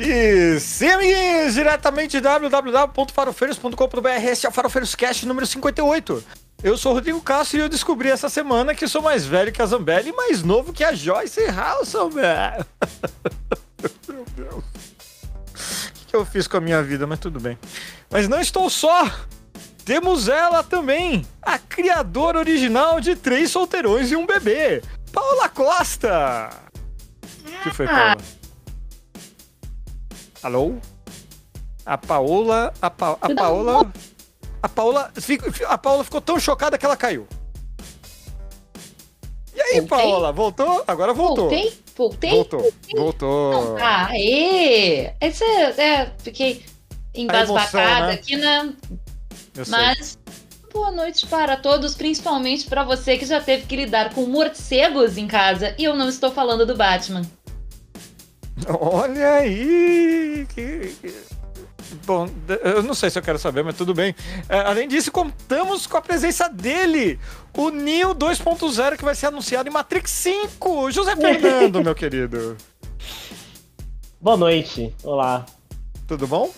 E sim, amiguinhos, diretamente www.farofeiros.com.br, esse é o Farofeiros Cast número 58. Eu sou o Rodrigo Castro e eu descobri essa semana que sou mais velho que a Zambelli e mais novo que a Joyce Halson, velho. Meu Deus. O que eu fiz com a minha vida, mas tudo bem. Mas não estou só. Temos ela também, a criadora original de Três Solteirões e um Bebê, Paula Costa. O que foi, Paula? Alô? A Paola. A, pa, a Paola. A Paola. A Paola ficou tão chocada que ela caiu. E aí, Voltei? Paola? Voltou? Agora voltou. Voltei? Voltei? Voltou. Voltei? Voltou. Ah, aê! Esse, é, fiquei embasbacada né? aqui, né? Eu Mas. Sei. Boa noite para todos, principalmente para você que já teve que lidar com morcegos em casa. E eu não estou falando do Batman. Olha aí! Que, Bom, eu não sei se eu quero saber, mas tudo bem. É, além disso, contamos com a presença dele, o Neo 2.0, que vai ser anunciado em Matrix 5. José Fernando, meu querido. Boa noite. Olá. Tudo bom?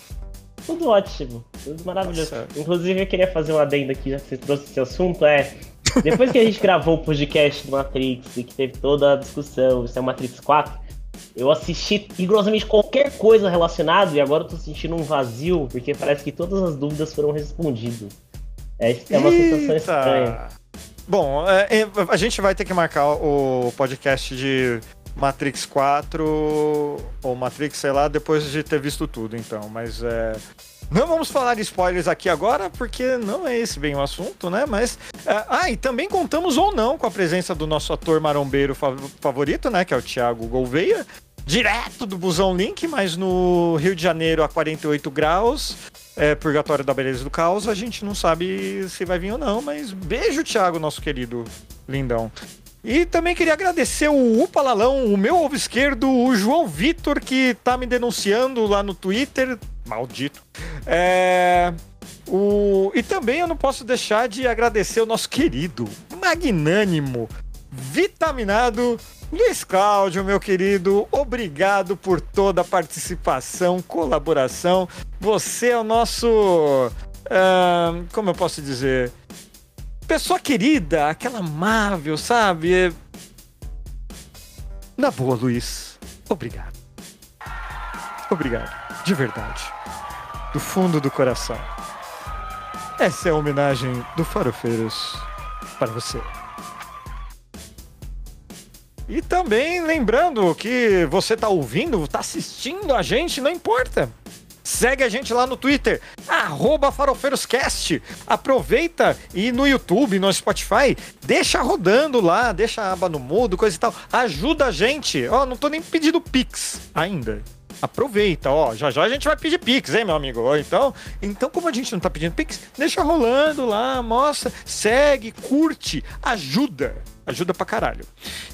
Tudo ótimo. Tudo maravilhoso. Nossa. Inclusive, eu queria fazer um adendo aqui, já que você trouxe esse assunto. É. Depois que a gente gravou o podcast do Matrix e que teve toda a discussão, se é o Matrix 4, eu assisti rigorosamente qualquer coisa relacionada e agora eu tô sentindo um vazio, porque parece que todas as dúvidas foram respondidas. É, é uma Eita. sensação estranha. Bom, é, é, a gente vai ter que marcar o podcast de Matrix 4 ou Matrix, sei lá, depois de ter visto tudo, então. Mas é. Não vamos falar de spoilers aqui agora, porque não é esse bem o assunto, né? Mas. É, ah, e também contamos ou não com a presença do nosso ator marombeiro favorito, né? Que é o Thiago Gouveia. Direto do Busão Link, mas no Rio de Janeiro a 48 graus. É, Purgatório da Beleza do Caos, a gente não sabe se vai vir ou não, mas beijo, Thiago, nosso querido lindão. E também queria agradecer o Upalalão, o meu ovo esquerdo, o João Vitor, que tá me denunciando lá no Twitter. Maldito. É. O... E também eu não posso deixar de agradecer o nosso querido, magnânimo, vitaminado Luiz Cláudio, meu querido. Obrigado por toda a participação, colaboração. Você é o nosso. Uh, como eu posso dizer? Pessoa querida, aquela amável, sabe? Na boa, Luiz. Obrigado. Obrigado. De verdade. Do fundo do coração. Essa é a homenagem do Farofeiros para você. E também lembrando que você está ouvindo, está assistindo a gente, não importa. Segue a gente lá no Twitter, farofeiroscast. Aproveita e no YouTube, no Spotify, deixa rodando lá, deixa a aba no mudo, coisa e tal. Ajuda a gente. Ó, não tô nem pedindo Pix ainda aproveita, ó, já já a gente vai pedir Pix, hein, meu amigo? Então, então como a gente não tá pedindo Pix, deixa rolando lá, mostra, segue, curte, ajuda. Ajuda pra caralho.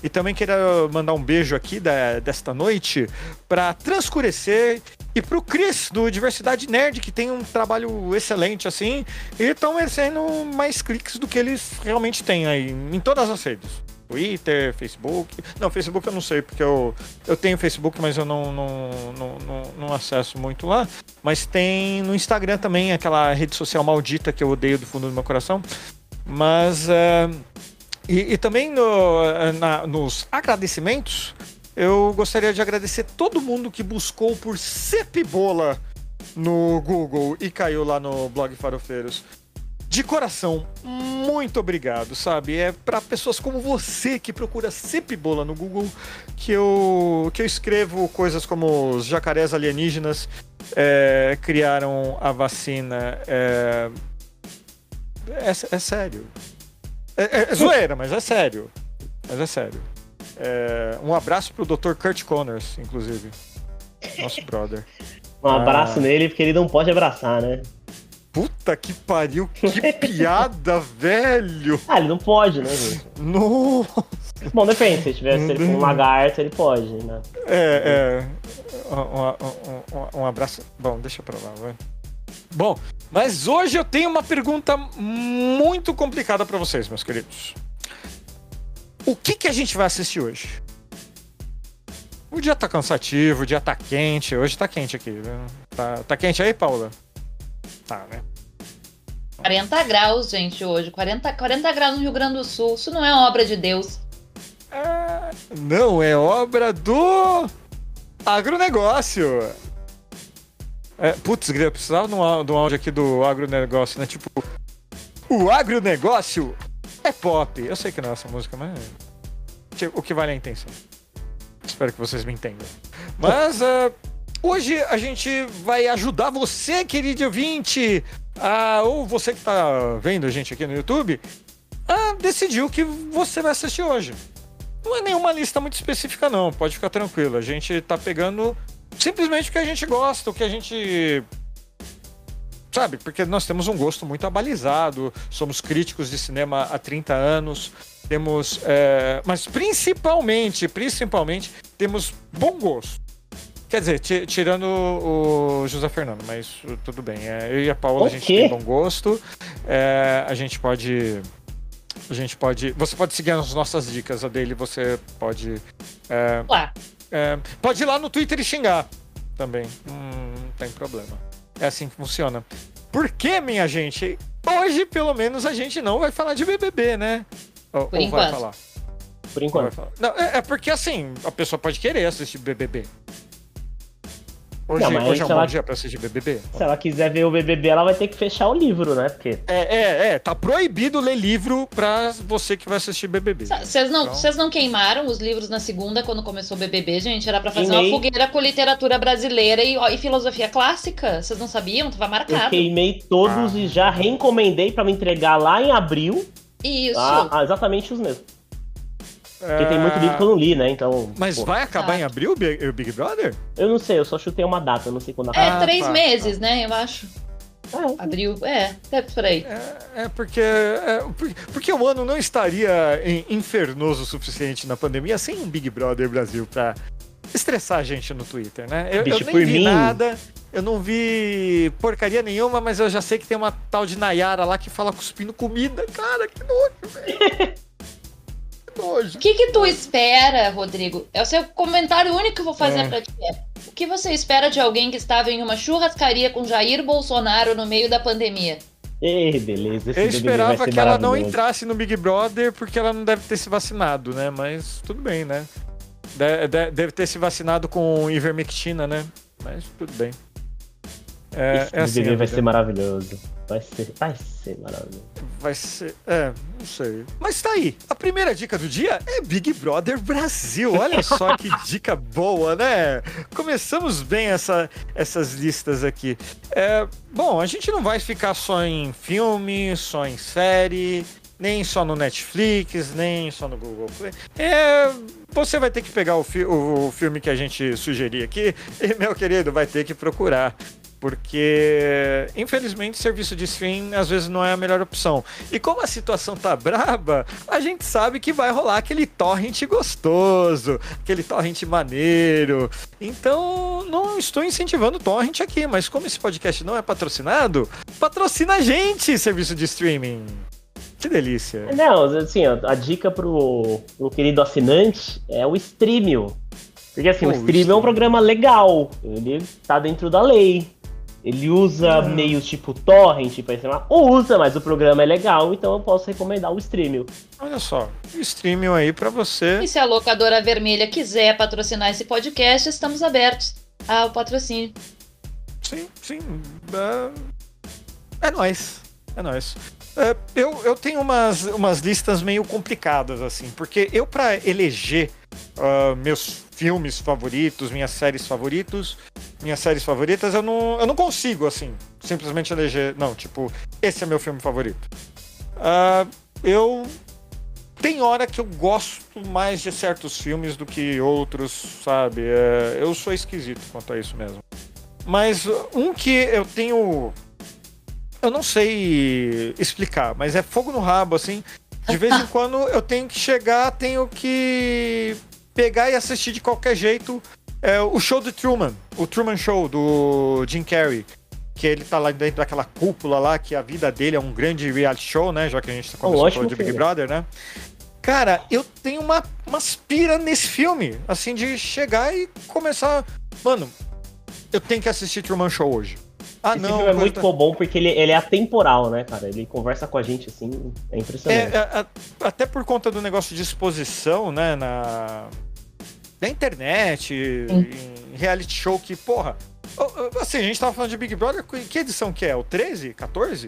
E também queria mandar um beijo aqui da, desta noite pra Transcurecer e pro Cris, do Diversidade Nerd, que tem um trabalho excelente, assim, e estão merecendo mais cliques do que eles realmente têm aí, em todas as redes. Twitter, Facebook. Não, Facebook eu não sei, porque eu, eu tenho Facebook, mas eu não, não, não, não, não acesso muito lá. Mas tem no Instagram também, aquela rede social maldita que eu odeio do fundo do meu coração. Mas. É, e, e, também no, na, nos agradecimentos, eu gostaria de agradecer todo mundo que buscou por Cepbola no Google e caiu lá no blog Farofeiros. De coração, muito obrigado, sabe? É para pessoas como você que procura Cepbola no Google que eu, que eu escrevo coisas como os jacarés alienígenas é, criaram a vacina. É, é, é sério. É, é, é zoeira, mas é sério. Mas é sério. É, um abraço pro Dr. Kurt Connors, inclusive. Nosso brother. Um abraço ah. nele, porque ele não pode abraçar, né? Puta que pariu, que piada, velho! Ah, ele não pode, né, gente? Nossa! Bom, depende, se tivesse ele com um lagarto, ele pode, né? É, é. Um, um, um, abraço. Bom, deixa pra lá, vai. Bom, mas hoje eu tenho uma pergunta muito complicada para vocês, meus queridos. O que, que a gente vai assistir hoje? O dia tá cansativo, o dia tá quente. Hoje tá quente aqui. Tá, tá quente aí, Paula? Tá, né? 40 graus, gente, hoje. 40, 40 graus no Rio Grande do Sul. Isso não é obra de Deus. É, não, é obra do agronegócio. É, putz, eu precisava de um, de um áudio aqui do agronegócio, né? Tipo, o agronegócio é pop. Eu sei que não é essa música, mas. Tipo, o que vale é a intenção. Espero que vocês me entendam. Mas uh, hoje a gente vai ajudar você, querido ouvinte, a, ou você que está vendo a gente aqui no YouTube, a decidir o que você vai assistir hoje. Não é nenhuma lista muito específica, não. Pode ficar tranquilo. A gente está pegando simplesmente o que a gente gosta, o que a gente sabe? Porque nós temos um gosto muito abalizado, somos críticos de cinema há 30 anos, temos. É, mas principalmente, principalmente, temos bom gosto. Quer dizer, tirando o José Fernando, mas tudo bem. É, eu e a Paula, a gente tem bom gosto. É, a gente pode. A gente pode. Você pode seguir as nossas dicas, a dele você pode. É, é, pode ir lá no Twitter e xingar também. Hum, não tem problema. É assim que funciona. Por que, minha gente? Hoje, pelo menos, a gente não vai falar de BBB, né? Ou, Por ou vai falar? Por enquanto. Não, é, é, porque assim, a pessoa pode querer assistir BBB. Hoje, não, hoje é um ela, bom dia pra assistir BBB. Se ela quiser ver o BBB, ela vai ter que fechar o livro, né? Porque... É, é, é. Tá proibido ler livro pra você que vai assistir BBB. Vocês não, então... não queimaram os livros na segunda, quando começou o BBB, gente? Era pra fazer queimei... uma fogueira com literatura brasileira e, e filosofia clássica? Vocês não sabiam? Tava marcado. Eu queimei todos ah. e já reencomendei pra me entregar lá em abril. Isso. Ah exatamente os mesmos. Porque tem muito livro que eu não li, né? Então. Mas pô. vai acabar ah. em abril o Big Brother? Eu não sei, eu só chutei uma data, eu não sei quando acaba. É, ah, três tá, meses, tá. né? Eu acho. É. Abril, é, deve por aí. É, é porque, é, porque o ano não estaria infernoso o suficiente na pandemia sem um Big Brother Brasil pra estressar a gente no Twitter, né? Eu, Bicho, eu nem vi mim... nada, eu não vi porcaria nenhuma, mas eu já sei que tem uma tal de Nayara lá que fala cuspindo comida. Cara, que nojo, velho. O que que tu espera, Rodrigo? É o seu comentário único que eu vou fazer é. pra ti. O que você espera de alguém que estava em uma churrascaria com Jair Bolsonaro no meio da pandemia? Ei, beleza. eu esperava que ela não entrasse no Big Brother porque ela não deve ter se vacinado, né? Mas tudo bem, né? Deve ter se vacinado com ivermectina, né? Mas tudo bem. É, Esse é assim, vai ser maravilhoso. Vai ser, vai ser maravilhoso. Vai ser. É, não sei. Mas tá aí. A primeira dica do dia é Big Brother Brasil. Olha só que dica boa, né? Começamos bem essa, essas listas aqui. É, bom, a gente não vai ficar só em filme, só em série nem só no Netflix, nem só no Google Play. É, você vai ter que pegar o, fi o, filme que a gente sugerir aqui e, meu querido, vai ter que procurar porque infelizmente serviço de stream às vezes não é a melhor opção. E como a situação tá braba, a gente sabe que vai rolar aquele torrent gostoso, aquele torrent maneiro. Então, não estou incentivando torrent aqui, mas como esse podcast não é patrocinado, patrocina a gente, serviço de streaming. Que delícia. Não, assim, a dica pro, pro querido assinante é o Streamio. Porque assim, Pô, o Streamio é um programa legal, ele tá dentro da lei. Ele usa hum. meios tipo torrent para ensinar, ou usa, mas o programa é legal, então eu posso recomendar o Streamio. Olha só, o Streamio aí para você. E se a locadora vermelha quiser patrocinar esse podcast, estamos abertos ao patrocínio. Sim, sim. É, é nóis. É nóis. É, eu, eu tenho umas, umas listas meio complicadas, assim, porque eu, para eleger uh, meus filmes favoritos, minhas séries favoritos, minhas séries favoritas, eu não, eu não consigo, assim, simplesmente eleger. Não, tipo, esse é meu filme favorito. Uh, eu. Tem hora que eu gosto mais de certos filmes do que outros, sabe? É, eu sou esquisito quanto a isso mesmo. Mas um que eu tenho. Eu não sei explicar, mas é fogo no rabo, assim. De vez em quando eu tenho que chegar, tenho que pegar e assistir de qualquer jeito é, o show do Truman, o Truman Show do Jim Carrey. Que ele tá lá dentro daquela cúpula lá, que a vida dele é um grande reality show, né? Já que a gente tá começando a falar de Big Brother, né? Cara, eu tenho uma, uma aspira nesse filme, assim, de chegar e começar. Mano, eu tenho que assistir Truman Show hoje. Ah, Esse não. Filme é muito tá... bom porque ele, ele é atemporal, né, cara? Ele conversa com a gente assim, é impressionante. É, é, até por conta do negócio de exposição, né, na, na internet, em reality show que, porra. Assim, a gente tava falando de Big Brother, que edição que é? O 13? 14?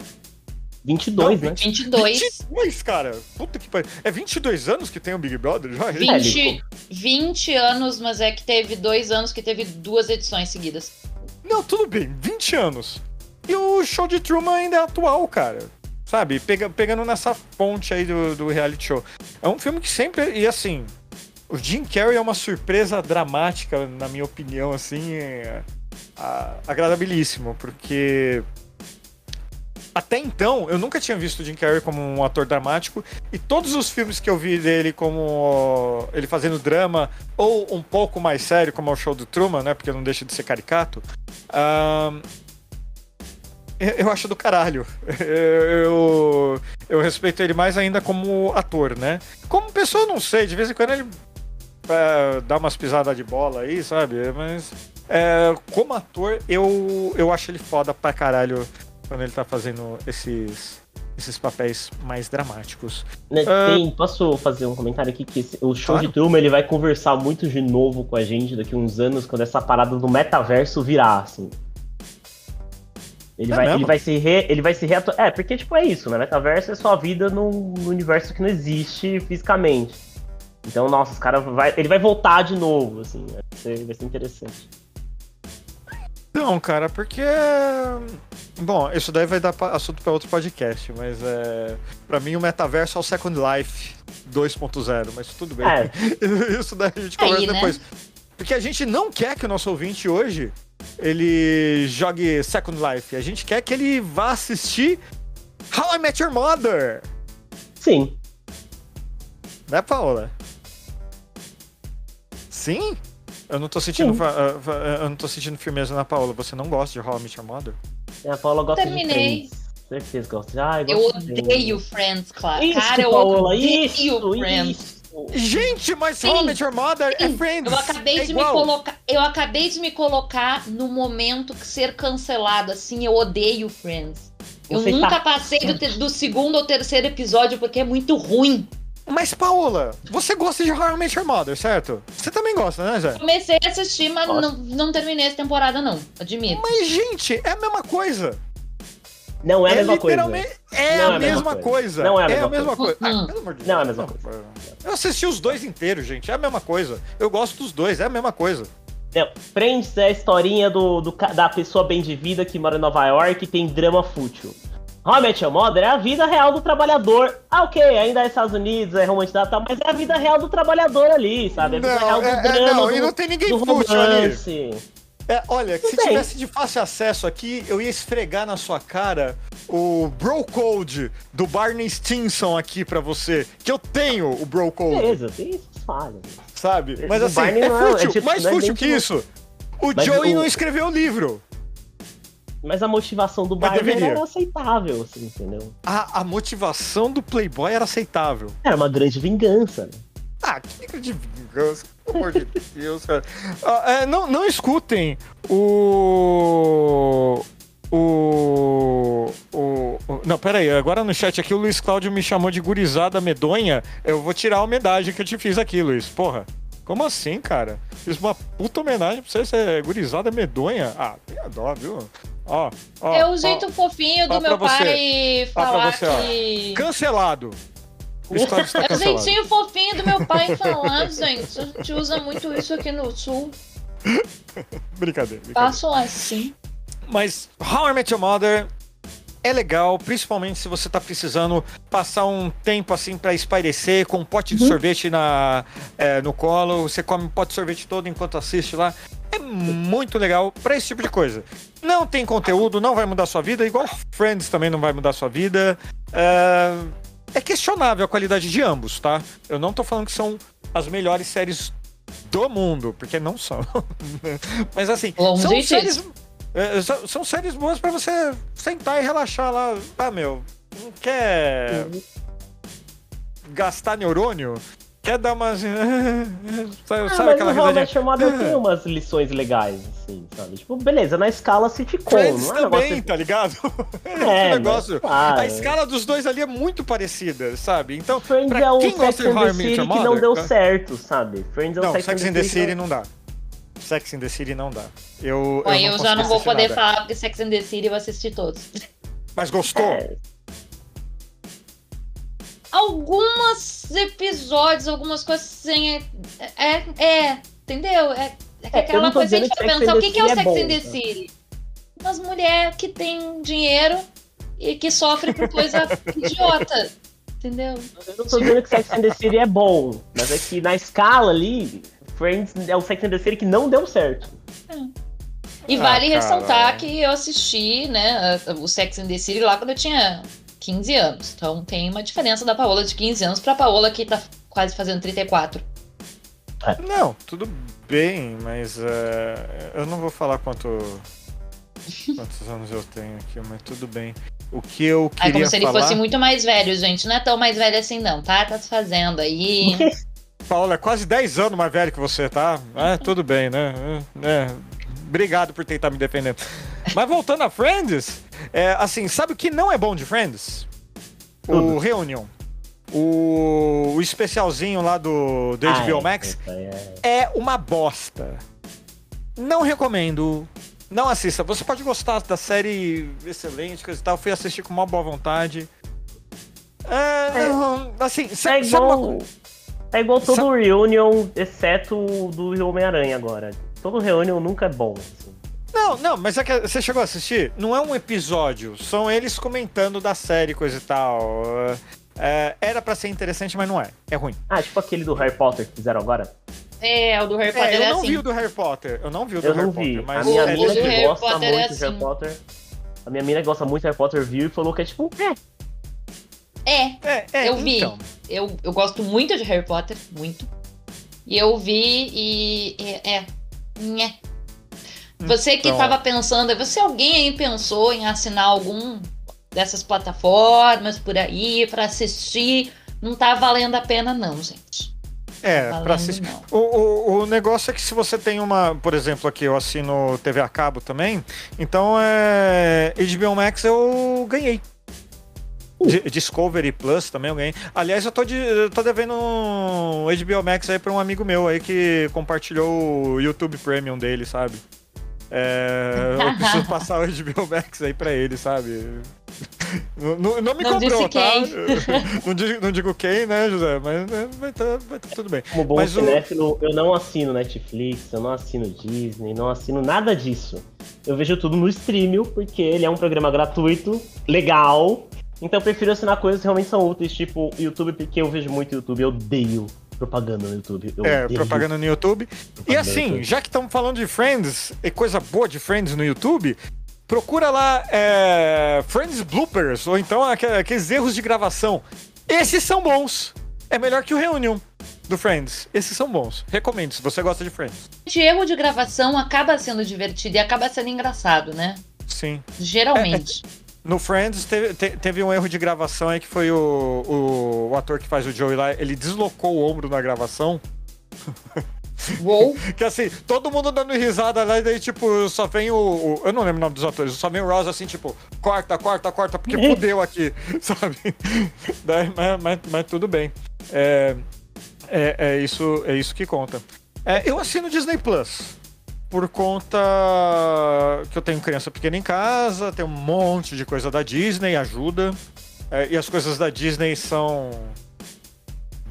22, não, né? 22. 22, cara. Puta que pariu. É 22 anos que tem o Big Brother já? 20, 20 anos, mas é que teve dois anos que teve duas edições seguidas. Não, tudo bem, 20 anos. E o show de Truman ainda é atual, cara. Sabe? Pega, pegando nessa ponte aí do, do reality show. É um filme que sempre. E assim. O Jim Carrey é uma surpresa dramática, na minha opinião, assim. É, agradabilíssimo, porque até então, eu nunca tinha visto o Jim Carrey como um ator dramático e todos os filmes que eu vi dele como ele fazendo drama ou um pouco mais sério, como é o show do Truman, né? Porque não deixa de ser caricato. Uh, eu acho do caralho. Eu, eu respeito ele mais ainda como ator, né? Como pessoa, não sei. De vez em quando ele dá umas pisadas de bola aí, sabe? Mas é, como ator, eu, eu acho ele foda pra caralho quando ele tá fazendo esses, esses papéis mais dramáticos. Né, ah, tem, uh... Posso fazer um comentário aqui? Que o show claro. de Truman ele vai conversar muito de novo com a gente daqui uns anos, quando essa parada do metaverso virar, assim. Ele, é vai, ele vai se re, ele vai se reatu... É, porque tipo é isso, né? Metaverso é sua vida num, num universo que não existe fisicamente. Então, nossa, os caras vai, ele vai voltar de novo, assim, vai ser, vai ser interessante. Não, cara, porque. Bom, isso daí vai dar assunto para outro podcast, mas é. Pra mim, o metaverso é o Second Life 2.0, mas tudo bem. É. Isso daí a gente conversa Aí, né? depois. Porque a gente não quer que o nosso ouvinte hoje ele jogue Second Life. A gente quer que ele vá assistir How I Met Your Mother. Sim. Né, Paola? Sim? Eu não tô sentindo, uh, eu não tô sentindo firmeza na Paola. Você não gosta de How I Met Your Mother? É, a Paola gosta Terminei. de Friends. Certeza que gosta. Ah, eu, eu odeio Friends, claro. Isso, Cara, eu Paola, odeio isso, Friends. Isso. Gente, mas Sim. How I Met Your Mother é Sim. é Friends. Eu acabei é de igual. me colocar, eu acabei de me colocar no momento que ser cancelado assim, eu odeio Friends. Eu Você nunca tá... passei do, do segundo ou terceiro episódio porque é muito ruim. Mas, Paola, você gosta de How I Met Your Mother, certo? Você também gosta, né, Zé? Comecei a assistir, mas não, não terminei essa temporada, não. Admito. Mas, gente, é a mesma coisa. Não é, a mesma coisa. É não a, é mesma coisa. coisa. Não é a mesma, é a mesma coisa. coisa. Ah, pelo amor de Deus. Não é a mesma coisa. Eu assisti os dois inteiros, gente. É a mesma coisa. Eu gosto dos dois, é a mesma coisa. Não, Friends é a historinha do, do, da pessoa bem de vida que mora em Nova York e tem drama fútil. Met Your Mother é a vida real do trabalhador. Ah, ok, ainda é Estados Unidos, é romantizado, tal, mas é a vida real do trabalhador ali, sabe? É a vida não, real do é, drama, é, não, do, e não tem ninguém fútil ali. É, olha, se tivesse de fácil acesso aqui, eu ia esfregar na sua cara o Bro Code do Barney Stinson aqui para você. Que eu tenho o Bro Code. Beleza, tem isso falhas. Sabe? Mas assim, é, é fútil, é tipo, mais fútil que isso. O Mas Joey o... não escreveu o livro. Mas a motivação do Barney era aceitável, assim, entendeu? A, a motivação do Playboy era aceitável. Era uma grande vingança, né? Ah, que grande vingança. Pelo amor de Deus, cara. Ah, é, não, não escutem o. O, o, o. Não, pera aí. Agora no chat aqui o Luiz Cláudio me chamou de gurizada medonha. Eu vou tirar a homenagem que eu te fiz aqui, Luiz. Porra. Como assim, cara? Fiz uma puta homenagem pra você ser gurizada medonha. Ah, tem a dó, viu? Ó, ó, é o jeito ó, fofinho do meu pai falar você, que. Cancelado. O é o jeitinho fofinho do meu pai falar, gente. A gente usa muito isso aqui no sul. brincadeira, brincadeira. Assim. Mas How I Met Your Mother é legal, principalmente se você tá precisando passar um tempo assim para espairecer com um pote de uhum. sorvete na, é, no colo. Você come um pote de sorvete todo enquanto assiste lá. É muito legal para esse tipo de coisa. Não tem conteúdo, não vai mudar sua vida, igual Friends também não vai mudar sua vida. É é questionável a qualidade de ambos, tá? Eu não tô falando que são as melhores séries do mundo, porque não são. Mas assim, são séries, é, são, são, séries boas para você sentar e relaxar lá. Ah, meu, não quer. gastar neurônio, quer dar umas. sabe, ah, sabe aquela risadinha? chamada tem umas lições legais, assim, sabe? Tipo, beleza, na escala sitcom, Friends não é também, negócio... tá ligado? É, negócio. Mas, ah, a escala dos dois ali é muito parecida, sabe? Então, Friends pra é um quem gosta de I que não deu certo, sabe? Friends é um não, Sex, Sex and the City não dá. Sex and the City não dá. Eu, Bom, eu, eu já não vou poder nada. falar porque Sex and the City eu assisti todos. Mas gostou? É alguns episódios, algumas coisas assim. É, é, é entendeu? É, é aquela coisa que a gente vai pensar: o que, que é o Sex and the né? City? Umas mulheres que tem dinheiro e que sofrem por coisa idiota. Entendeu? Eu não tô dizendo que Sex and the City é bom, mas é que na escala ali, Friends é o Sex and the City que não deu certo. É. E vale ah, ressaltar que eu assisti, né, o Sex and the City lá quando eu tinha 15 anos. Então tem uma diferença da Paola de 15 anos pra Paola que tá quase fazendo 34. É. Não, tudo bem, mas uh, eu não vou falar quanto, quantos anos eu tenho aqui, mas tudo bem. O que eu queria É como se ele falar... fosse muito mais velho, gente. Não é tão mais velho assim, não, tá? Tá se fazendo aí. Paola, é quase 10 anos mais velho que você, tá? É, tudo bem, né? É, obrigado por tentar me defender. Mas voltando a Friends, é, assim, sabe o que não é bom de Friends? O Reunion. O, o especialzinho lá do, do ah, HBO Max é, é uma bosta. Não recomendo. Não assista. Você pode gostar da série excelente, coisa e tal. Fui assistir com uma boa vontade. É, é, assim, é igual, uma... é igual todo sabe... Reunion, exceto o do Homem-Aranha agora. Todo Reunion nunca é bom. Assim. Não, não, mas é que você chegou a assistir? Não é um episódio, são eles comentando da série, coisa e tal. É, era para ser interessante, mas não é. É ruim. Ah, tipo aquele do Harry Potter que fizeram agora? É, o do Harry Potter é, eu é não assim. vi o do Harry Potter. Eu não vi o do eu Harry Potter. Mas a minha é amiga que gosta Potter muito é de Harry assim. Potter. A minha amiga que gosta muito de Harry Potter viu e falou que é tipo. É. É, é, é eu vi. Então. Eu, eu gosto muito de Harry Potter, muito. E eu vi e. É. é. Você que estava então... pensando, você alguém aí pensou em assinar algum dessas plataformas por aí para assistir? Não tá valendo a pena não, gente. É, tá para assistir. O, o, o, negócio é que se você tem uma, por exemplo, aqui eu assino TV a cabo também, então é HBO Max eu ganhei. Uh. Discovery Plus também ganhei. Aliás, eu tô, de, eu tô devendo um HBO Max aí pra um amigo meu aí que compartilhou o YouTube Premium dele, sabe? É, eu preciso passar o HBO Max aí pra ele, sabe? Não, não, não me não comprou, tá? não, digo, não, digo, quem, né, José? Mas né, vai, tá, vai tá tudo bem. Como bom Mas cinéfilo, o... eu não assino Netflix, eu não assino Disney, não assino nada disso. Eu vejo tudo no Streamio, porque ele é um programa gratuito, legal. Então eu prefiro assinar coisas que realmente são úteis, tipo YouTube, porque eu vejo muito YouTube, eu odeio propaganda no YouTube. Eu é, propaganda no YouTube. Propaganda e assim, já que estamos falando de Friends e coisa boa de Friends no YouTube, procura lá é, Friends Bloopers, ou então aqueles erros de gravação. Esses são bons. É melhor que o Reunion do Friends. Esses são bons. Recomendo, se você gosta de Friends. De erro de gravação acaba sendo divertido e acaba sendo engraçado, né? Sim. Geralmente. É, é no Friends teve, teve, um erro de gravação aí que foi o, o, o, ator que faz o Joey lá, ele deslocou o ombro na gravação. Uou. que assim, todo mundo dando risada lá, e daí, tipo, só vem o, o, Eu não lembro o nome dos atores, só vem o Ross assim, tipo, corta, corta, corta, porque fudeu aqui, sabe? daí, mas, mas, mas, tudo bem. É, é, é, isso, é isso que conta. É, eu assino Disney Plus por conta que eu tenho criança pequena em casa, tem um monte de coisa da Disney, ajuda. É, e as coisas da Disney são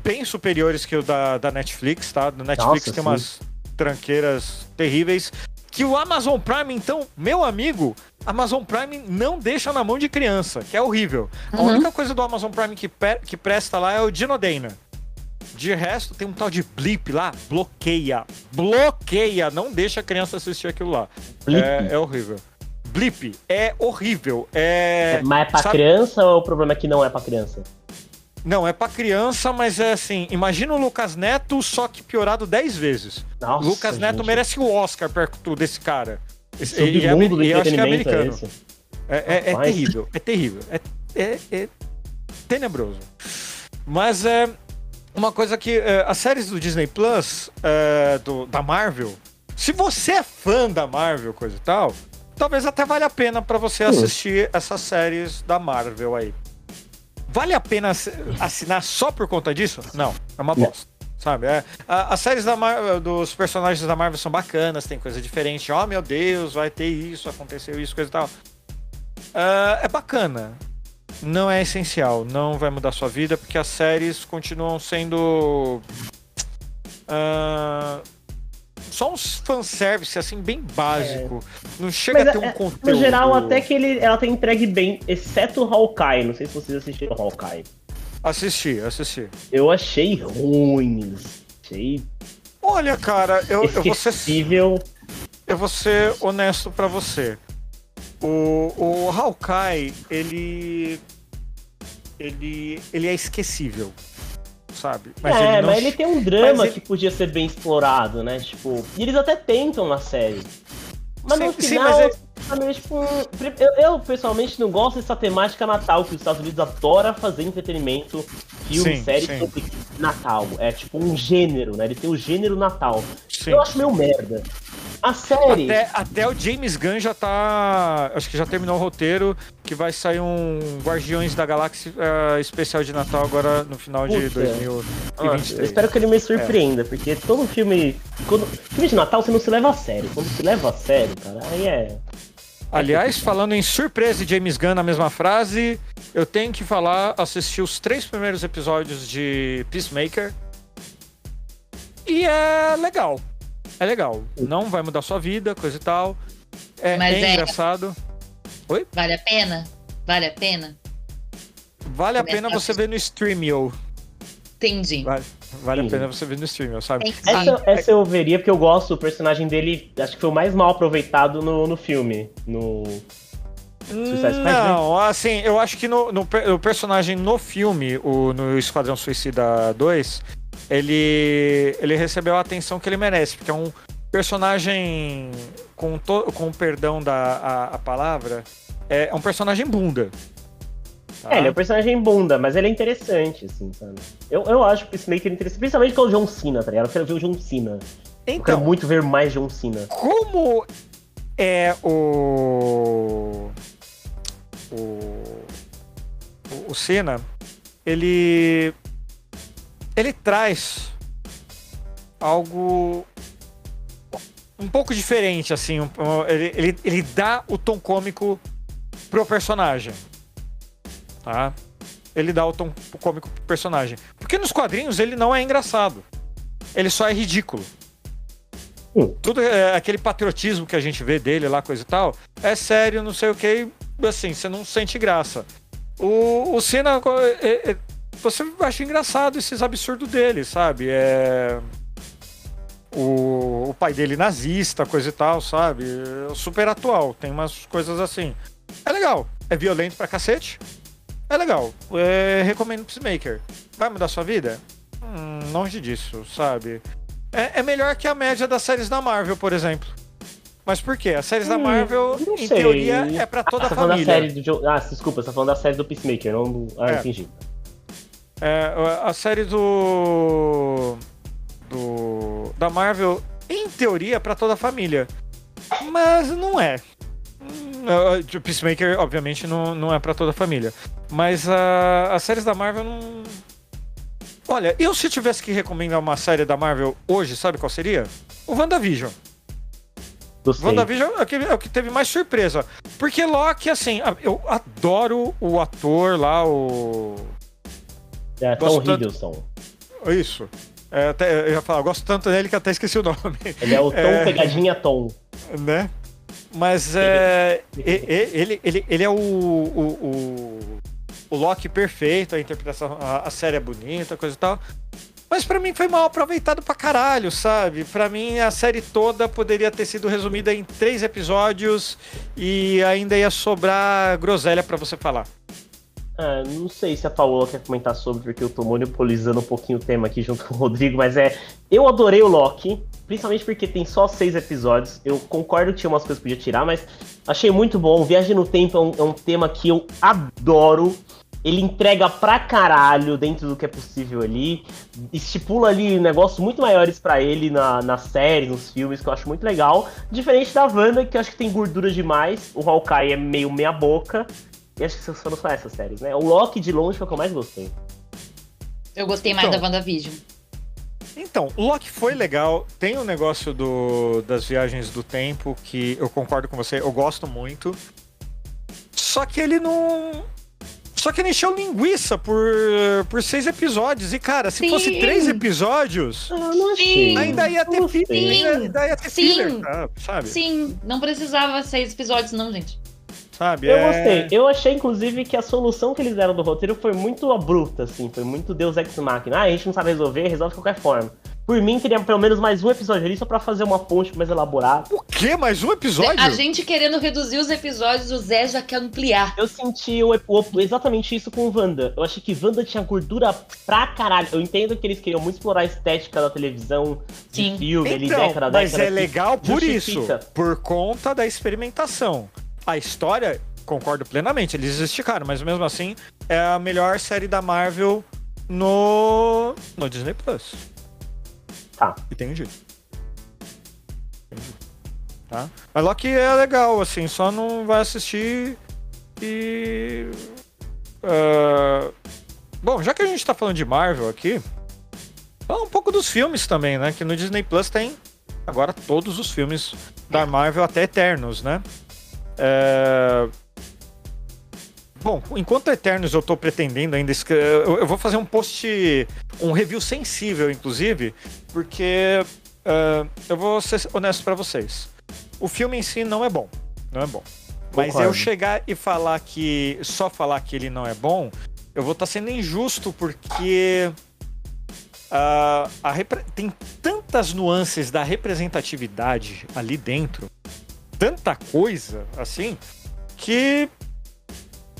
bem superiores que o da, da Netflix, tá? Na Netflix Nossa, tem sim. umas tranqueiras terríveis. Que o Amazon Prime, então, meu amigo, Amazon Prime não deixa na mão de criança, que é horrível. Uhum. A única coisa do Amazon Prime que, que presta lá é o Dinodana. De resto, tem um tal de blip lá, bloqueia. Bloqueia, não deixa a criança assistir aquilo lá. É, é, horrível. Blip é horrível. É, mas é pra sabe... criança ou o problema é que não é pra criança? Não, é pra criança, mas é assim, imagina o Lucas Neto, só que piorado 10 vezes. Nossa, Lucas Neto merece o Oscar perto desse cara. Esse, e, é, e eu acho que é americano. É, é, é terrível, é terrível. É, é, é tenebroso. Mas é uma coisa que. É, as séries do Disney Plus, é, do, da Marvel, se você é fã da Marvel, coisa e tal, talvez até valha a pena para você assistir essas séries da Marvel aí. Vale a pena assinar só por conta disso? Não, é uma bosta. Sabe? É, a, as séries da Marvel, dos personagens da Marvel são bacanas, tem coisa diferente. Oh, meu Deus, vai ter isso, aconteceu isso, coisa e tal. Uh, é bacana. Não é essencial, não vai mudar sua vida, porque as séries continuam sendo. Uh, só uns fanservice, assim, bem básico. É. Não chega Mas, a ter um é, conteúdo. No geral, até que ele, ela tem entregue bem, exceto o Hawkeye. Não sei se vocês assistiram Hawkeye. Assisti, assisti. Eu achei ruins. Achei. Olha, cara, eu, eu vou ser. Eu vou ser honesto para você. O, o Hawkeye, ele. Ele. Ele é esquecível sabe? Mas é, ele não... mas ele tem um drama ele... que podia ser bem explorado, né? Tipo, e eles até tentam na série. Mas sim, no final, sim, mas é... tipo, eu, eu, pessoalmente não gosto dessa temática natal que os Estados Unidos adora fazer entretenimento, filme, série sobre Natal. É tipo um gênero, né? Ele tem o gênero Natal. Eu acho meio merda. A série. Até, até, o James Gunn já tá. Acho que já terminou o roteiro. Que vai sair um Guardiões da Galáxia uh, especial de Natal agora no final Puta. de 2023. eu espero que ele me surpreenda, é. porque todo filme. Quando, filme de Natal você não se leva a sério. Quando se leva a sério, cara, aí é. Aliás, falando em surpresa e James Gunn na mesma frase, eu tenho que falar, assistir os três primeiros episódios de Peacemaker. E é legal é legal. Não vai mudar sua vida, coisa e tal. É, Mas é, é engraçado. Oi? Vale a pena? Vale a pena? Vale a pena você ver no Streamio. Entendi. Vale, vale a pena você ver no Streamio, sabe? Essa, essa, eu veria porque eu gosto do personagem dele. Acho que foi o mais mal aproveitado no, no filme. No. Não, assim, eu acho que no, no, no personagem no filme, o, no Esquadrão Suicida 2, ele, ele recebeu a atenção que ele merece, porque é um personagem, com, to, com perdão da a, a palavra, é, é, um personagem bunda. Tá? É, ele é um personagem bunda, mas ele é interessante, assim, sabe? Eu, eu acho que esse Maker é interessante, principalmente com o John Cena, tá ligado? Eu quero ver o John Cena. Então, eu quero muito ver mais John Cena. Como é o. O. O Cena, ele ele traz algo um pouco diferente, assim. ele, ele, ele dá o tom cômico pro personagem. Tá? Ele dá o tom cômico pro personagem. Porque nos quadrinhos ele não é engraçado. Ele só é ridículo. Uh. Tudo é, aquele patriotismo que a gente vê dele lá, coisa e tal, é sério, não sei o que, assim, você não sente graça. O, o Cena é, é, você acha engraçado esses absurdos dele, sabe? É. O, o pai dele nazista, coisa e tal, sabe? É super atual, tem umas coisas assim. É legal, é violento pra cacete. É legal, é, recomendo Peacemaker. Vai mudar sua vida? Hum, longe disso, sabe? É, é, melhor que a média das séries da Marvel, por exemplo. Mas por quê? As séries hum, da Marvel, em sei. teoria, é pra toda ah, a família. Da série do... Ah, desculpa, você tá falando da série do Peacemaker, não do... Ah, é. entendi. É, a série do. do. da Marvel, em teoria, é pra toda a família. Mas não é. O Peacemaker, obviamente, não, não é para toda a família. Mas a, as séries da Marvel não. Olha, eu se tivesse que recomendar uma série da Marvel hoje, sabe qual seria? O WandaVision. O WandaVision é o, que, é o que teve mais surpresa. Porque Loki, assim, eu adoro o ator lá, o. É, Tom Hiddleston. Isso. É, até, eu ia falar, eu gosto tanto dele que até esqueci o nome. Ele é o Tom é... Pegadinha Tom. Né? Mas é, ele, ele, ele é o, o, o, o Loki perfeito, a interpretação, a, a série é bonita, coisa e tal. Mas para mim foi mal aproveitado pra caralho, sabe? Para mim a série toda poderia ter sido resumida em três episódios e ainda ia sobrar groselha para você falar. Ah, não sei se a Paola quer comentar sobre, porque eu tô monopolizando um pouquinho o tema aqui junto com o Rodrigo, mas é. Eu adorei o Loki, principalmente porque tem só seis episódios. Eu concordo que tinha umas coisas que podia tirar, mas achei muito bom. Viagem no Tempo é um, é um tema que eu adoro. ele entrega pra caralho dentro do que é possível ali, estipula ali negócios muito maiores para ele na, na série, nos filmes, que eu acho muito legal. Diferente da Wanda, que eu acho que tem gordura demais, o Hawkeye é meio meia boca, e acho que você só não são essas séries, né? O Loki de longe foi o que eu mais gostei. Eu gostei mais então, da WandaVision. Então, o Loki foi legal. Tem o um negócio do, das viagens do tempo que eu concordo com você, eu gosto muito. Só que ele não. Só que ele encheu linguiça por, por seis episódios. E, cara, se Sim. fosse três episódios, ainda ia ter filler. Ainda ia ter Sim. filler, tá, sabe? Sim, não precisava seis episódios, não, gente. Sabe? Eu é... gostei. Eu achei, inclusive, que a solução que eles deram do roteiro foi muito abrupta, assim. Foi muito Deus Ex Machina. Ah, a gente não sabe resolver, resolve de qualquer forma. Por mim, teria pelo menos mais um episódio ali só pra fazer uma ponte mais elaborada. O quê? Mais um episódio? A gente querendo reduzir os episódios, o Zé já quer ampliar. Eu senti o, o, exatamente isso com o Wanda. Eu achei que Wanda tinha gordura pra caralho. Eu entendo que eles queriam muito explorar a estética da televisão, Sim. de filme, então, ali, década, Mas é legal por justifica. isso. Por conta da experimentação. A história, concordo plenamente, eles esticaram, mas mesmo assim, é a melhor série da Marvel no, no Disney Plus. Tá. Entendi. Entendi. Tá? Mas Loki é legal, assim, só não vai assistir e. Uh... Bom, já que a gente tá falando de Marvel aqui, fala um pouco dos filmes também, né? Que no Disney Plus tem agora todos os filmes da Marvel até Eternos, né? É... Bom, enquanto Eternos eu tô pretendendo ainda. Eu vou fazer um post, um review sensível, inclusive, porque uh, eu vou ser honesto para vocês. O filme em si não é bom. Não é bom. Mas Concordo. eu chegar e falar que. Só falar que ele não é bom, eu vou estar tá sendo injusto, porque. Uh, repre... Tem tantas nuances da representatividade ali dentro, tanta coisa, assim, que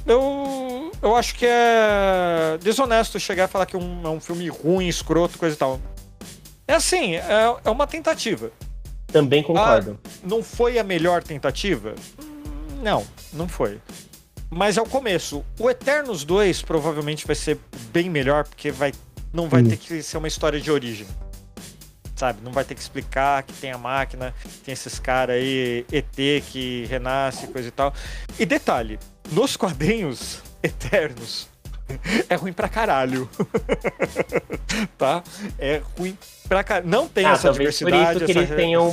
eu, eu acho que é desonesto chegar e falar que um, é um filme ruim, escroto, coisa e tal. É assim, é, é uma tentativa. Também concordo. Ah, não foi a melhor tentativa? Não, não foi. Mas é o começo. O Eternos 2 provavelmente vai ser bem melhor, porque vai, não vai hum. ter que ser uma história de origem. Sabe? Não vai ter que explicar que tem a máquina, tem esses caras aí, ET que renasce, coisa e tal. E detalhe, nos quadrinhos eternos, é ruim pra caralho. tá? É ruim pra caralho. Não tem ah, essa diversidade. Por isso que eles tenham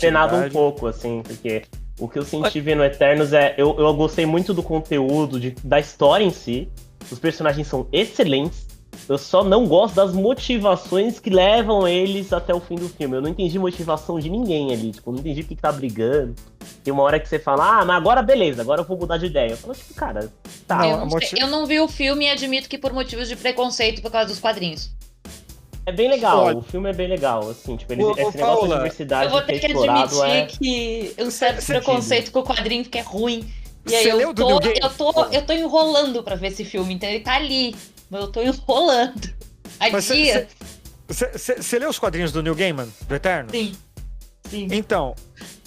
penado um pouco, assim, porque o que eu senti vendo Eternos é. Eu, eu gostei muito do conteúdo, de, da história em si. Os personagens são excelentes. Eu só não gosto das motivações que levam eles até o fim do filme. Eu não entendi motivação de ninguém ali. Tipo, não entendi o que, que tá brigando. Tem uma hora que você fala, ah, mas agora beleza, agora eu vou mudar de ideia. Eu falo, tipo, cara, tá. Eu não, motiv... eu não vi o filme e admito que por motivos de preconceito por causa dos quadrinhos. É bem legal, o filme é bem legal, assim, tipo, ele, esse negócio Paula, de diversidade Eu vou ter que admitir é... que um certo preconceito com o quadrinho que é ruim. E aí eu tô, eu, tô, eu tô enrolando pra ver esse filme, então ele tá ali. Mas eu tô enrolando. Há dias. Você leu os quadrinhos do Neil Gaiman, do Eterno? Sim. Sim. Então,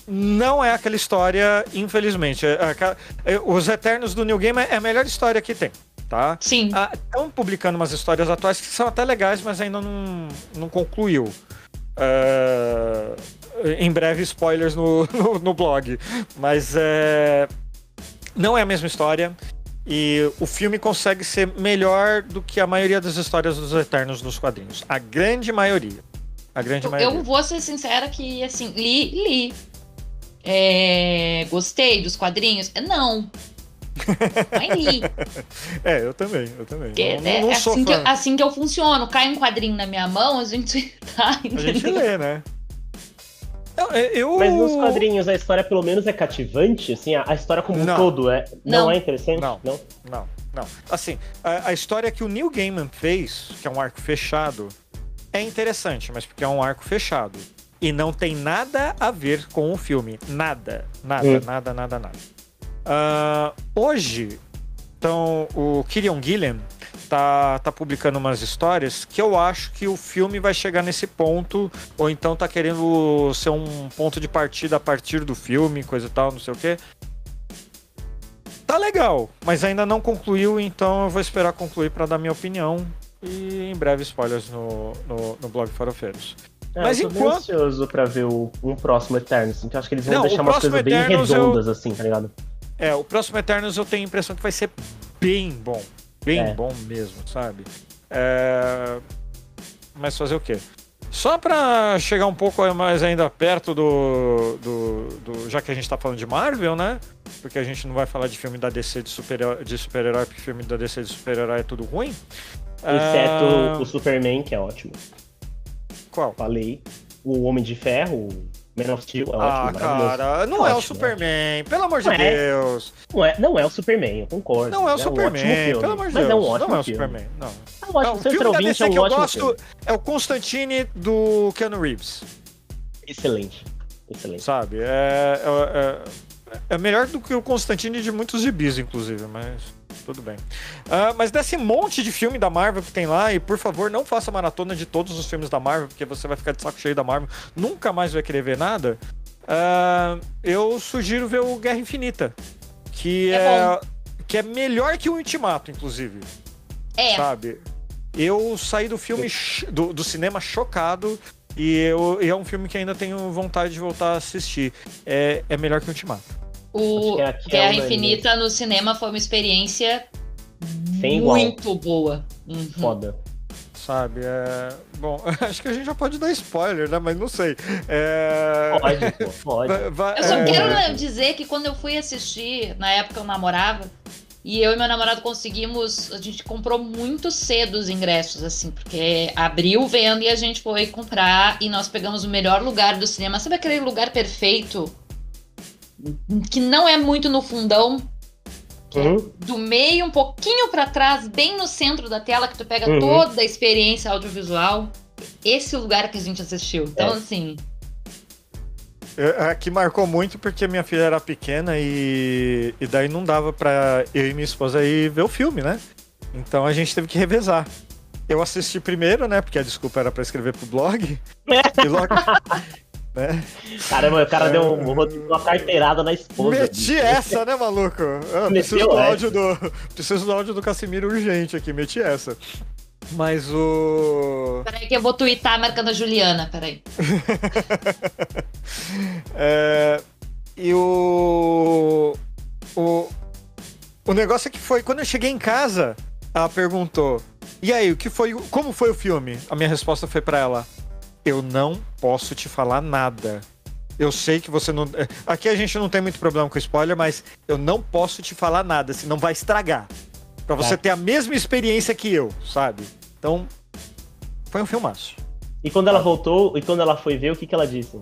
não é aquela história, infelizmente. É, é, é, os Eternos do Neil Gaiman é a melhor história que tem, tá? Sim. Estão ah, publicando umas histórias atuais que são até legais, mas ainda não, não concluiu. Uh, em breve, spoilers no, no, no blog. Mas é, não é a mesma história. E o filme consegue ser melhor do que a maioria das histórias dos Eternos nos quadrinhos. A grande maioria. A grande eu, maioria. Eu vou ser sincera que, assim, li, li. É, gostei dos quadrinhos? Não. Mas li. É, eu também, eu também. não, é, não, não é assim, que, assim, que, eu funciono. Cai um quadrinho na minha mão, a gente tá. A gente lê, né? É, eu... Mas nos quadrinhos a história pelo menos é cativante, assim, a, a história como não. um todo é, não. não é interessante? Não, não, não. não. Assim, a, a, história que o Neil Gaiman fez, que é um arco fechado, é interessante, mas porque é um arco fechado. E não tem nada a ver com o filme. Nada, nada, hum. nada, nada, nada. Uh, hoje, então, o Kirion Gilliam tá, tá publicando umas histórias que eu acho que o filme vai chegar nesse ponto, ou então tá querendo ser um ponto de partida a partir do filme, coisa e tal, não sei o quê. tá legal, mas ainda não concluiu, então eu vou esperar concluir para dar minha opinião. E em breve spoilers no, no, no blog Farofeiros. É, Mas eu tô enquanto... ansioso pra ver o, um próximo Eternos. Então acho que eles vão não, deixar umas coisas bem redondas, eu... assim, tá ligado? É, o próximo Eternos eu tenho a impressão que vai ser bem bom. Bem é. bom mesmo, sabe? É... Mas fazer o quê? Só pra chegar um pouco mais ainda perto do, do, do, Já que a gente tá falando de Marvel, né? Porque a gente não vai falar de filme da DC de super-herói, de super porque filme da DC de super-herói é tudo ruim. Exceto uh... o Superman, que é ótimo. Qual? Falei. O Homem de Ferro, Man of Steel, é ah, cara, não é, é o Superman, pelo amor de é. Deus. Não é, não é o Superman, eu concordo. Não é o é Superman, um pelo amor de Deus. Mas é um ótimo não é o Superman, não. É um ótimo, não, o filme da DC é um que eu gosto filme. é o Constantine do Keanu Reeves. Excelente, excelente. Sabe, é, é, é melhor do que o Constantine de muitos gibis, inclusive, mas tudo bem. Uh, mas desse monte de filme da Marvel que tem lá, e por favor, não faça maratona de todos os filmes da Marvel, porque você vai ficar de saco cheio da Marvel, nunca mais vai querer ver nada. Uh, eu sugiro ver o Guerra Infinita, que é, é que é melhor que o Ultimato, inclusive. É. Sabe? Eu saí do filme, do, do cinema chocado. E, eu, e é um filme que ainda tenho vontade de voltar a assistir. É, é melhor que o Ultimato. O é Guerra Infinita no cinema foi uma experiência muito boa. Uhum. Foda. Sabe, é. Bom, acho que a gente já pode dar spoiler, né? Mas não sei. É... Pode, pô, pode. eu só é... quero dizer que quando eu fui assistir, na época eu namorava, e eu e meu namorado conseguimos. A gente comprou muito cedo os ingressos, assim, porque abriu vendo e a gente foi comprar e nós pegamos o melhor lugar do cinema. Sabe aquele lugar perfeito? Que não é muito no fundão, é uhum. do meio um pouquinho para trás, bem no centro da tela, que tu pega uhum. toda a experiência audiovisual. Esse lugar que a gente assistiu. Então, é. assim. Aqui marcou muito porque minha filha era pequena e, e daí não dava para eu e minha esposa ir ver o filme, né? Então a gente teve que revezar. Eu assisti primeiro, né? Porque a desculpa era para escrever pro blog. e logo, né? Caramba, o cara é... deu uma carteirada na esposa. Meti bicho. essa, né, maluco? Eu preciso, do áudio do, preciso do áudio do Casimiro urgente aqui, meti essa. Mas o. Peraí, que eu vou twittar marcando a Juliana, peraí. é, e o. O. O negócio é que foi. Quando eu cheguei em casa, ela perguntou: E aí, o que foi. Como foi o filme? A minha resposta foi para ela: eu não posso te falar nada. Eu sei que você não. É, aqui a gente não tem muito problema com spoiler, mas eu não posso te falar nada, senão vai estragar. Pra você é. ter a mesma experiência que eu, sabe? Então, foi um filmaço. E quando ela voltou, e quando ela foi ver, o que, que ela disse?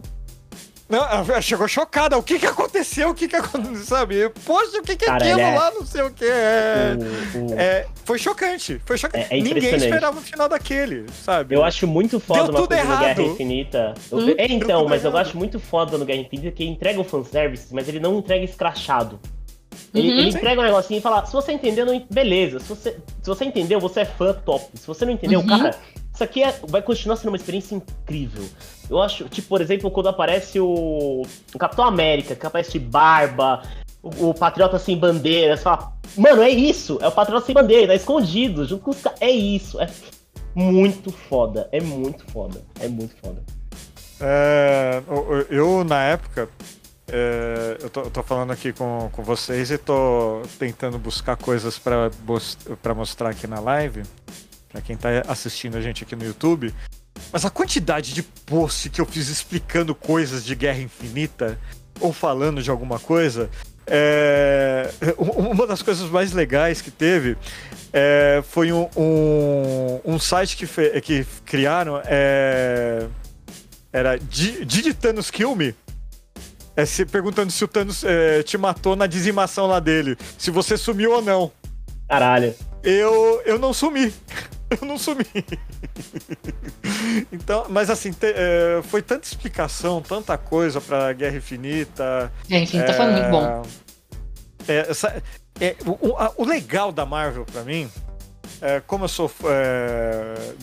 Não, ela chegou chocada. O que que aconteceu? O que que aconteceu? Sabe? Poxa, o que que é aquilo é... lá? Não sei o que. É... O, o... é... Foi chocante. Foi chocante. É, é Ninguém esperava o final daquele, sabe? Eu acho muito foda Deu uma coisa errado. no Guerra Infinita. Hum? É, então, mas errado. eu acho muito foda no Guerra Infinita que entrega o fanservice, mas ele não entrega escrachado. Ele, uhum, ele entrega um negocinho e fala: se você entendeu, não... beleza. Se você, se você entendeu, você é fã top. Se você não entendeu, uhum. cara, isso aqui é, vai continuar sendo uma experiência incrível. Eu acho, tipo, por exemplo, quando aparece o, o Capitão América, que aparece de barba, o, o Patriota Sem Bandeira, você fala, mano, é isso, é o Patriota Sem Bandeira, tá escondido, junto com os caras. É isso, é muito foda, é muito foda, é muito foda. É, eu, na época, é, eu, tô, eu, tô, falando aqui com, com vocês e tô tentando buscar coisas para mostrar aqui na live para quem tá assistindo a gente aqui no YouTube. Mas a quantidade de post que eu fiz explicando coisas de Guerra Infinita ou falando de alguma coisa. É... Uma das coisas mais legais que teve é... foi um, um, um, site que, fe... que criaram. É... Era Did Thanos Kill Me? É, se, perguntando se o Thanos é, te matou na dizimação lá dele. Se você sumiu ou não. Caralho. Eu, eu não sumi. Eu não sumi. então, mas assim, te, é, foi tanta explicação, tanta coisa pra Guerra Infinita. Guerra Infinita é, foi muito bom. É, essa, é, o, a, o, legal da Marvel pra mim, como eu sou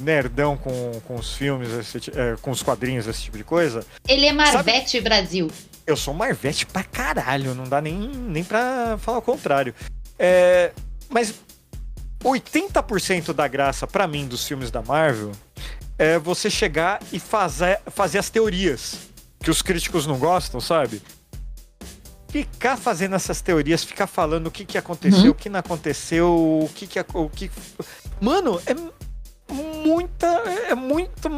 nerdão com, com os filmes, esse, com os quadrinhos, esse tipo de coisa. Ele é Marvete sabe... Brasil. Eu sou Marvete pra caralho, não dá nem, nem pra falar o contrário. É, mas 80% da graça, para mim, dos filmes da Marvel é você chegar e fazer, fazer as teorias que os críticos não gostam, sabe? Ficar fazendo essas teorias, ficar falando o que, que aconteceu, uhum. o que não aconteceu, o que que, o que. Mano, é muita. É muito.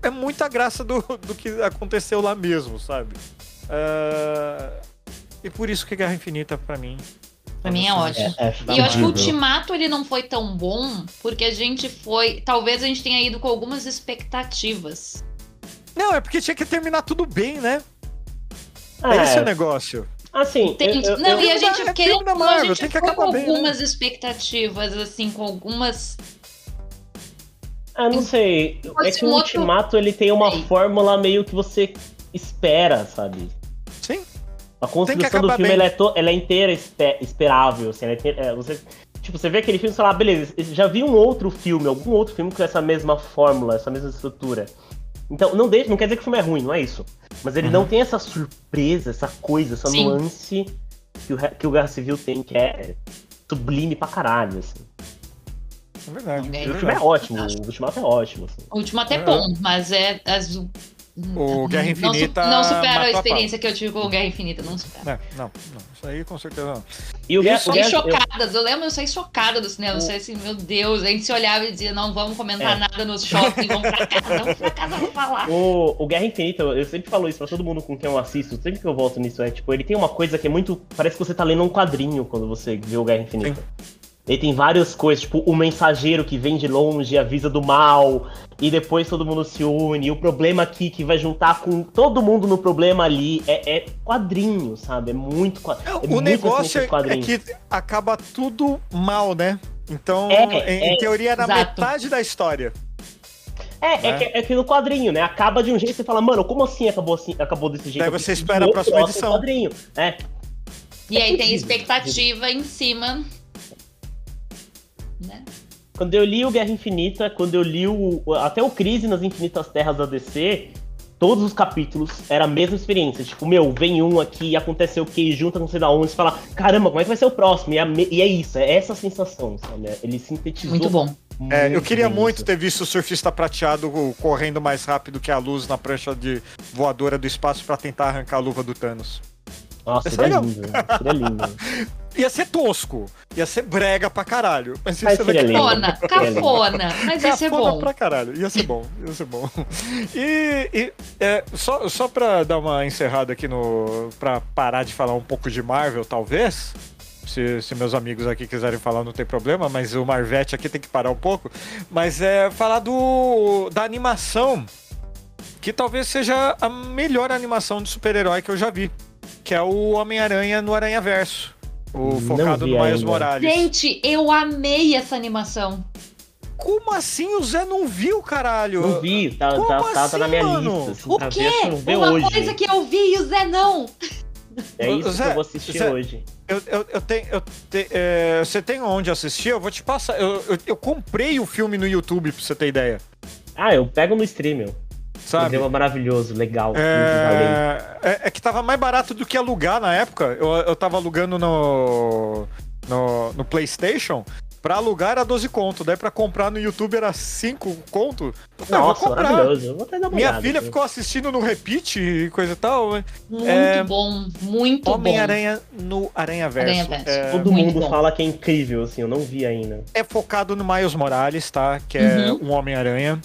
É muita graça do, do que aconteceu lá mesmo, sabe? Uh, e por isso que Guerra Infinita, para mim, Pra mim é ótimo. É, é e eu acho que o Ultimato ele não foi tão bom porque a gente foi. Talvez a gente tenha ido com algumas expectativas. Não, é porque tinha que terminar tudo bem, né? É. Esse é o negócio. Assim, tem, eu, eu, não, eu, e a gente é querendo a gente tem que foi com bem, né? algumas né? expectativas, assim, com algumas. Ah, não sei. É que o Ultimato ele tem uma fórmula meio que você espera, sabe? A construção do filme ela é, to, ela é, inteira esperável, assim, é inteira, é, você, tipo, você vê aquele filme e fala, ah, beleza, já vi um outro filme, algum outro filme com essa mesma fórmula, essa mesma estrutura. Então, não, deixa, não quer dizer que o filme é ruim, não é isso. Mas ele uhum. não tem essa surpresa, essa coisa, essa Sim. nuance que o, que o Guerra Civil tem, que é sublime pra caralho, assim. É verdade. É, o filme é ótimo, o Ultimato é ótimo. Assim. O Ultimato é bom, mas é as, o Guerra Infinita. Não, não supera a experiência a que eu tive com o Guerra Infinita, não supera. É, não, não, isso aí com certeza não. E o Guerra, eu saí Guerra, chocada, eu... eu... lembro, eu saí chocada do cinema. Eu saí assim, meu Deus, a gente se olhava e dizia, não vamos comentar é. nada no shopping, vamos pra casa, vamos pra casa, vamos falar. O, o Guerra Infinita, eu sempre falo isso pra todo mundo com quem eu assisto, sempre que eu volto nisso, é tipo, ele tem uma coisa que é muito. Parece que você tá lendo um quadrinho quando você vê o Guerra Infinita. Sim. Ele tem várias coisas, tipo o mensageiro que vem de longe avisa do mal, e depois todo mundo se une, e o problema aqui que vai juntar com todo mundo no problema ali é, é quadrinho, sabe? É muito quadrinho. É o muito negócio é, é que acaba tudo mal, né? Então, é, em, em, é, teoria, era exato. metade da história. É, né? é, que, é que no quadrinho, né? Acaba de um jeito e você fala, mano, como assim acabou assim, acabou desse jeito? Daí você espera a próxima edição. Quadrinho, é. E aí tem expectativa em cima né? Quando eu li o Guerra Infinita, quando eu li o, até o Crise nas Infinitas Terras da DC, todos os capítulos era a mesma experiência. Tipo, meu, vem um aqui, aconteceu o que, junta não sei da onde, você fala, caramba, como é que vai ser o próximo? E, é, e é isso, é essa sensação, sabe? Ele sintetizou. Muito bom. Muito é, eu queria muito isso. ter visto o surfista prateado correndo mais rápido que a luz na prancha de voadora do espaço para tentar arrancar a luva do Thanos. Nossa, seria lindo. Seria lindo. ia ser tosco. Ia ser brega pra caralho. Mas ia ser cafona, cafona. Mas ia ser bom. pra caralho. Ia ser bom. Ia ser bom. E, e é, só, só pra dar uma encerrada aqui no. pra parar de falar um pouco de Marvel, talvez. Se, se, meus amigos aqui quiserem falar, não tem problema, mas o Marvete aqui tem que parar um pouco. Mas é falar do da animação, que talvez seja a melhor animação de super-herói que eu já vi que é o Homem-Aranha no Aranha Verso. O focado no Miles Morales. Gente, eu amei essa animação. Como assim o Zé não viu, caralho? Não vi, tá, tá, tá, assim, tá na minha mano? lista. Assim, o quê? Uma hoje. coisa que eu vi e o Zé não. É isso Zé, que eu vou assistir Zé, hoje. Eu, eu, eu tenho. Eu te, é, você tem onde assistir? Eu vou te passar. Eu, eu, eu, comprei o filme no YouTube, pra você ter ideia. Ah, eu pego no stream, meu. Sabe? Um maravilhoso, legal. É... é... É, que tava mais barato do que alugar na época. Eu, eu tava alugando no, no, no PlayStation. Pra alugar era 12 conto, daí pra comprar no YouTube era 5 conto. Nossa, eu vou comprar. maravilhoso. Eu vou até dar uma Minha olhada, filha ficou assistindo no repeat e coisa e tal. Muito é... bom, muito Homem bom. Homem-Aranha no Aranha Verso. Aranha Verso. É... Todo mundo bom. fala que é incrível, assim, eu não vi ainda. É focado no Miles Morales, tá? Que é uhum. um Homem-Aranha.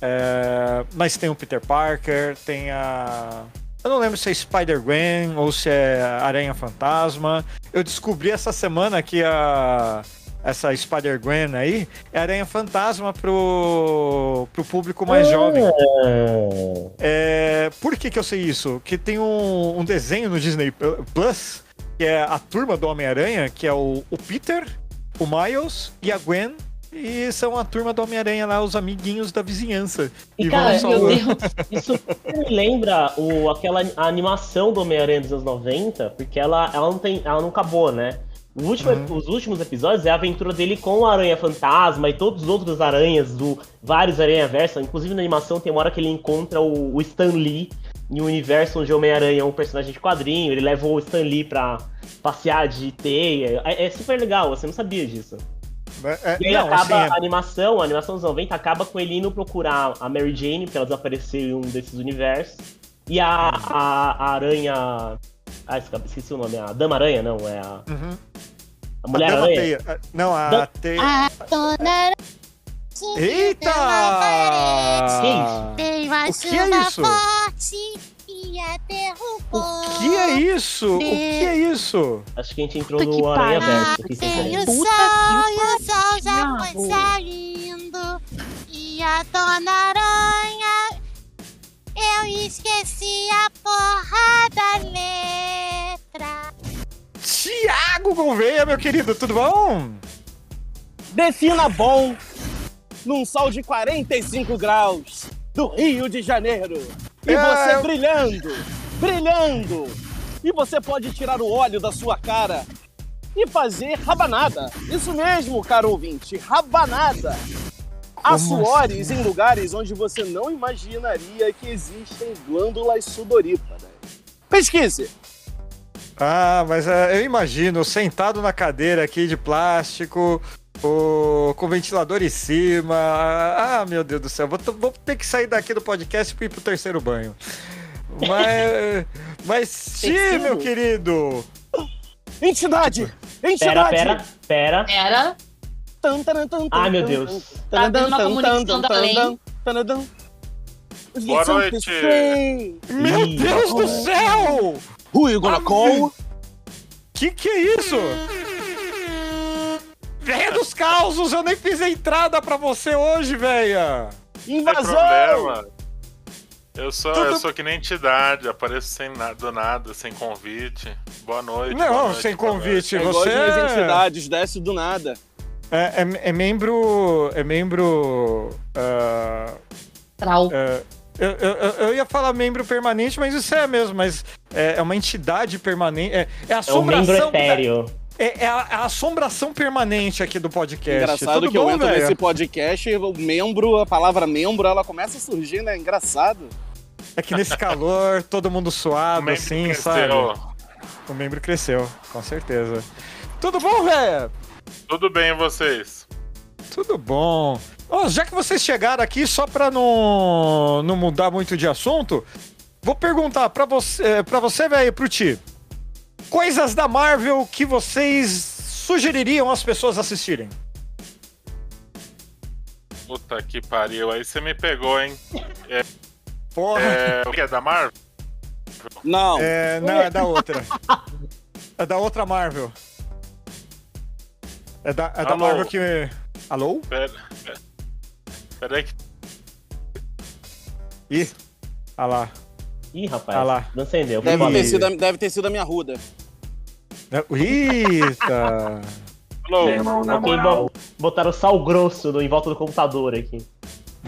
É, mas tem o Peter Parker, tem a. Eu não lembro se é Spider-Gwen ou se é Aranha Fantasma. Eu descobri essa semana que a. Essa Spider-Gwen aí é Aranha Fantasma pro, pro público mais ah. jovem. É, por que, que eu sei isso? Que tem um, um desenho no Disney Plus que é a turma do Homem-Aranha, que é o, o Peter, o Miles e a Gwen e são a turma do Homem-Aranha lá, os amiguinhos da vizinhança. E, e cara, meu Deus, isso me lembra o, aquela animação do Homem-Aranha dos anos 90, porque ela, ela, não tem, ela não acabou, né? Último, uhum. Os últimos episódios é a aventura dele com o Aranha Fantasma e todos os outros aranhas do vários Aranha Versa. Inclusive na animação tem uma hora que ele encontra o, o Stan Lee em um universo onde o Homem-Aranha é um personagem de quadrinho, ele leva o Stan Lee pra passear de teia. É, é super legal, você não sabia disso. É, e aí não, acaba assim, a animação, a animação dos 90 acaba com ele indo procurar a Mary Jane, porque ela desapareceu em um desses universos. E a, a, a aranha. Ah, esqueci o nome, a Dama Aranha, não, é a. Uhum. A Mulher a Aranha. Não, a da... teia. A dona Eita! Tem uma chuva forte e derrubou. O que é isso? O que é isso? Acho que a gente entrou no Aranha Verso. Tem o sol e o sol já foi saindo. E a Dona Aranha, eu esqueci a porra da letra. Tiago Gouveia, meu querido, tudo bom? Defina bom num sol de 45 graus do Rio de Janeiro. E é... você brilhando, brilhando. E você pode tirar o óleo da sua cara e fazer rabanada. Isso mesmo, caro ouvinte, rabanada. Há suores assim? em lugares onde você não imaginaria que existem glândulas sudoríparas. Pesquise. Ah, mas uh, eu imagino, sentado na cadeira aqui de plástico, o, com o ventilador em cima. Ah, meu Deus do céu. Vou, vou ter que sair daqui do podcast e ir pro terceiro banho. Mas, mas sim, meu querido. Entidade! Entidade! Pera, pera, pera. Pera. Ai, meu Deus. Tá dando uma comunicação da lei. Boa noite. Meu Deus do céu! Who you gonna call? Que que é isso? Véia dos causos, eu nem fiz a entrada pra você hoje, véia. Invasão! Eu sou, Tudo... eu sou que nem entidade, apareço sem nada, do nada, sem convite. Boa noite. Não, boa noite, sem convite. É você é... entidades, desce do nada. É, é, é membro. É membro. Uh, Trau. Uh, eu, eu, eu, ia falar membro permanente, mas isso é mesmo, mas é, é uma entidade permanente. É, é assombração. É um membro etéreo. É, é, a, é, a, assombração permanente aqui do podcast. Engraçado Tudo que bom, eu entro véio? nesse podcast, o membro, a palavra membro, ela começa a surgir, né? Engraçado. É que nesse calor, todo mundo suado, assim, cresceu. sabe? O membro cresceu, com certeza. Tudo bom, velho? Tudo bem, e vocês? Tudo bom. Oh, já que vocês chegaram aqui, só pra não, não mudar muito de assunto, vou perguntar pra você, pra você velho, pro Ti coisas da Marvel que vocês sugeririam às pessoas assistirem? Puta que pariu, aí você me pegou, hein? É, Porra. É, o que é da Marvel? Não. É, não, é da outra. É da outra Marvel. É da, é da Marvel que. Alô? Pera, pera, pera aí que. Ih, olha lá. Ih, rapaz. Ah lá. Não acendeu. Deve ter, sido, deve ter sido a minha ruda. Eita! Alô, ok, botaram sal grosso no, em volta do computador aqui.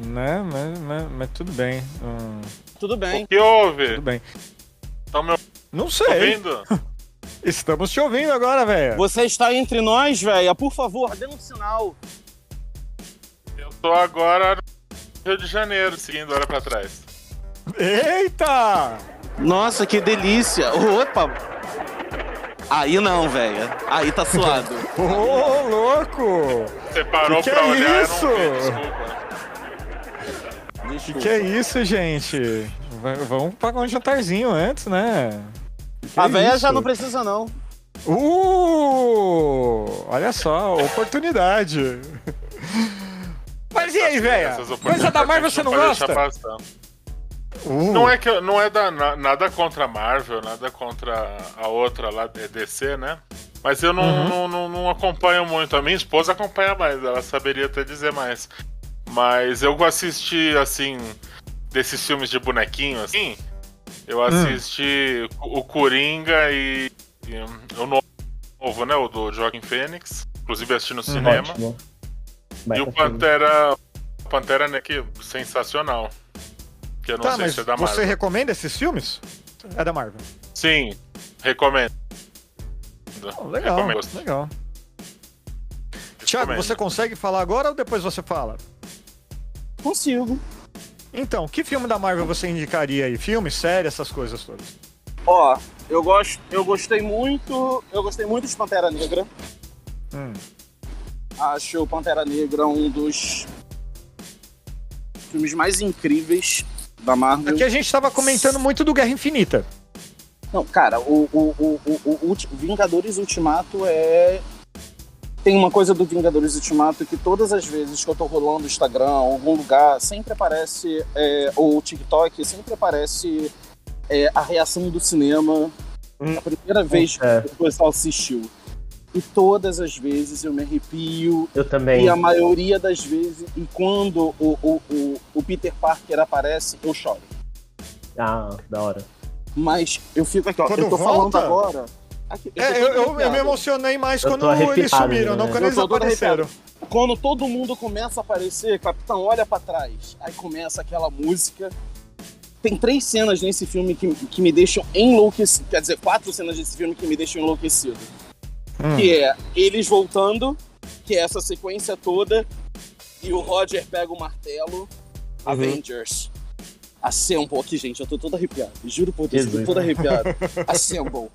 Né, mas, mas, mas tudo bem. Hum. Tudo bem. O que houve? Tudo bem. Tá me Não sei. ouvindo? Estamos te ouvindo agora, velho. Você está entre nós, velho. Por favor, dê um sinal. Eu tô agora no Rio de Janeiro, seguindo hora pra trás. Eita! Nossa, que delícia! Opa! Aí não, velho. Aí tá suado. Ô, oh, louco! Você parou que pra que é olhar, isso? desculpa. Que que é isso, gente? vamos pagar um jantarzinho antes, né? Que a é véia já não precisa, não. Uh! Olha só, oportunidade. Mas e aí, velho? Coisa da Marvel você não gosta? Uh. Não é que não é da, nada contra a Marvel, nada contra a outra lá, DC, né? Mas eu não, uhum. não, não, não, acompanho muito. A minha esposa acompanha mais, ela saberia até dizer mais. Mas eu assisti, assim, desses filmes de bonequinho, assim. Eu hum. assisti uhum. o Coringa e, e, o novo, né? O do Joaquim Fênix. Inclusive assisti no cinema. Ótimo. E o Pantera. Pantera Neck, sensacional que eu não tá, sei se é da Marvel. Você recomenda esses filmes? É da Marvel. Sim, recomendo. Oh, legal, recomendo. legal. Tiago, você consegue falar agora ou depois você fala? Consigo. Então, que filme da Marvel você indicaria aí? Filme, série, essas coisas todas? Ó, eu gosto, eu gostei muito, eu gostei muito de Pantera Negra. Hum. Acho o Pantera Negra um dos filmes mais incríveis da Marvel. Aqui a gente tava comentando muito do Guerra Infinita. Não, cara, o, o, o, o, o Vingadores Ultimato é. Tem uma coisa do Vingadores Ultimato que todas as vezes que eu tô rolando o Instagram, algum lugar, sempre aparece, é, ou o TikTok, sempre aparece é, a reação do cinema. Hum. A primeira vez É. que o pessoal assistiu. E todas as vezes eu me arrepio. Eu também. E a maioria das vezes, e quando o, o, o, o Peter Parker aparece, eu choro. Ah, da hora. Mas eu fico aqui, ó, Quando eu tô falando volta? agora. Aqui, tô É, eu, eu- eu me emocionei mais Eu quando eles sumiram, não né? quando Eu eles apareceram. Quando todo mundo começa a aparecer, Capitão olha pra trás, aí começa aquela música. Tem três cenas nesse filme que, que me deixam enlouquecido. Quer dizer, quatro cenas desse filme que me deixam enlouquecido. Hum. Que é eles voltando, que é essa sequência toda, e o Roger pega o martelo. Avengers. Assemble aqui, gente. Eu tô todo arrepiado. Juro por Deus, eu tô todo arrepiado. Assemble.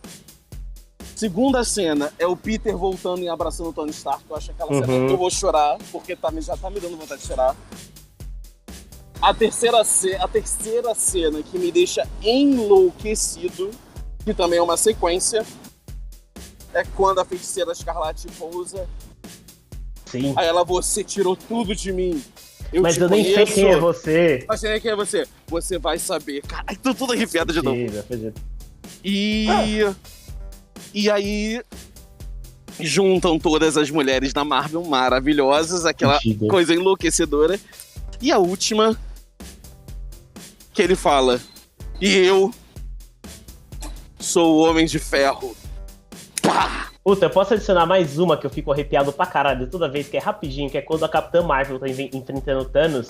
Segunda cena é o Peter voltando e abraçando o Tony Stark. Eu acho aquela cena Uhum. que eu vou chorar, porque tá, já tá me dando vontade de chorar. A terceira, ce- a terceira cena que me deixa enlouquecido, que também é uma sequência, é quando a feiticeira Escarlate pousa. Sim. Aí ela, você tirou tudo de mim. Eu Mas eu nem sei quem é você. Mas sei quem é você. Você vai saber. Caralho, tô tudo arrepiado de novo. Sim, acredito. E. E aí. Juntam todas as mulheres da Marvel maravilhosas, aquela coisa enlouquecedora. E a última. Que ele fala. E eu. Sou o Homem de Ferro. Pá! Puta, eu posso adicionar mais uma que eu fico arrepiado pra caralho toda vez, que é rapidinho, que é quando a Capitã Marvel tá enfrentando o Thanos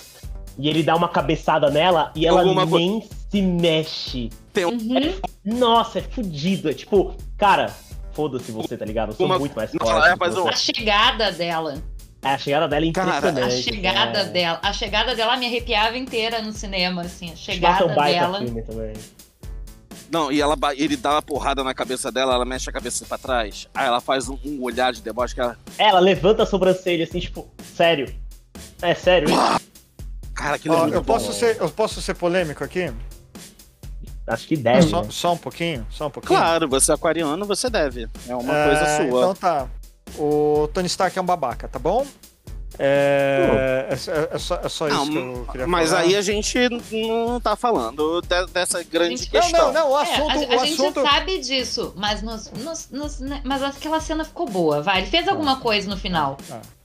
e ele dá uma cabeçada nela e ela Alguma co- nem se mexe. Uhum. Nossa, é fudido. É tipo, cara, foda-se você, tá ligado? Eu sou Uma- muito mais forte. um- A chegada dela. É, A chegada dela é Cara, a impressionante. A chegada é. dela. A chegada dela me arrepiava inteira no cinema, assim. A chegada um baita dela. filme também. Não, e ela, ele dá uma porrada na cabeça dela, ela mexe a cabeça pra trás. Aí ela faz um, um olhar de deboche que ela. Ela levanta a sobrancelha assim, tipo, sério. É sério isso? Cara, é Ó, muito eu, bom. posso ser, eu posso ser polêmico aqui? Acho que deve. só, né? só um pouquinho? Só um pouquinho? Claro, você é aquariano, você deve. É uma É, coisa sua. Então tá. O Tony Stark é um babaca, tá bom? É, é, é- é só, é só isso Não, que eu queria Mas falar. aí a gente não tá falando de- dessa grande Gente, Não, questão. não, não, o É, assunto. a, a o gente assunto... sabe disso, mas, nos, nos- nos- né, mas aquela cena ficou boa, vai. Ele fez alguma coisa no final.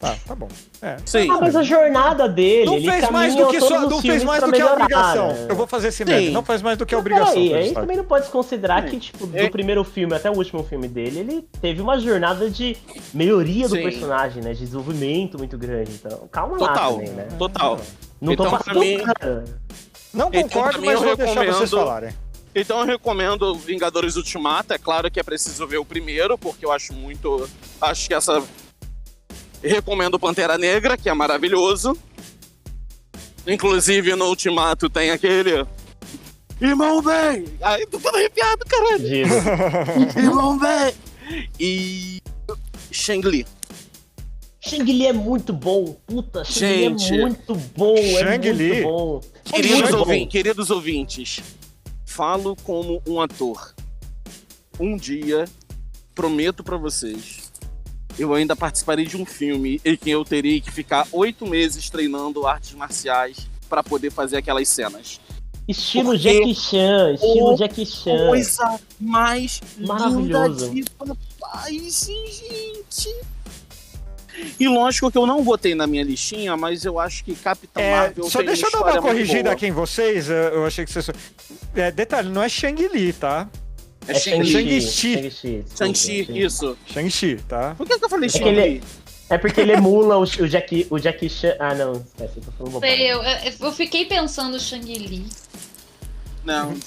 Ah, tá, tá bom. É. Sim. Ah, mas a jornada dele. Não ele fez mais do que, só, não fez mais do que a obrigação. né? Eu vou fazer esse Sim. meme. Não faz mais do que a Mas obrigação. aí Stark. também não pode considerar Sim. que, tipo, do É. primeiro filme até o último filme dele, ele teve uma jornada de melhoria do Sim. personagem, né? De desenvolvimento muito grande. Então, calma lá Total, também, né? total. Não tô Então, pra passando, mim-. Não Então, concordo, mim, mas eu vou deixar recomendo- vocês falarem. Então eu recomendo Vingadores Ultimato. É claro que é preciso ver o primeiro, porque eu acho muito. Acho que essa. Recomendo Pantera Negra, que é maravilhoso. Inclusive no Ultimato tem aquele. Irmão bem! Ai, tô todo arrepiado, caralho! Irmão bem! E. Shang-Li. Shang-Li é muito bom. Puta, Shang-Li Gente. é muito bom. É Shang-Li. muito bom. É Queridos, muito bom. ouvin- queridos ouvintes, falo como um ator. Um dia, prometo pra vocês, eu ainda participarei de um filme em que eu terei que ficar oito meses treinando artes marciais pra poder fazer aquelas cenas. Estilo Porque Jackie Chan, estilo o Jackie Chan. Coisa mais linda Maravilhoso. de papai, gente. E lógico que eu não botei na minha listinha, mas eu acho que Capitão É, Marvel só tem deixa eu dar uma corrigida aqui em vocês. Eu eu achei que vocês. É, detalhe, não é Shang-Li, tá? É É. Shang-Chi. Shang-Chi. Shang-Chi, isso. Shang-Chi, tá? Por que, que eu falei É Shang-Li? ele- É porque ele emula o, o, Jackie, o Jackie Chan. Ah, não, esquece, eu tô falando bobagem. Sei, eu, eu, eu fiquei pensando Shang-Li. Não.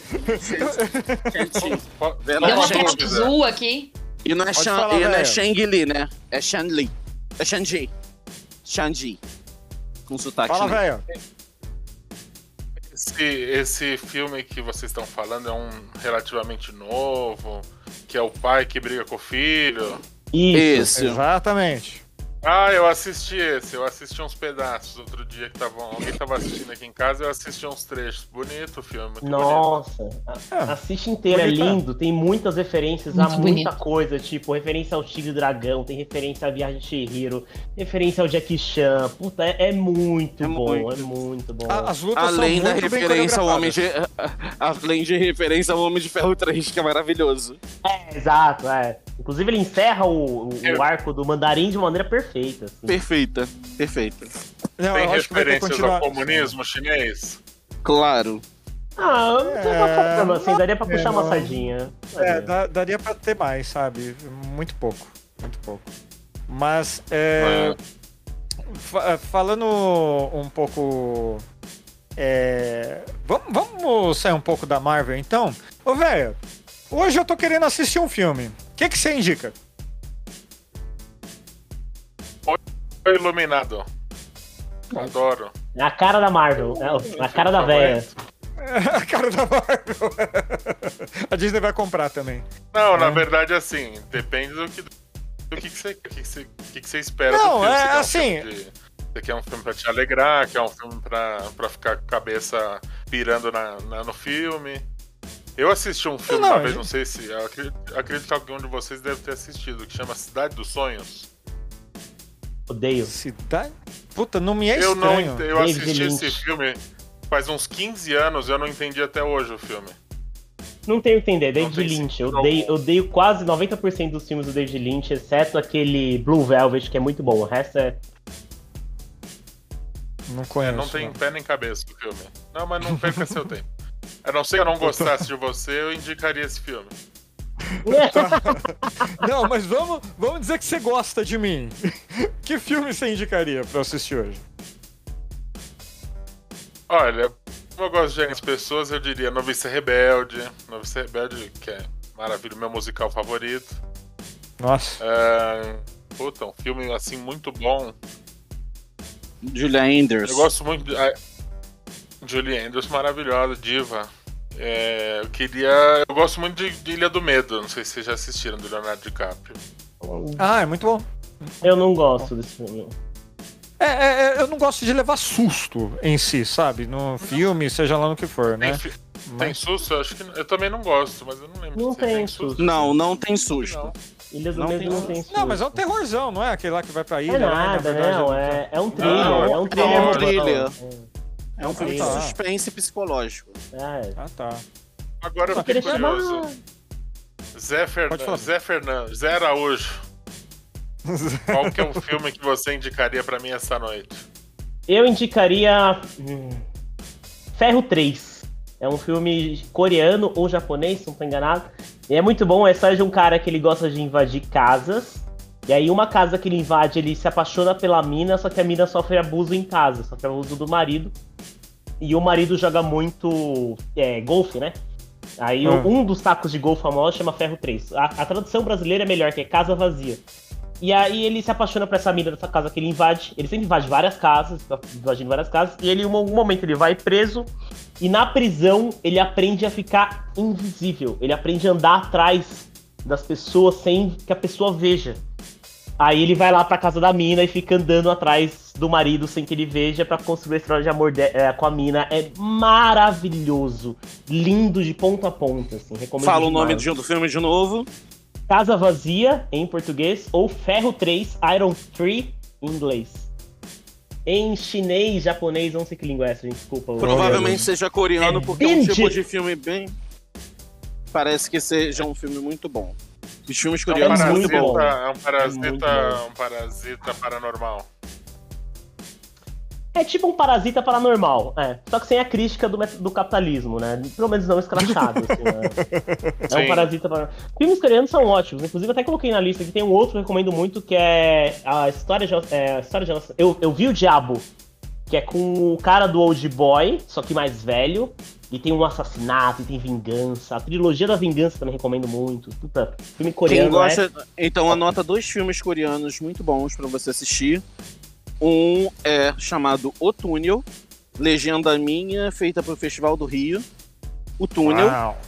Shang-Chi. Deu uma Shang- tela azul aqui. E não é, Shang, falar, e não é. Shang-Li, né? É Shang-Li. É Shang-Chi. Shang-Chi. Com sotaque Fala, velho. Esse, esse filme que vocês estão falando é um relativamente novo, que é o pai que briga com o filho. Isso. Exatamente. Ah, eu assisti esse, eu assisti uns pedaços outro dia que tava, alguém tava assistindo aqui em casa, eu assisti uns trechos. Bonito o filme, muito Nossa, bonito. assiste inteiro, é lindo, tem muitas referências muito a muita bonito. coisa, tipo, referência ao Tigre Dragão, tem referência à Viagem de Chihiro, referência ao Jackie Chan, puta, é, é muito é bom, muito. é muito bom. As lutas além da referência ao Homem de, além de referência ao Homem de Ferro 3, que é maravilhoso. É, exato, é. Inclusive ele encerra o, o, arco do Mandarim de maneira perfeita. Assim. Perfeita, perfeita. Não, Tem referências ao comunismo chinês? Claro. Ah, não tem uma problema, assim, daria pra puxar é, uma sardinha. É, dá, daria pra ter mais, sabe? Muito pouco, muito pouco. Mas, é, fa falando um pouco... É, vamos, vamos sair um pouco da Marvel, então? Ô, velho, hoje eu tô querendo assistir um filme. O que, que você indica? O Iluminado. Adoro. É a cara da Marvel. É a cara da véia. a cara da Marvel. a Disney vai comprar também. Não, é. na verdade, assim, depende do que, do que, que, você, que, que, você, que, que você espera Não, do filme. é assim. Um de, você quer um filme pra te alegrar, quer um filme pra, pra ficar com a cabeça pirando na, na no filme. Eu assisti um filme não, uma vez, gente... não sei se. Acredito, acredito, que algum de vocês deve ter assistido, que chama Cidade dos Sonhos. Odeio. Cidade? Puta, não me é eu estranho. Não, eu David assisti Lynch. esse filme faz uns 15 anos, eu não entendi até hoje o filme. Não tenho que entender, David Lynch. Eu odeio, eu odeio quase 90% dos filmes do David Lynch, exceto aquele Blue Velvet, que é muito bom. O resto é. Não conheço. É, não tem não. pé nem cabeça o filme. Não, mas não perca seu tempo. A não ser que eu não gostasse de você, eu indicaria esse filme. não, mas vamos, vamos dizer que você gosta de mim. Que filme você indicaria pra assistir hoje? Olha, como eu gosto de algumas pessoas, eu diria Novice Rebelde. Novice Rebelde, que é maravilha, meu musical favorito. Nossa. É, puta, um filme assim muito bom. Julia Enders. Eu gosto muito de. Julie Andrews, maravilhosa, diva. É, eu queria. Eu gosto muito de, de, Ilha do Medo, não sei se vocês já assistiram, do Leonardo DiCaprio. Ah, é muito bom. Eu não gosto desse filme. É, é, é, eu não gosto de levar susto em si, sabe? No filme, seja lá no que for, né? Tem, mas... tem susto? Eu acho que eu também não gosto, mas eu não lembro. Não tem, tem susto. Não, não tem susto. Não. Ilha do não Medo tem não tem susto. Não, mas é um terrorzão, não é? Aquele lá que vai pra ilha. É nada, né? não. É, é um thriller. Não, é um thriller. É um thriller. É um filme de suspense psicológico. É. Ah, tá. Agora eu fiquei curioso. Zé, Fern... Zé Fernandes, Zé Araújo. Qual que é um filme que você indicaria para mim essa noite? Eu indicaria hum, Ferro 3. É um filme coreano ou japonês, se não estou enganado. E é muito bom, é a história de um cara que ele gosta de invadir casas. E aí uma casa que ele invade, ele se apaixona pela mina, só que a mina sofre abuso em casa, sofre abuso do marido. E o marido joga muito é, golfe, né? Aí hum. um dos tacos de golfe famosos chama Ferro 3. A, a, tradução brasileira é melhor, que é Casa Vazia. E aí ele se apaixona por essa mina dessa casa que ele invade. Ele sempre invade várias casas, fica invadindo várias casas. E ele, em algum momento, ele vai preso. E na prisão, ele aprende a ficar invisível. Ele aprende a andar atrás das pessoas sem que a pessoa veja. Aí ele vai lá pra casa da mina e fica andando atrás do marido sem que ele veja para construir a história de amor de, é, com a mina. É maravilhoso. Lindo de ponta a ponta, assim. Recomendo Fala demais. o nome do filme de novo. Casa Vazia, em português, ou Ferro 3, Iron 3, em inglês. Em chinês, japonês, não sei que língua é essa, gente, desculpa. Provavelmente seja coreano, é porque é um tipo de filme bem... Parece que seja um filme muito bom. Os filmes coreanos é um muito bom. É um parasita, é um parasita paranormal. É tipo um parasita paranormal, é. Só que sem a crítica do, do capitalismo, né? Pelo menos não escrachado, assim, né? É um parasita paranormal. Filmes coreanos são ótimos. Inclusive, até coloquei na lista que tem um outro que eu recomendo muito, que é a história de. É, a história de eu, eu vi o Diabo, que é com o cara do Old Boy, só que mais velho. E tem um assassinato, e tem vingança. A trilogia da vingança também recomendo muito. Puta, filme coreano. Quem gosta, é... então anota dois filmes coreanos muito bons para você assistir. Um é chamado O Túnel, legenda minha, feita pro Festival do Rio. O Túnel. Uau.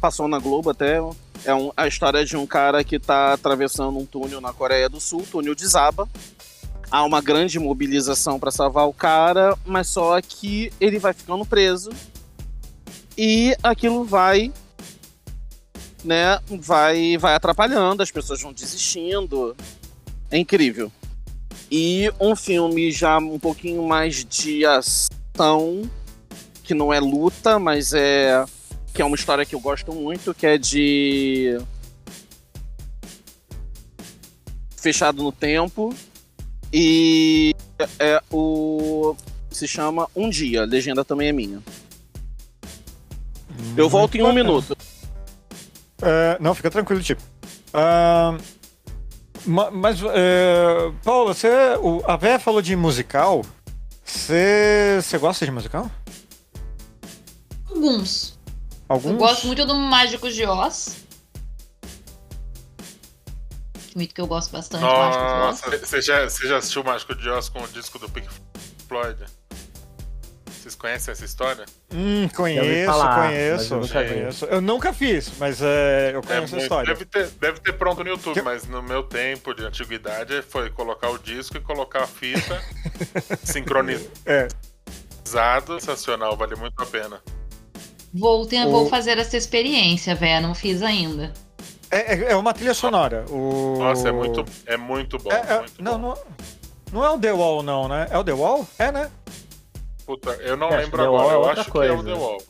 Passou na Globo até. É um, a história de um cara que tá atravessando um túnel na Coreia do Sul, o túnel desaba. Há uma grande mobilização para salvar o cara, mas só que ele vai ficando preso e aquilo vai né, vai vai atrapalhando, as pessoas vão desistindo. É incrível. E um filme já um pouquinho mais de ação, que não é luta, mas é que é uma história que eu gosto muito, que é de fechado no tempo e é o se chama Um Dia, a legenda também é minha. Eu volto em um minuto. É, não, fica tranquilo, tipo. Uh, mas, uh, Paula, você, o, a Véia falou de musical. Você, você gosta de musical? Alguns. Alguns? Eu gosto muito do Mágico de Oz. Filme que eu gosto bastante. Nossa, você já, você já assistiu o Mágico de Oz com o disco do Pink Floyd? Vocês conhecem essa história? Hum, conheço, falar, conheço. Eu nunca, conheço. eu nunca fiz, mas é, eu conheço é, a história. Deve ter, deve ter pronto no YouTube, que... mas no meu tempo de antiguidade foi colocar o disco e colocar a fita sincronizado. É. Sensacional, vale muito a pena. Vou, ter, o... vou fazer essa experiência, velho. Não fiz ainda. É, é, é uma trilha sonora. O... Nossa, é muito, é muito bom. É, é muito não, bom. não, não é o The Wall, não, né? É o The Wall? É, né? Puta, eu não lembro agora. É eu acho coisa. que é o The Wall.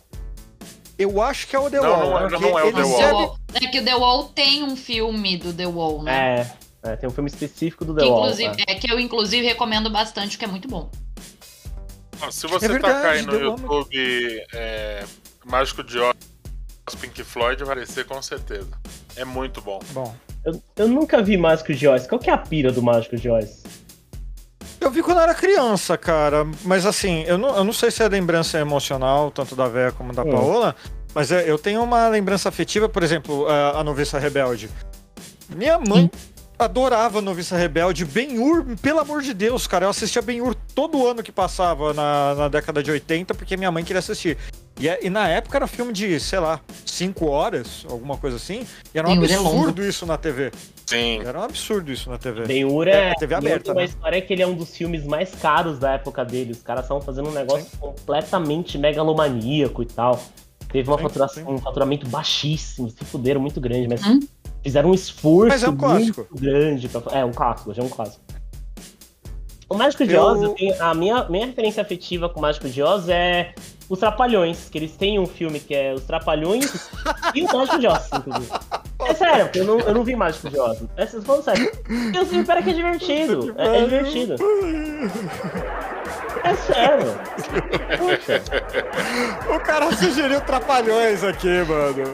Eu acho que é o The não, Wall. Não, não, não é o The Wall. É que o The Wall tem um filme do The Wall, né? É, é tem um filme específico do The que, Wall. Inclusive, tá? É que eu, inclusive, recomendo bastante, que é muito bom. se você é verdade, tacar aí no YouTube é, Mágico de Oz, Pink Floyd, vai aparecer com certeza. É muito bom. Bom. Eu, eu nunca vi Mágico de Oz. Qual que é a pira do Mágico de Oz? Eu vi quando eu era criança, cara. Mas assim, eu não, eu não sei se é lembrança emocional, tanto da Véia como da hum. Paola. Mas é, eu tenho uma lembrança afetiva, por exemplo, a, a Noviça Rebelde. Minha mãe hum. adorava Noviça Rebelde. Ben-Hur, pelo amor de Deus, cara. Eu assistia Ben-Hur todo ano que passava na, na década de 80, porque minha mãe queria assistir. E, é, e, na época era filme de, sei lá, 5 horas, alguma coisa assim. E era um é absurdo é isso na TV. Sim. Era um absurdo isso na TV. Ben-Hur é, é TV aberta, né? história é que ele é um dos filmes mais caros da época dele. Os caras estavam fazendo um negócio sim. completamente megalomaníaco e tal. Teve uma sim, faturação, sim. um faturamento baixíssimo, se fuderam muito grande, mas hum? fizeram um esforço é um muito grande. Pra... É, um clássico, já é um clássico. O Mágico de Oz, eu tenho, a minha, minha referência afetiva com o Mágico de Oz é os Trapalhões, que eles têm um filme que é Os Trapalhões e o Mágico de Oz, inclusive. É sério, porque eu não, eu não vi Mágico de Oz. É, vocês falam sério. Eu sei, pera que é divertido. É, é divertido. É sério. Puxa. O cara sugeriu Trapalhões aqui, mano.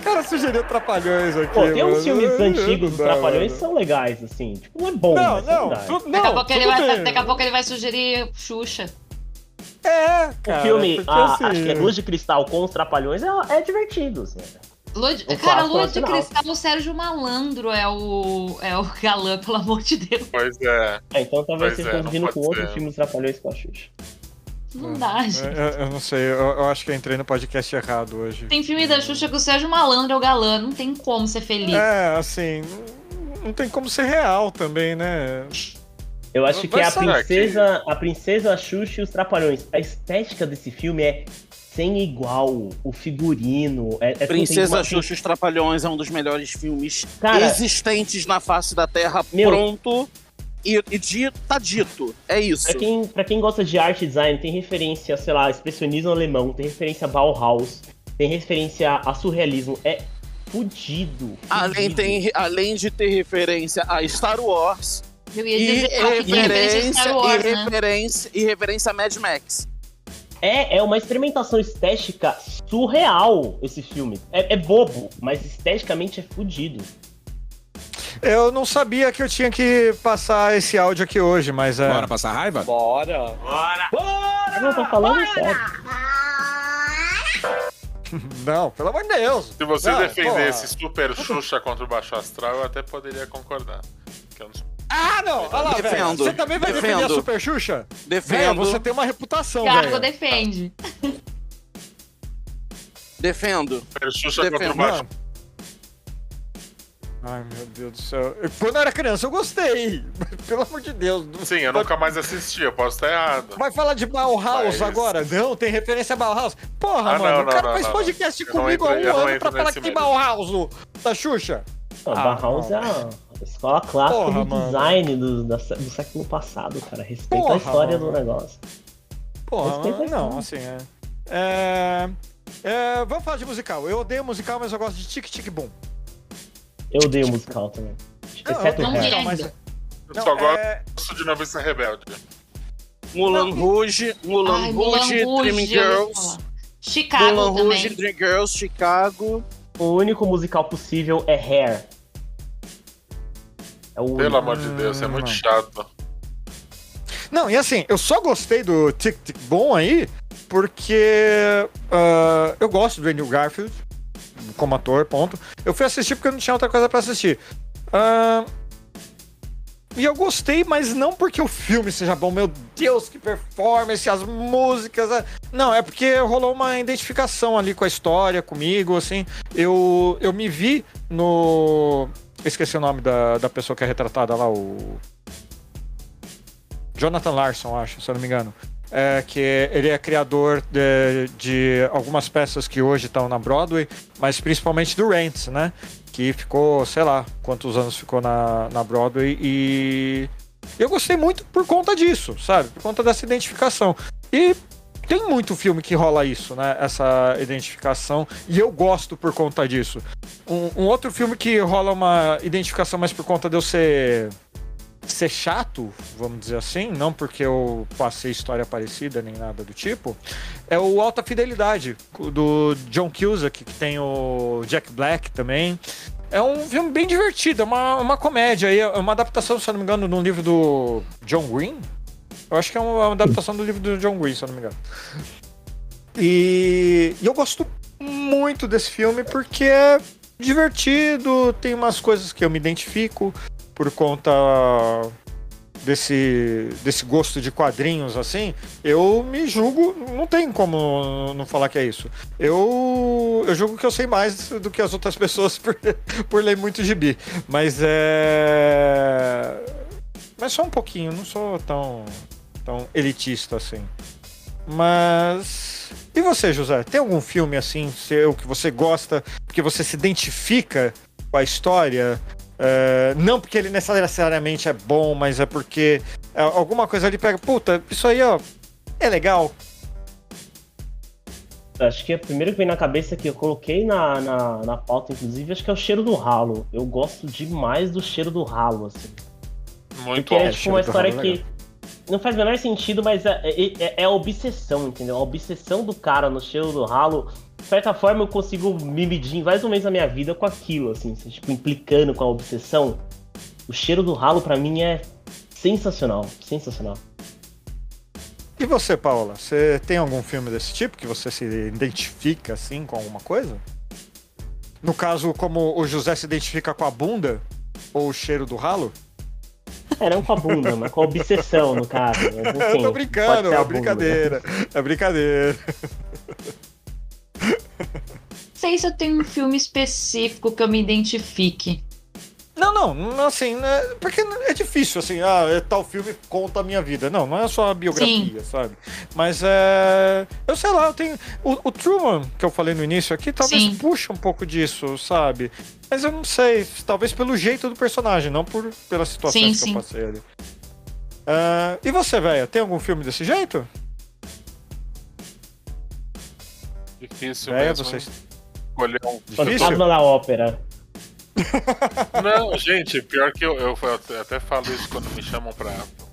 O cara sugeriu Trapalhões aqui, Pô, tem uns filmes antigos dos Trapalhões que são legais, assim. Tipo, não é bom, não, não, tu, não, daqui, a pouco ele vai, daqui a pouco ele vai sugerir Xuxa. É, cara. O filme, a, assim... acho que é Luz de Cristal com os Trapalhões é, é divertido, assim. Luz, cara, Luz de Cristal, o Sérgio Malandro é o, é o galã, pelo amor de Deus. Pois é. é então talvez vocês estão vindo com outros filmes Trapalhões com a Xuxa. Não dá, gente. Eu, eu não sei, eu, eu, acho que eu entrei no podcast errado hoje. Tem filme da Xuxa que o Sérgio Malandro é o galã, não tem como ser feliz. É, assim, não tem como ser real também, né? Eu acho que é a princesa, a princesa Xuxa e os Trapalhões. A estética desse filme é sem igual. O figurino. É, é Princesa uma... Xuxa e os Trapalhões é um dos melhores filmes Cara, existentes na face da Terra. Meu, pronto. E, e dito, tá dito. É isso. Pra quem, pra quem gosta de arte design, tem referência, sei lá, expressionismo alemão, tem referência a Bauhaus, tem referência a surrealismo. É fudido. fudido. Além, tem, além de ter referência a Star Wars eu ia dizer, e, referência, Wars, e, né? referência, e referência a Mad Max. É, é uma experimentação estética surreal esse filme. É, é bobo, mas esteticamente é fodido. Eu não sabia que eu tinha que passar esse áudio aqui hoje, mas é. Bora passar raiva? Bora! Bora! Bora! Eu não tô falando Bora! sério. Não, pelo amor de Deus. Se você não, defendesse Super Xuxa contra o Baixo Astral, eu até poderia concordar. Que eu não Ah, não! Olha lá, velho. Você também vai defendo. defender a Super Xuxa? Defendo. você tem uma reputação, velho. Thiago defende. Defendo. Super Xuxa Defendo. contra o Ai, meu Deus do céu. Quando eu era criança eu gostei. Pelo amor de Deus. Sim, eu nunca mais assisti, eu posso estar errado. Vai falar de Bauhaus Mas... agora? Não, tem referência a Bauhaus. Porra, ah, mano, não, o cara não, faz não, podcast comigo há um ano pra falar que tem Bauhaus da Xuxa. Ah, Bauhaus é escola clássica Porra, do design do, do, do, século passado, cara. Respeita Porra, a história mano. do negócio. Porra, Respeita não, assim, é... é... é... Vamos falar de musical. Eu odeio musical, mas eu gosto de Tic Tic Boom. Eu odeio musical também. Exceto não, não mas... Eu só é... gosto de Noviça Rebelde. Mulan não. Rouge, Mulan Ai, Rouge, Dream Girls. Chicago Mulan também. Rouge, Dream Girls, Chicago. O único musical possível é Hair. É o Pelo amor de Deus, é muito chato. Não, e assim, eu só gostei do Tic Tic Bom aí porque uh, eu gosto do Andrew Garfield como ator, ponto. Eu fui assistir porque eu não tinha outra coisa para assistir. Uh, e eu gostei, mas não porque o filme seja bom. Meu Deus, que performance, as músicas. Não, é porque rolou uma identificação ali com a história, comigo, assim. Eu, eu me vi no. Esqueci o nome da, da pessoa que é retratada lá, o. Jonathan Larson, acho, se eu não me engano é, que ele é criador de, de, algumas peças que hoje estão na Broadway, mas principalmente do Rents, né? Que ficou, sei lá, quantos anos ficou na, na Broadway e eu gostei muito por conta disso, sabe? Por conta dessa identificação. E tem muito filme que rola isso, né? Essa identificação. E eu gosto por conta disso. Um, um outro filme que rola uma identificação mais por conta de eu ser ser chato, vamos dizer assim, não porque eu passei história parecida nem nada do tipo, é o Alta Fidelidade, do John Cusack, que tem o Jack Black também. É um filme bem divertido, é uma, uma comédia, é uma adaptação, se eu não me engano, de um livro do John Green. Eu acho que é uma adaptação do livro do John Green, se eu não me engano. E, e eu gosto muito desse filme porque é divertido, tem umas coisas que eu me identifico por conta desse, desse gosto de quadrinhos assim, eu me julgo, não tem como não falar que é isso. Eu, eu julgo que eu sei mais do que as outras pessoas por, por ler muito gibi. Mas é. Mas só um pouquinho, não sou tão, tão elitista assim. Mas. E você, José? Tem algum filme assim, seu, que você gosta, porque você se identifica com a história? Uh, não porque ele necessariamente é bom, mas é porque é, alguma coisa ali pega. Puta, isso aí, ó, é legal. Acho que a primeira que vem na cabeça que eu coloquei na, na, na pauta, inclusive, acho que é o cheiro do ralo. Eu gosto demais do cheiro do ralo, assim. Muito Porque é tipo uma história é que não faz o menor sentido, mas é, é, é, é, a obsessão, entendeu? A obsessão do cara no cheiro do ralo de certa forma eu consigo me medir mais ou menos na minha vida com aquilo, assim, tipo, implicando com a obsessão. O cheiro do ralo para mim é sensacional, sensacional. E você, Paula? Você tem algum filme desse tipo que você se identifica assim com alguma coisa? No caso, como o José se identifica com a bunda ou o cheiro do ralo? É, não com a bunda, mas com a obsessão, no caso. Mas, assim, Eu tô brincando, é brincadeira. É brincadeira sei se eu tenho um filme específico que eu me identifique. Não, não, assim, né, porque é difícil, assim, ah, é tal filme conta a minha vida. Não, não é só a biografia, Sim. sabe? Mas é. Eu sei lá, eu tenho. O, o Truman, que eu falei no início aqui, talvez Sim. puxa um pouco disso, sabe? Mas eu não sei, talvez pelo jeito do personagem, não por pela situação que sim. eu passei ali. Uh, e você, velho, tem algum filme desse jeito? Difícil véia, mesmo. Vocês... Escolher um Fantasma da ópera. Não, gente, pior que eu, eu, eu, até falo isso quando me chamam pra,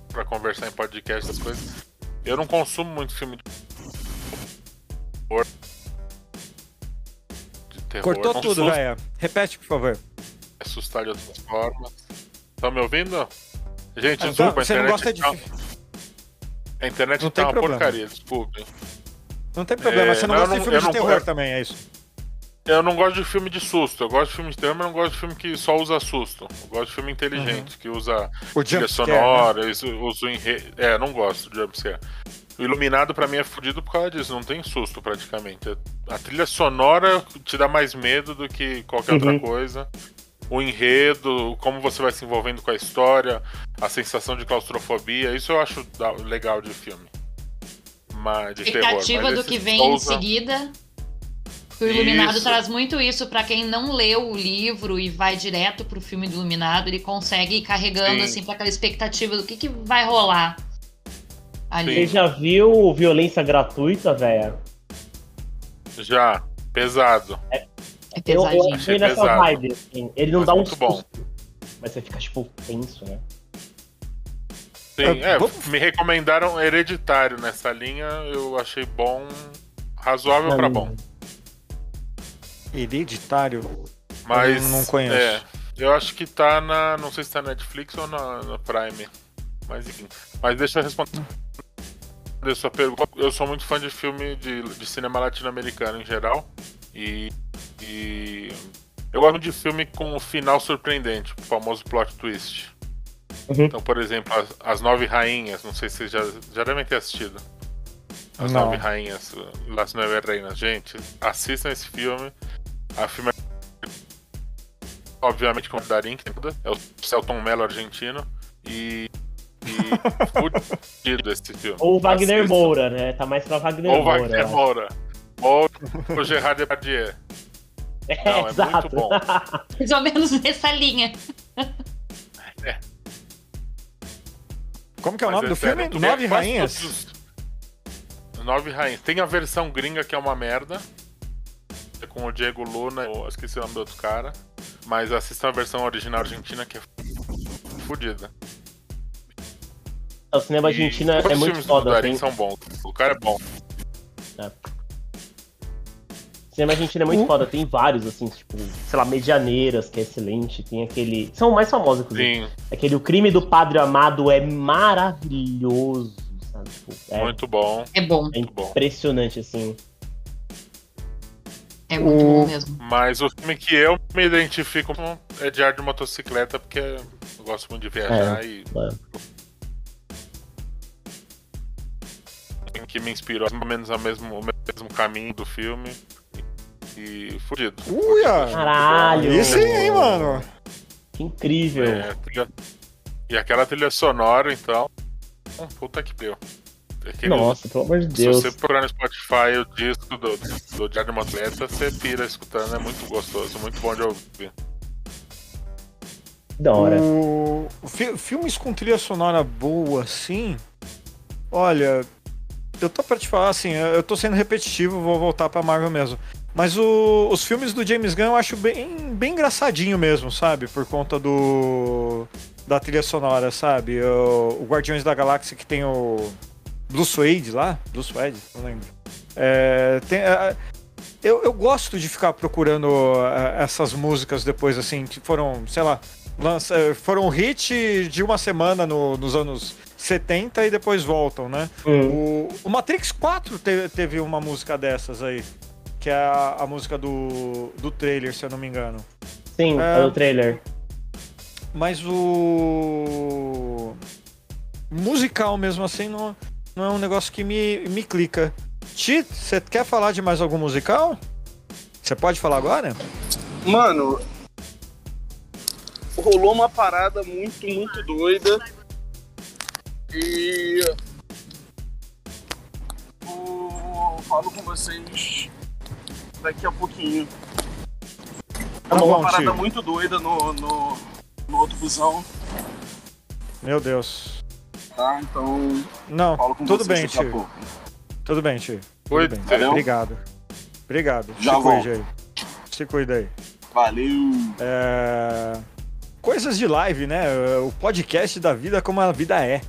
pra conversar em podcast, das coisas. Eu não consumo muito filme de terror. De terror. Cortou não tudo, velho. Repete, por favor. Assustar de outras formas. Estão me ouvindo? Gente, ah, desculpa, você a internet. Não gosta de... Tá... A internet não tá uma problema. porcaria, desculpe. Não tem problema, é, você não, não gosta de filme de terror eu... também, é isso. Eu não gosto de filme de susto. Eu gosto de filme de terror, mas não gosto de filme que só usa susto. Eu gosto de filme inteligente, uhum. que usa o trilha sonora, né? usa o enredo. É, não gosto de jumpscare. O Iluminado para mim é fodido por causa disso, não tem susto praticamente. A trilha sonora te dá mais medo do que qualquer uhum. outra coisa. O enredo, como você vai se envolvendo com a história, a sensação de claustrofobia, isso eu acho legal de filme. Mas, de Expectativa terror. do que vem Souza... em seguida. O Iluminado isso. traz muito isso para quem não leu o livro e vai direto pro filme do Iluminado, ele consegue ir carregando Sim. assim para aquela expectativa do que, que vai rolar. Ali. Você já viu violência gratuita, velho? Já. Pesado. É, é pesadinho. Eu achei nessa pesado. vibe, assim. Ele não Mas dá um susto. Bom. Mas você fica, tipo, tenso, né? Sim, é, me recomendaram Hereditário nessa linha, eu achei bom, razoável para bom. Hereditário? Mas eu não conheço. É, eu acho que tá na, não sei se tá na Netflix ou na, na Prime. Mas enfim. Mas deixa eu responder sua pergunta. Eu sou muito fã de filme de, de cinema latino-americano em geral. E, e eu gosto de filme com um final surpreendente, o famoso plot twist. Uhum. Então, por exemplo, as, as, Nove Rainhas, não sei se vocês já, já devem ter assistido. As não. Nove Rainhas, Las Nove Reinas. Gente, assistam esse filme. A filme é, obviamente com o Darin, que é o Celton Mello argentino. E e fudido esse filme. Ou Wagner Assista. Moura, né? Tá mais pra Wagner Ou Moura. Ou Wagner Moura. Ou o Gerard Depardieu. É, Não, é exato. muito bom. Mais ou menos nessa linha. É. Como que é o nome do filme? Nove Rainhas? Nove Rainhas. Tem a versão gringa que é uma merda. É com o Diego Luna, eu esqueci o nome do outro cara. Mas assista a versão original argentina que é fodida. O cinema argentino é muito foda. Os tem... são bons. O cara é bom. É. O cinema argentino é muito uh. foda. Tem vários, assim, tipo, sei lá, Medianeiras, que é excelente. Tem aquele. São mais famosos, inclusive. Sim. Aquele O Crime do Padre Amado é maravilhoso. Sabe? Tipo, é... Muito bom. É bom. É impressionante, assim. É muito o... bom mesmo. Mas o filme que eu me identifico é Diário de Motocicleta, porque eu gosto muito de viajar é, e. É. que me inspirou mais ou menos o mesmo, o mesmo caminho do filme. E fudido. Uia! Caralho! Isso aí, mano! Que incrível! É, trilha... E aquela trilha sonora, então. Puta que deu. Aquele... Nossa, pelo amor de Deus. Se você procurar no Spotify o disco do, do Diário de Atleta, você pira escutando, é muito gostoso, muito bom de ouvir. Da hora. O... Filmes com trilha sonora boa, assim. Olha, eu tô pra te falar assim, eu tô sendo repetitivo, vou voltar pra Marvel mesmo. Mas o, os filmes do James Gunn eu acho bem, bem engraçadinho mesmo, sabe? Por conta do. da trilha sonora, sabe? O, o Guardiões da Galáxia que tem o. Blue Suede lá? Blue Suede? Não lembro. É, tem, é, eu, eu gosto de ficar procurando é, essas músicas depois, assim, que foram, sei lá, lança, foram hit de uma semana no, nos anos 70 e depois voltam, né? Hum. O, o, Matrix 4 te, teve uma música dessas aí, que é a, a, música do, do trailer, se eu não me engano. Sim, é, é o trailer. Mas o. Musical mesmo assim não, não é um negócio que me, me clica. Ti, você quer falar de mais algum musical? Você pode falar agora? Mano, rolou uma parada muito, muito doida e eu falo com vocês daqui a pouquinho. Tá bom, uma parada tio. muito doida no, no, no outro busão. Meu Deus. Tá, então. Não, tudo bem, tio. Tudo bem, tio. Oi, bem. Obrigado. Obrigado. Já Se cuide aí. Se cuida aí. Valeu. É... Coisas de live, né? O podcast da vida como a vida é.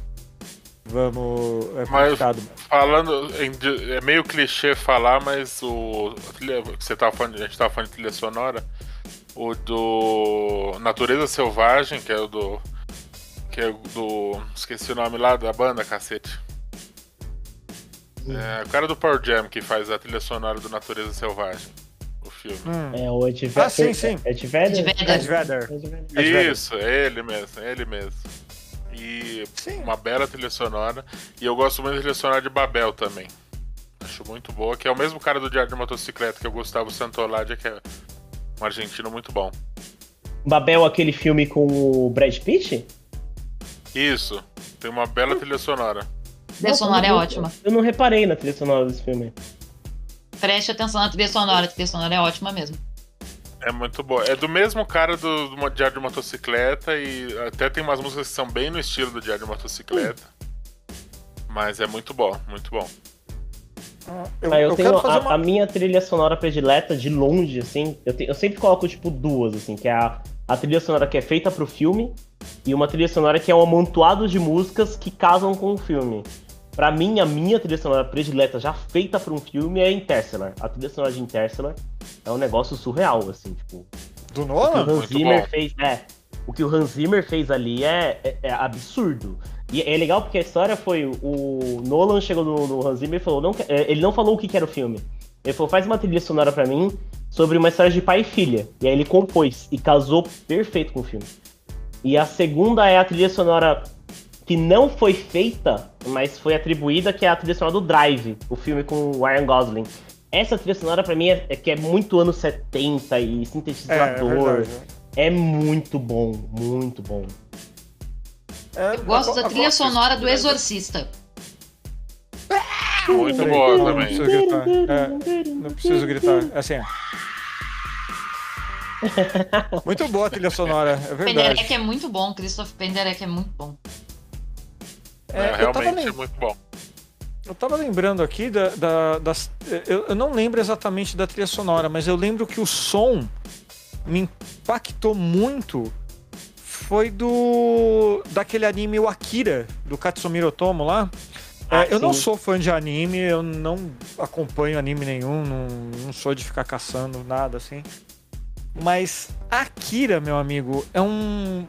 Vamos. É mas falando. É meio clichê falar, mas o. Você tava falando, a gente tava falando de trilha sonora. O do. Natureza Selvagem, que é o do. Que é do. Esqueci o nome lá da banda, cacete. É, o cara do Power Jam que faz a trilha sonora do Natureza Selvagem. o filme. Hum. É o Ed Vedder. Ah, sim, sim. Ed Vedder? Ed Vedder. Isso, é ele mesmo, é ele mesmo. E sim. uma bela trilha sonora. E eu gosto muito da trilha sonora de Babel também. Acho muito boa, que é o mesmo cara do Diário de Motocicleta, que é o Gustavo Santoladi, que é um argentino muito bom. Babel, aquele filme com o Brad Pitt? Isso, tem uma bela trilha sonora. A trilha sonora é ótima. Eu não reparei na trilha sonora desse filme. Preste atenção na trilha sonora, a trilha sonora é ótima mesmo. É muito boa. É do mesmo cara do, do Diário de Motocicleta e até tem umas músicas que são bem no estilo do Diário de Motocicleta. Mas é muito bom, muito bom. Eu, ah, eu, eu tenho a, uma... a, minha trilha sonora predileta de longe, assim. Eu, te, eu sempre coloco, tipo, duas, assim, que é a, a trilha sonora que é feita pro filme e uma trilha sonora que é um amontoado de músicas que casam com o filme. Pra mim, a minha trilha sonora predileta já feita pra um filme é Interstellar. A trilha sonora de Interstellar é um negócio surreal, assim, tipo. Do Nolan? O que o Hans Zimmer fez, é. O que o Hans Zimmer fez ali é, é, é absurdo. E é legal porque a história foi: o Nolan chegou no, no Hans Zimmer e falou: não, é, ele não falou o que era o filme. Ele falou: faz uma trilha sonora para mim sobre uma história de pai e filha. E aí ele compôs e casou perfeito com o filme. E a segunda é a trilha sonora que não foi feita, mas foi atribuída, que é a trilha sonora do Drive, o filme com o Ryan Gosling. Essa trilha sonora pra mim é, é que é muito anos 70 e sintetizador. É, é, é muito bom, muito bom. É, eu gosto da trilha sonora do Exorcista. Muito boa não, também. Não preciso gritar. É, não preciso gritar. É assim. muito boa a trilha sonora, é verdade. Penderek é muito bom, Christoph Penderek é muito bom. É, é realmente é muito bom. Eu tava lembrando aqui da, da das. Eu, eu, não lembro exatamente da trilha sonora, mas eu lembro que o som me impactou muito foi do daquele anime o Akira, do Katsumiro Otomo lá. Ah, é, eu não sou fã de anime, eu não acompanho anime nenhum, não, não sou de ficar caçando nada assim. Mas Akira, meu amigo, é um.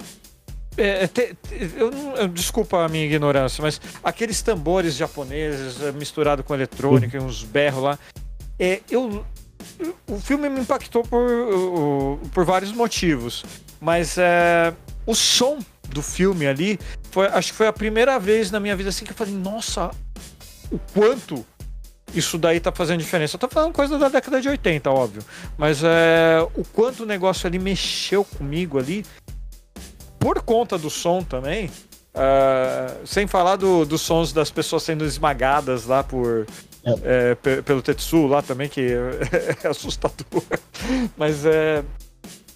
É, é te, eu, eu, desculpa a minha ignorância, mas aqueles tambores japoneses é, misturado com eletrônica e uns berros lá. É, eu, o filme me impactou por, por vários motivos. Mas é, o som do filme ali, foi, acho que foi a primeira vez na minha vida assim que eu falei, nossa, o quanto isso daí tá fazendo diferença. Eu tô falando coisa da década de 80, óbvio. Mas é, o quanto o negócio ali mexeu comigo ali, por conta do som também. Uh, sem falar do, dos sons das pessoas sendo esmagadas lá por. É. É, pelo Tetsu lá também, que é, assustador. Mas é,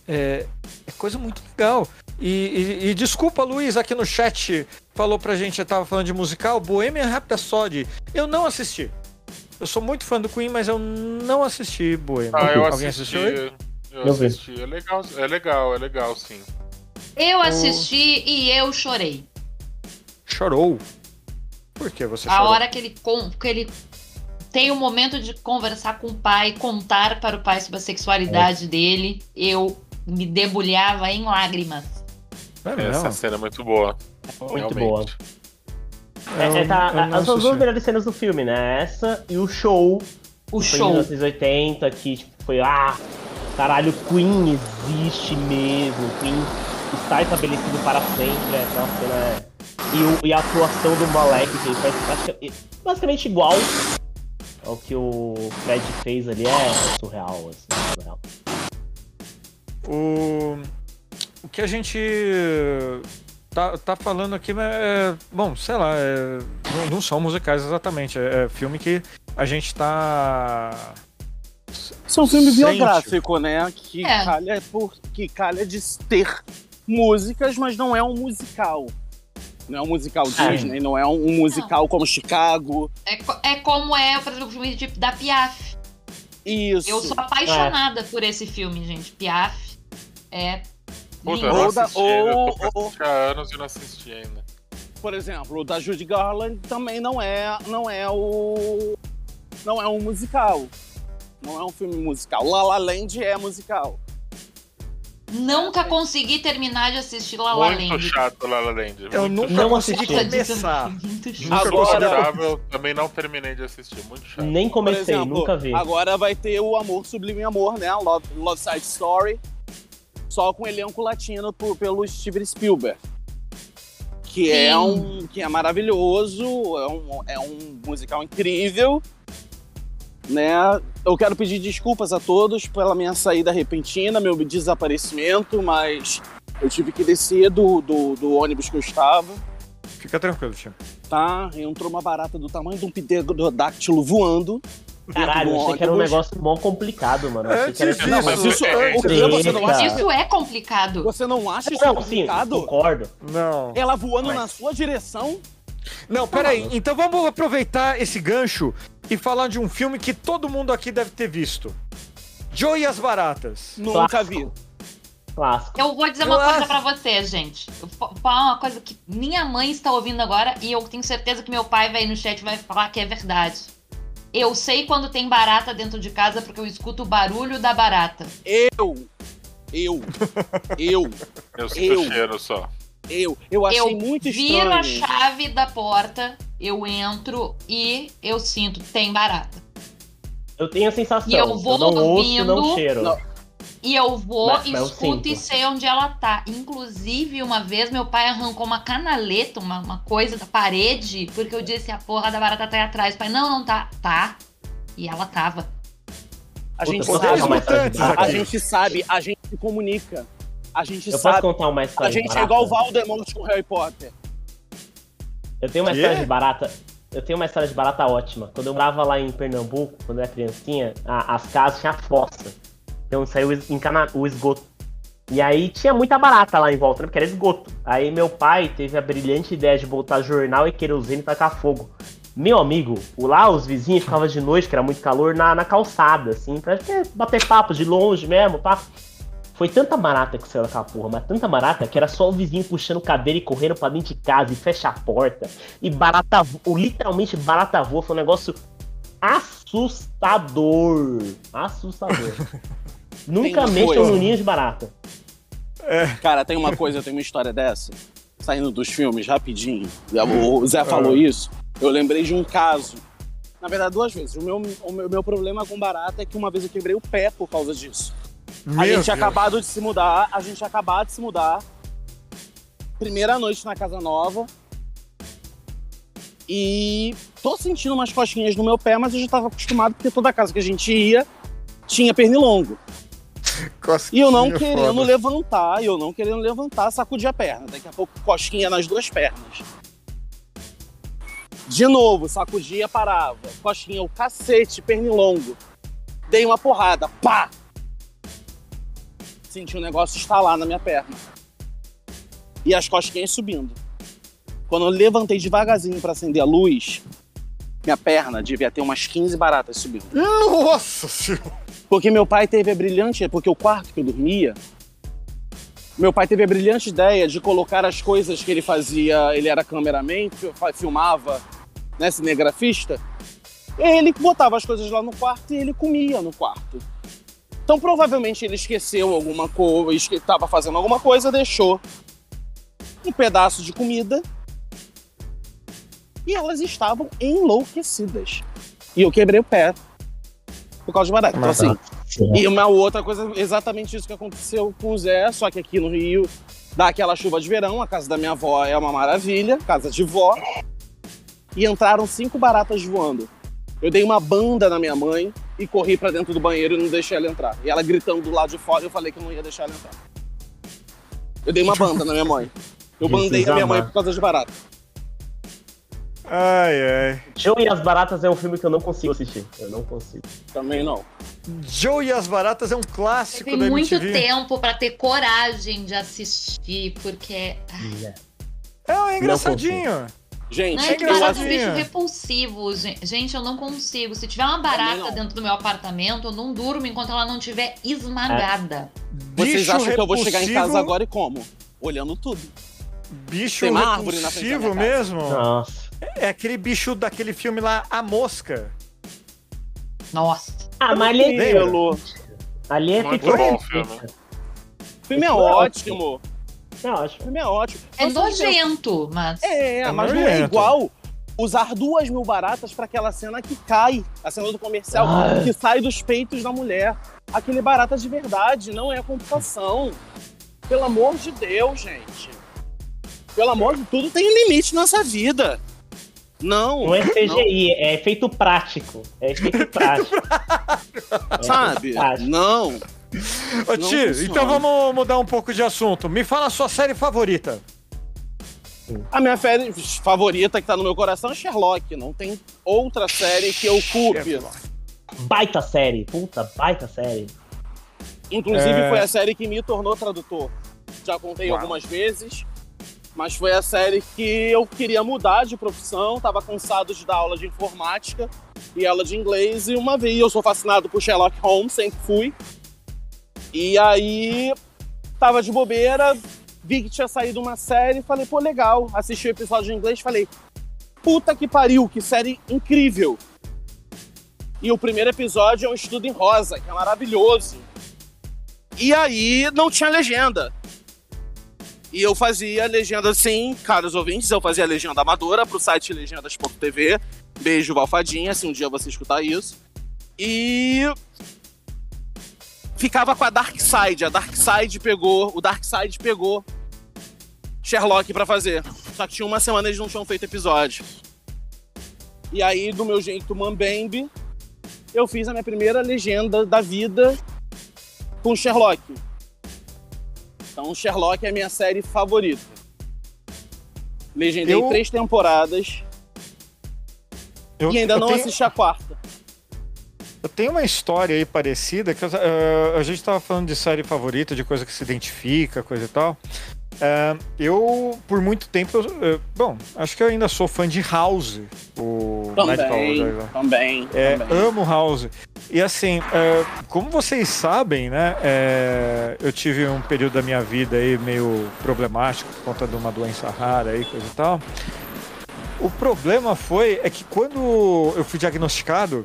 é, é coisa muito legal. E, e, e, desculpa, Luiz, aqui no chat falou pra gente, eu tava falando de musical, Bohemian Rhapsody. Eu não assisti. Eu sou muito fã do Queen, mas eu não assisti Bohemian. Ah, eu Alguém assisti, assistiu? Eu, eu assisti. É legal, é legal, é legal, sim. Eu assisti oh. e eu chorei. Chorou? Por que você A chorou? A hora que ele, que ele tem o momento de conversar com o pai, contar para o pai sobre a sexualidade é. dele, eu me debulhava em lágrimas. É Essa cena é muito boa. Muito realmente. boa. É, é, tá, as duas melhores cenas do filme, né? Essa e o show. O show. Em 1980, que tipo, foi, ah, caralho, Queen existe mesmo. Queen está estabelecido para sempre. Aquela cena é. E, o, e a atuação do moleque, que ele faz basicamente igual ao que o Fred fez ali, é surreal, assim, surreal. O, o que a gente tá, tá falando aqui é. Bom, sei lá, é, não, não, são musicais exatamente. É, é, filme que a gente tá. São filme Sente. biográfico, né? Que, é. calha por, que calha de ter músicas, mas não é um musical. Não é um musical é. Disney, não é um, musical não. como Chicago. É, é como é, por exemplo, o filme de, da Piaf. Isso. Eu sou apaixonada por esse filme, gente. Piaf é. Puta, ou, da, ou, ou, há anos e não assisti ainda. Por exemplo, o da Judy Garland também não é, não é o. Não é um musical. Não é um filme musical. La La Land é musical. Nunca consegui terminar de assistir La La Land. Muito chato La La Land. Eu nunca chato. consegui começar. muito chato. Nunca Agora- eu também não terminei de assistir. Muito chato. Nem comecei, exemplo, nunca vi. Agora vai ter o Amor Sublime Amor, né? Love, Love Side Story. Só com elenco latino por- pelo Steven Spielberg. Que é, Sim. um, que é maravilhoso, é um, é um musical incrível. Né? Eu quero pedir desculpas a todos pela minha saída repentina, meu desaparecimento, mas eu tive que descer do, do, do ônibus que eu estava. Fica tranquilo, tio. Tá? Entrou uma barata do tamanho de um pterodáctilo voando. Caralho, eu achei que era um negócio mó complicado, mano. Eu achei que era Antes Não, mas isso é. O que você não acha? Isso é complicado. Você não acha isso Não, sim, complicado? concordo. Não. Ela voando Mas- na sua direção? Não, peraí. Então vamos aproveitar esse gancho e falar de um filme que todo mundo aqui deve ter visto. Joe e as Baratas. Nunca vi. Clássico. Eu vou dizer uma Eu coisa pra vocês, gente. Eu vou falar uma coisa que minha mãe está ouvindo agora e eu tenho certeza que meu pai vai ir no chat e vai falar que é verdade. Eu sei quando tem barata dentro de casa porque eu escuto o barulho da barata. Eu. Eu. Eu. Eu sinto Eu. o cheiro só. Eu. Eu achei eu muito viro a estranho. chave da porta, eu entro e eu sinto, tem barata. Eu tenho a sensação. E eu vou não ouço, ouvindo- não cheiro. Não. E eu vou, Mas- mas eu escuto e sinto. sei onde ela tá. Inclusive, uma vez meu pai arrancou uma canaleta, uma, uma coisa da parede, porque eu disse a porra da barata tá aí atrás. Pai, não, não tá. Tá. E ela tava. A gente Puta, sabe. A, a gente sabe. A gente se comunica. A gente Eu posso sabe. contar uma história A gente de é igual o barata? Voldemort com Harry Potter. Eu tenho uma Quê? história de barata. Eu tenho uma história de barata ótima. Quando eu morava lá em Pernambuco, quando eu era criancinha, a- as casas tinham fossa. Então saiu encana- o esgoto. E aí tinha muita barata lá em volta, né? Porque era esgoto. Aí meu pai teve a brilhante ideia de botar jornal e querosene e tacar fogo. Meu amigo, lá os vizinhos ficavam de noite, que era muito calor, na, na calçada, assim, pra bater papo de longe mesmo, pá. Foi tanta barata que saiu daquela porra, mas tanta barata que era só o vizinho puxando cadeira e correndo pra dentro de casa e fecha a porta. E barata, vo- literalmente barata voa, foi um negócio assustador. Assustador. Nunca mexam no ninho de barata. Cara, tem uma coisa, tem uma história dessa. Saindo dos filmes, rapidinho. O Zé falou isso. Eu lembrei de um caso. Na verdade, duas vezes. O meu, o meu, meu problema com barata é que uma vez eu quebrei o pé por causa disso. A Meu gente Deus. tinha acabado de se mudar, a gente tinha acabado de se mudar. Primeira noite na casa nova. E tô sentindo umas cosquinhas no meu pé, mas eu já tava acostumado porque toda casa que a gente ia tinha pernilongo. E eu não Cosquinha querendo foda. levantar, e eu não querendo levantar, sacudi a perna. Daqui a pouco cosquinha nas duas pernas. De novo, sacudia, parava. Cosquinha, o cacete, pernilongo. Dei uma porrada, pá! Senti um negócio estalar na minha perna. E as cosquinhas subindo. Quando eu levantei devagarzinho pra acender a luz, minha perna devia ter umas 15 baratas subindo. Nossa senhora. Porque meu pai teve a brilhante, porque o quarto que eu dormia, meu pai teve a brilhante ideia de colocar as coisas que ele fazia, ele era cameraman, fi- filmava, né, cinegrafista, ele botava as coisas lá no quarto e ele comia no quarto. Então provavelmente ele esqueceu alguma coisa, estava fazendo alguma coisa, deixou um pedaço de comida e elas estavam enlouquecidas. E eu quebrei o pé por causa de barata. Então assim, e uma outra coisa, exatamente isso que aconteceu com o Zé, só que aqui no Rio dá aquela chuva de verão, a casa da minha avó é uma maravilha, casa de vó. E entraram cinco baratas voando. Eu dei uma banda na minha mãe e corri pra dentro do banheiro e não deixei ela entrar. E ela gritando do lado de fora, eu falei que eu não ia deixar ela entrar. Eu dei uma banda na minha mãe. Eu bandei a minha mãe por causa de barata. Ai, ai. Joe e as Baratas é um filme que eu não consigo assistir. Eu não consigo. Também não. Joe e as Baratas é um clássico da muito MTV. tempo pra ter coragem de assistir, porque. É, é engraçadinho. Gente, Não, é é que barata é um engraçadinho. bicho repulsivo. gen- Gente, eu não consigo. Se tiver uma barata dentro do meu apartamento, eu não durmo enquanto ela não estiver esmagada. Vocês Bicho acham que eu vou chegar em casa repulsivo- agora e como? Olhando tudo. Bicho Tem uma árvore na frente da repulsivo mesmo. Nossa. É aquele bicho daquele filme lá, A Mosca. Nossa. Ah, mas ali é? Pelo... ali é Muito bom o científica. O filme é, é ótimo. Não, acho. O filme é ótimo. É nojento, mas. É, é mas nojento. não é igual usar duas mil baratas para aquela cena que cai, a cena do comercial, ah. que sai dos peitos da mulher. Aquele barata de verdade, não é computação. Pelo amor de Deus, gente. Pelo amor de tudo, tem limite nessa vida. Não. Não é CGI, não. é efeito prático. É efeito prático. é Sabe? Prático. Não. Ô, Tio, então vamos mudar um pouco de assunto. Me fala a sua série favorita. A minha série favorita que tá no meu coração é Sherlock. Não tem outra série que eu culpe. Baita série. Puta, baita série. Inclusive, é... foi a série que me tornou tradutor. Já contei Uau. algumas vezes. Mas foi a série que eu queria mudar de profissão, tava cansado de dar aula de informática e aula de inglês. E uma vez eu sou fascinado por Sherlock Holmes, sempre fui. E aí tava de bobeira, vi que tinha saído uma série, falei, pô, legal. Assisti o episódio em inglês, falei, puta que pariu, que série incrível. E o primeiro episódio é um estudo em rosa, que é maravilhoso. E aí não tinha legenda. E eu fazia legenda assim, caros ouvintes, eu fazia legenda amadora pro site legendas.tv. Beijo, Valfadinha, se um dia você escutar isso. E ficava com a Dark Side. A Dark Side pegou, o Dark Side pegou Sherlock para fazer. Só que tinha uma semana eles não tinham feito episódio. E aí, do meu jeito mambembe, eu fiz a minha primeira legenda da vida com Sherlock. Então, Sherlock é a minha série favorita. Legendei eu... três temporadas. Eu, e ainda não tenho... assisti a quarta. Eu tenho uma história aí parecida, que uh, a gente estava falando de série favorita, de coisa que se identifica, coisa e tal. Uh, eu, por muito tempo, eu, bom, acho que eu ainda sou fã de House, o também, Medical Também, é, também. Amo House. E assim, uh, como vocês sabem, né, é, eu tive um período da minha vida aí meio problemático por conta de uma doença rara aí, coisa e tal. O problema foi é que quando eu fui diagnosticado,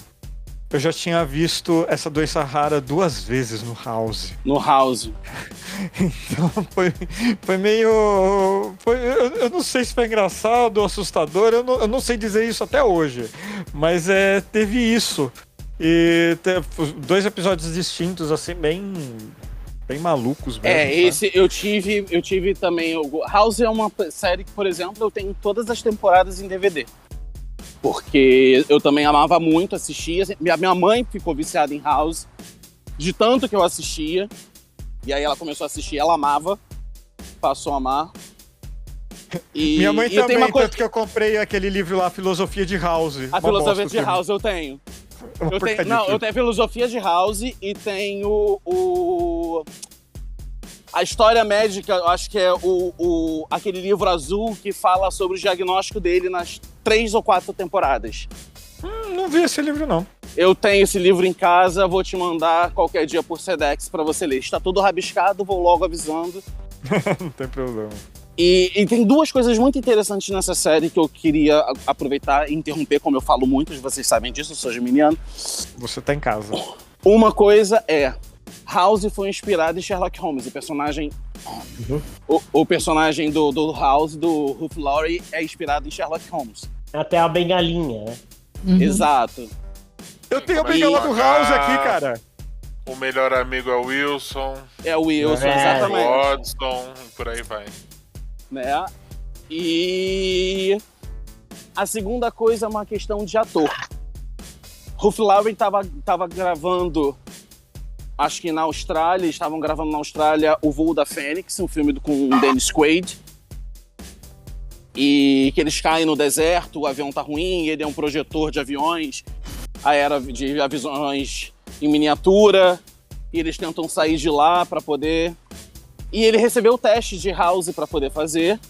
eu já tinha visto essa doença rara duas vezes no House. No House. então foi, foi meio. Foi, eu, eu, não sei se foi engraçado ou assustador, eu não, eu não sei dizer isso até hoje. Mas é, teve isso. E teve dois episódios distintos, assim, bem. Bem malucos mesmo. É, esse eu tive, eu tive também. House é uma série que, por exemplo, eu tenho todas as temporadas em DVD porque eu também amava muito assistir. Minha, minha mãe ficou viciada em House, de tanto que eu assistia. E aí ela começou a assistir, ela amava, passou a amar. E, Minha mãe também, uma coisa... tanto que eu comprei aquele livro lá, Filosofia de House. A Filosofia de House eu tenho. Eu tenho não, eu tenho a Filosofia de House e tenho o a história médica, eu acho que é o, o, aquele livro azul que fala sobre o diagnóstico dele nas três ou quatro temporadas. Hum, não vi esse livro, não. Eu tenho esse livro em casa, vou te mandar qualquer dia por Sedex para você ler. Está tudo rabiscado, vou logo avisando. não tem problema. E, e, tem duas coisas muito interessantes nessa série que eu queria aproveitar e interromper, como eu falo muito, vocês sabem disso, eu sou geminiano. Você tá em casa. Uma coisa é, House foi inspirado em Sherlock Holmes. O personagem. Uhum. O, o, personagem do, do House, do Ruth Laurie, é inspirado em Sherlock Holmes. Até a bengalinha, né? Uhum. Exato. Eu tenho a bengala do House aqui, cara. O melhor amigo é o Wilson. É o Wilson, é. exatamente. O Watson, por aí vai. Né? E a segunda coisa é uma questão de ator. Ruth Laurie estava tava gravando acho que na Austrália, estavam gravando na Austrália O Voo da Fênix, um filme com o Dennis Quaid. E que eles caem no deserto, o avião tá ruim, ele é um projetor de aviões, a era de aviões em miniatura, e eles tentam sair de lá para poder. E ele recebeu o teste de House para poder fazer,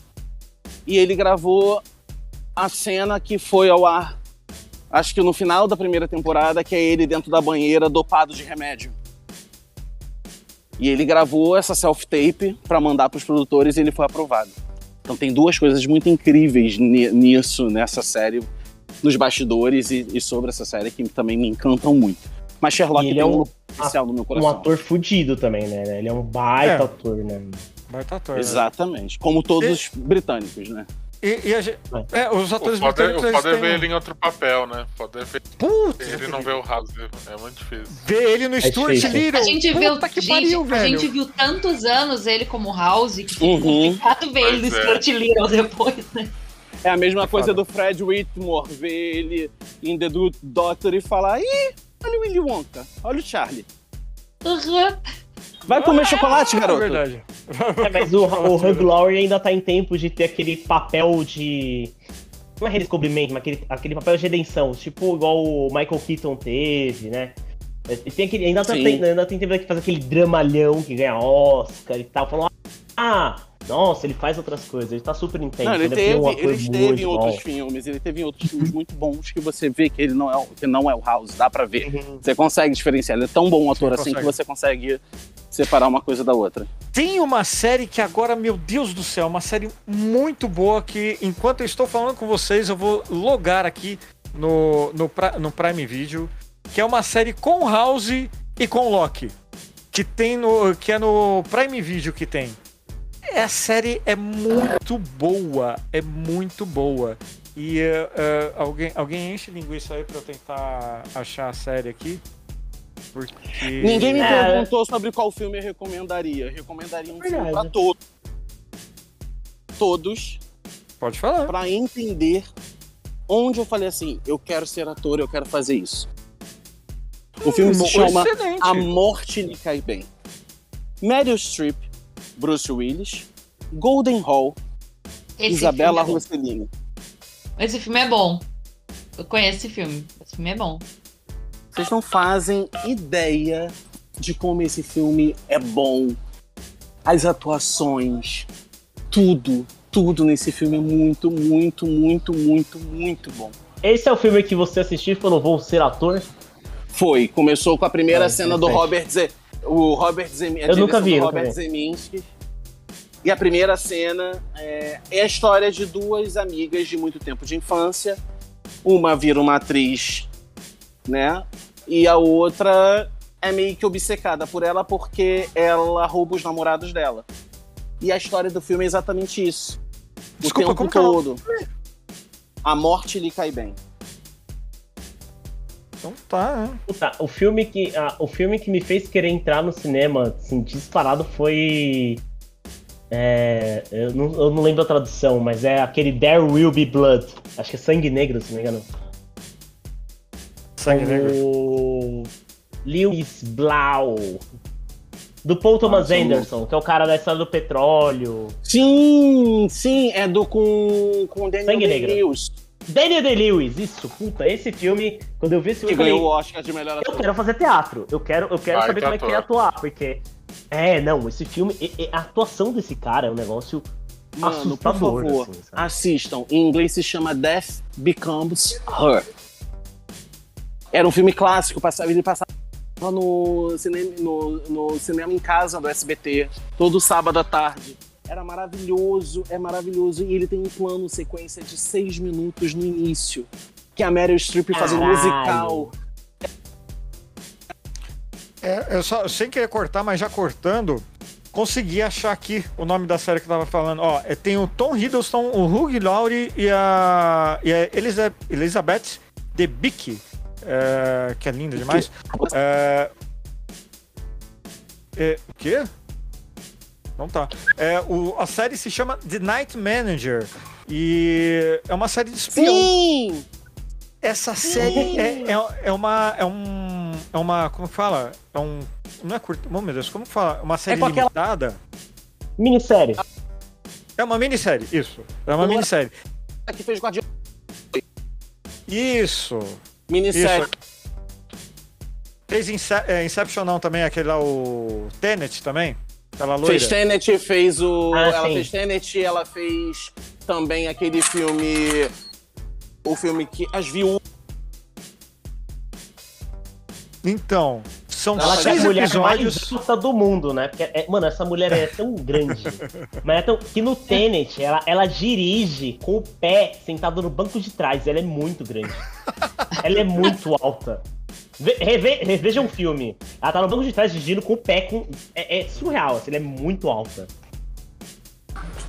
e ele gravou a cena que foi ao ar, acho que no final da primeira temporada, que é ele dentro da banheira dopado de remédio. E ele gravou essa self-tape para mandar para os produtores e ele foi aprovado. Então tem duas coisas muito incríveis nisso, nessa série, nos bastidores e, e sobre essa série que também me encantam muito. Mas Sherlock ele é um, especial no meu coração. Um ator fudido também, né? Ele é um baita é. ator, né? Baita ator. Exatamente. Né? Como todos os britânicos, né? E, e a gente, é. é, os atores o foda, britânicos. O foda é ver ele em outro papel, né? Foda ver. Putz, ele não vê o House, é muito difícil. Ver ele no é Stuart Little. A gente viu, que gente, pariu, a gente viu tantos anos ele como House que uhum. complicado ver ele no é. Stuart Little depois, né? É a mesma coisa do Fred Whitmore, ver ele em The Doctor e falar: ih, olha o Willy Wonka, olha o Charlie. Uhum. Vai comer chocolate, é garoto. É verdade. É, mas o, o Hugh Laurie ainda tá em tempo de ter aquele papel de. Não é redescobrimento, mas aquele, aquele papel de redenção, tipo igual o Michael Keaton teve, né? E tem aquele, ainda, tá, tem, ainda tem tempo de fazer aquele dramalhão que ganha Oscar e tal. Falou, ah, nossa, ele faz outras coisas, ele tá super intenso. Não, ele, ele teve, um ele esteve em outros bom. filmes, ele teve em outros filmes muito bons que você vê que ele não é, que não é o House, dá pra ver. Uhum. Você consegue diferenciar, ele é tão bom ator Sim, assim consegue. que você consegue separar uma coisa da outra. Tem uma série que agora, meu Deus do céu, uma série muito boa que enquanto eu estou falando com vocês, eu vou logar aqui no, no, no Prime Video, que é uma série com House e com Loki. Que tem no. que é no Prime Video que tem. A série é muito boa, é muito boa. E uh, uh, alguém, alguém enche linguiça aí pra eu tentar achar a série aqui. Porque. Ninguém me é... perguntou sobre qual filme eu recomendaria. Eu recomendaria um Verdade. filme pra todos. Todos. Pode falar. Pra entender onde eu falei assim: eu quero ser ator, eu quero fazer isso. O filme hum, se chama excelente. A Morte Lhe Cai Bem. Meryl Streep Bruce Willis, Golden Hall, esse Isabela é Rossellini. Esse filme é bom. Eu conheço esse filme. Esse filme é bom. Vocês não fazem ideia de como esse filme é bom. As atuações, tudo, tudo nesse filme é muito, muito, muito, muito, muito bom. Esse é o filme que você assistiu e falou, vou ser ator? Foi. Começou com a primeira é, cena do Robert Z o Robert Zeminski. Eu nunca vi. Robert Zeminski. E a primeira cena é, é, a história de duas amigas de muito tempo de infância. Uma vira uma atriz, né? E a outra é meio que obcecada por ela porque ela rouba os namorados dela. E a história do filme é exatamente isso. Desculpa, o tempo todo. A morte lhe cai bem. Então tá, né? Puta, o filme que, ah, o filme que me fez querer entrar no cinema, assim, disparado foi. É, eu, não, eu não lembro a tradução, mas é aquele There Will Be Blood. Acho que é Sangue Negro, se não me engano. Sangue Negro. O Lewis Blau. Do Paul Thomas ah, Anderson, que é o cara da história do petróleo. Sim, sim, é do com, com Daniel Sangue Negro. Lewis. Daniel Day-Lewis, isso, puta, esse filme, quando eu vi esse filme, que ganhou o Oscar de melhor ator. Eu quero fazer teatro, eu quero, eu quero saber como é que é atuar, porque é, não, esse filme, a atuação desse cara é um negócio Mano, assustador. Por favor, assim, assistam. Em inglês se chama Death Becomes Her. Era um filme clássico, passava, ele passava no cinema, no, no cinema em casa do SBT, todo sábado à tarde. Era maravilhoso, é maravilhoso. E ele tem um plano sequência de seis minutos no início. Que é a Meryl Streep fazendo musical. É, eu só, sem querer cortar, mas já cortando, consegui achar aqui o nome da série que eu tava falando. Ó, é, tem o Tom Hiddleston, o Hugh Laurie e a, e a Elizabeth, Elizabeth Debicki, é, que é linda demais. É, é, o quê? Não tá. É, o, a série se chama The Night Manager. E é uma série de espião. Sim! Essa série é, é, é, uma. É um. É uma. Como que fala? É um. Não é curto. Oh, meu Deus, como que fala? Uma série é limitada. Aquela... Minissérie. É uma minissérie, isso. É uma minissérie. Que fez Guardião. Isso. Minissérie. Isso. Fez é, Inception não também, aquele lá, o Tenet também. Aquela loira. Fez Tenet, fez o. Ah, ela sim. fez Tenet, ela fez também aquele filme. O filme que. As viúvas. Então, são ela seis é a mulher episódios. Mais do mundo, né? Porque, é, mano, essa mulher é tão grande. mas é tão, que no Tenet, ela, ela dirige com o pé sentado no banco de trás. Ela é muito grande. ela é muito alta. Reveja um filme. Ela tá no banco de trás dirigindo com o pé com. É, é surreal, assim, ela é muito alta.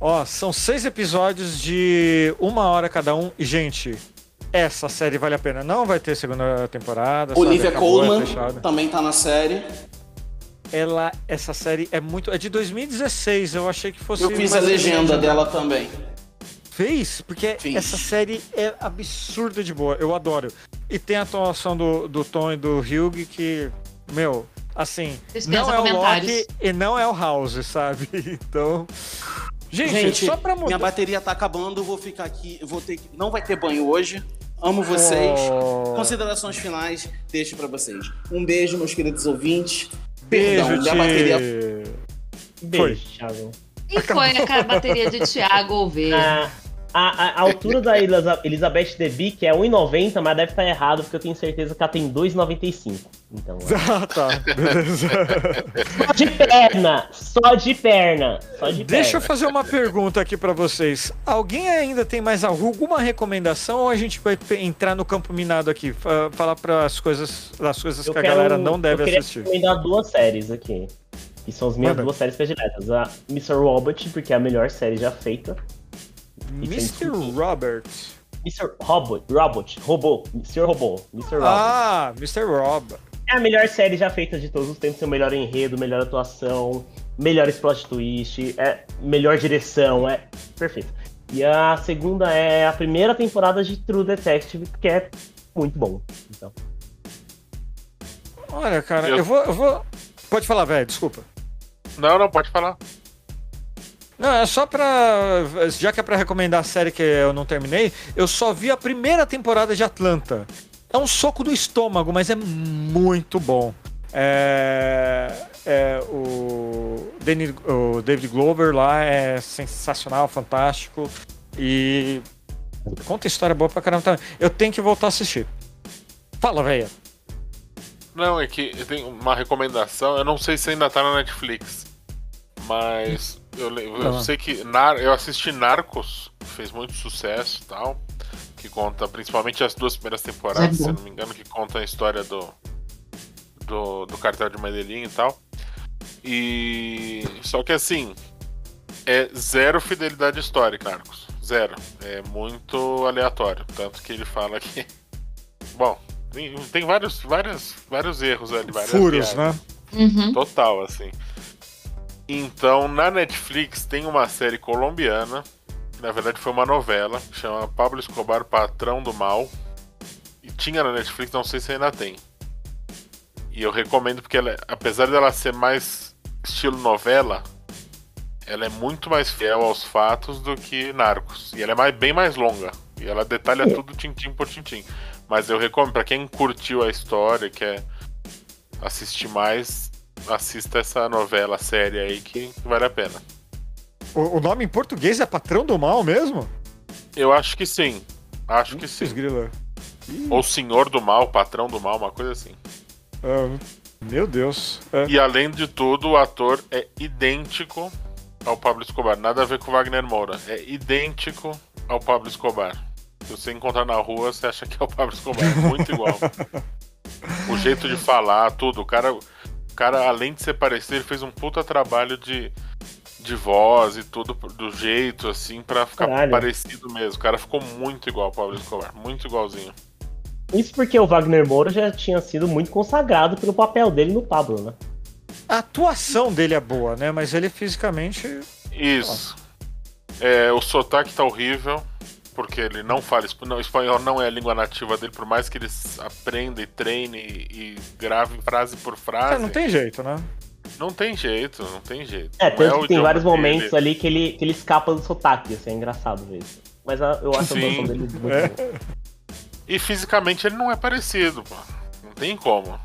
Ó, são seis episódios de uma hora cada um. E, gente, essa série vale a pena. Não vai ter segunda temporada. Olivia Acabou, Colman é também tá na série. Ela, essa série é muito. É de 2016, eu achei que fosse. Eu fiz a legenda dela também. Fez? Porque essa série é absurda de boa. Eu adoro. E tem a atuação do, do Tom e do Hugh que, meu, assim, não é o Loki e não é o House, sabe? Então. Gente, Gente só pra mudar. Minha bateria tá acabando, vou ficar aqui. Vou ter que... Não vai ter banho hoje. Amo vocês. Oh. Considerações finais, deixo para vocês. Um beijo, meus queridos ouvintes. Beijo, Perdão, minha bateria. Beijo, E foi a bateria de Thiago Oveia. Ah, a, a, altura da Elizabeth que é 1,90, mas deve estar errado, porque eu tenho certeza que ela tem 2,95. Então, é. Ah, tá. Beleza. só de perna! Só de perna! Só de Deixa perna. eu fazer uma pergunta aqui para vocês. Alguém ainda tem mais alguma recomendação ou a gente vai entrar no campo minado aqui? Falar para as coisas, as coisas eu que quero, a galera não deve eu assistir. Eu recomendar duas séries aqui. Que são as minhas Manda. duas séries prediletas. A Mr. Robot, porque é a melhor série já feita. Mr. Robert. Mr. Robot, Robot, Robô, Mr. Robô, Mr. Robot. Ah, Mr. Robot. É a melhor série já feita de todos os tempos, tem o melhor enredo, melhor atuação, melhor plot twist, é melhor direção, é perfeito. E a segunda é a primeira temporada de True Detective, que é muito bom. Então. Olha, cara, eu, eu vou, eu vou. Pode falar, velho, desculpa. Não, não, pode falar. Não, é só pra. Já que é pra recomendar a série que eu não terminei, eu só vi a primeira temporada de Atlanta. É um soco do estômago, mas é muito bom. É, é, o, Danny, o David Glover lá é sensacional, fantástico. E conta história boa pra caramba também. Eu tenho que voltar a assistir. Fala, velho. Não, é que tem uma recomendação. Eu não sei se ainda tá na Netflix. Mas eu, eu sei que Nar, eu assisti Narcos, que fez muito sucesso e tal. Que conta principalmente as duas primeiras temporadas, é se não me engano, que conta a história do, do, do cartel de Medellín e tal. E. Só que assim. É zero fidelidade histórica, Narcos. Zero. É muito aleatório. Tanto que ele fala que. Bom, tem, tem vários, vários, vários erros ali. Furos, né? Uhum. Total, assim. Então, na Netflix tem uma série colombiana, que na verdade foi uma novela, que chama Pablo Escobar Patrão do Mal. E tinha na Netflix, não sei se ainda tem. E eu recomendo porque ela, apesar dela ser mais estilo novela, ela é muito mais fiel aos fatos do que Narcos. E ela é mais, bem mais longa. E ela detalha tudo tintim por tintim. Mas eu recomendo, para quem curtiu a história, quer assistir mais, assista essa novela série aí que vale a pena. O, o, nome em português é Patrão do Mal mesmo? Eu acho que sim. Acho que sim. Ou Senhor do Mal, Patrão do Mal, uma coisa assim. Ah, meu Deus. É. E além de tudo, o ator é idêntico ao Pablo Escobar. Nada a ver com o Wagner Moura. É idêntico ao Pablo Escobar. Se você encontrar na rua, você acha que é o Pablo Escobar. É muito igual. o jeito de falar, tudo. O cara o cara, além de ser parecido, ele fez um puta trabalho de, de voz e tudo do jeito, assim, para ficar Caralho. parecido mesmo. O cara ficou muito igual ao Pablo Escobar, muito igualzinho. Isso porque o Wagner Moura já tinha sido muito consagrado pelo papel dele no Pablo, né? A atuação dele é boa, né? Mas ele fisicamente. Isso. É, o sotaque tá horrível porque ele não fala não, espanhol, não é a língua nativa dele, por mais que ele aprenda e treine e, e grave frase por frase. É, não tem jeito, né? Não tem jeito, não tem jeito. É, tanto é tem vários dele. momentos ali que ele, que ele escapa do sotaque, assim, é engraçado ver isso. Mas eu acho Sim. a dele muito é. boa. E fisicamente ele não é parecido, pô. Não tem como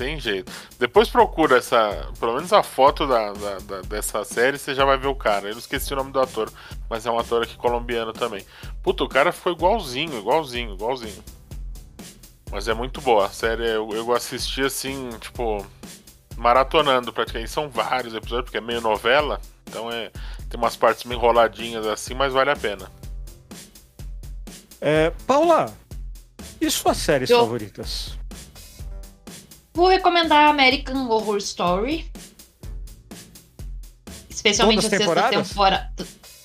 tem jeito. Depois procura essa. Pelo menos a foto da, da, da, dessa série, você já vai ver o cara. Eu não esqueci o nome do ator, mas é um ator aqui colombiano também. Puta, o cara ficou igualzinho, igualzinho, igualzinho. Mas é muito boa. A série eu, eu assisti assim, tipo, maratonando praticamente. São vários episódios, porque é meio novela. Então é. Tem umas partes meio enroladinhas assim, mas vale a pena. É, Paula, e suas séries eu... favoritas? Vou recomendar American Horror Story. Especialmente Todas a sexta temporada.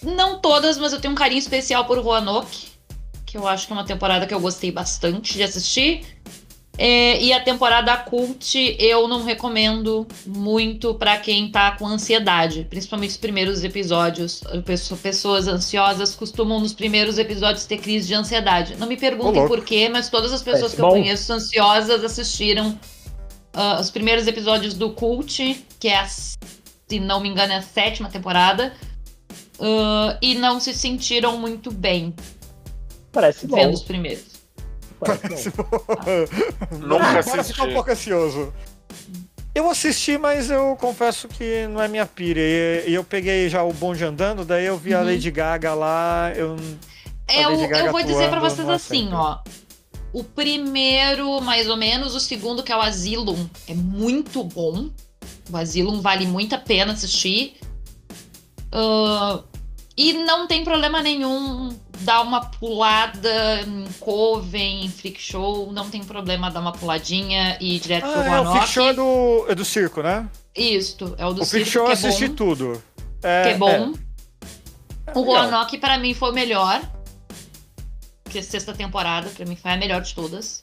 Não todas, mas eu tenho um carinho especial por Roanoke. Que eu acho que é uma temporada que eu gostei bastante de assistir. É, e a temporada cult eu não recomendo muito para quem tá com ansiedade, principalmente os primeiros episódios. Pessoas ansiosas costumam nos primeiros episódios ter crise de ansiedade. Não me perguntem por quê, mas todas as pessoas é, que bom. eu conheço ansiosas assistiram uh, os primeiros episódios do Cult, que é, a, se não me engano, é a sétima temporada, uh, e não se sentiram muito bem. Parece vendo bom. os primeiros. Parece bom. Nunca assisti. ficar um pouco ansioso. Eu assisti, mas eu confesso que não é minha pira. E, eu peguei já o bonde andando, daí eu vi uhum. a Lady Gaga lá. Eu, eu, eu vou dizer para vocês assim, ó. O primeiro, mais ou menos, o segundo, que é o Asylum, é muito bom. O Asylum vale muito a pena assistir. Uh, e não tem problema nenhum dar uma pulada em Coven, em Freak Show. Não tem problema dar uma puladinha e ir direto ah, pro é, O Freak Show é do, é do circo, né? Isso, é o do o circo. O Freak Show eu é assisti bom, tudo. É, que é bom. É. O Roanoke, para mim, foi o melhor que a sexta temporada, para mim, foi a melhor de todas.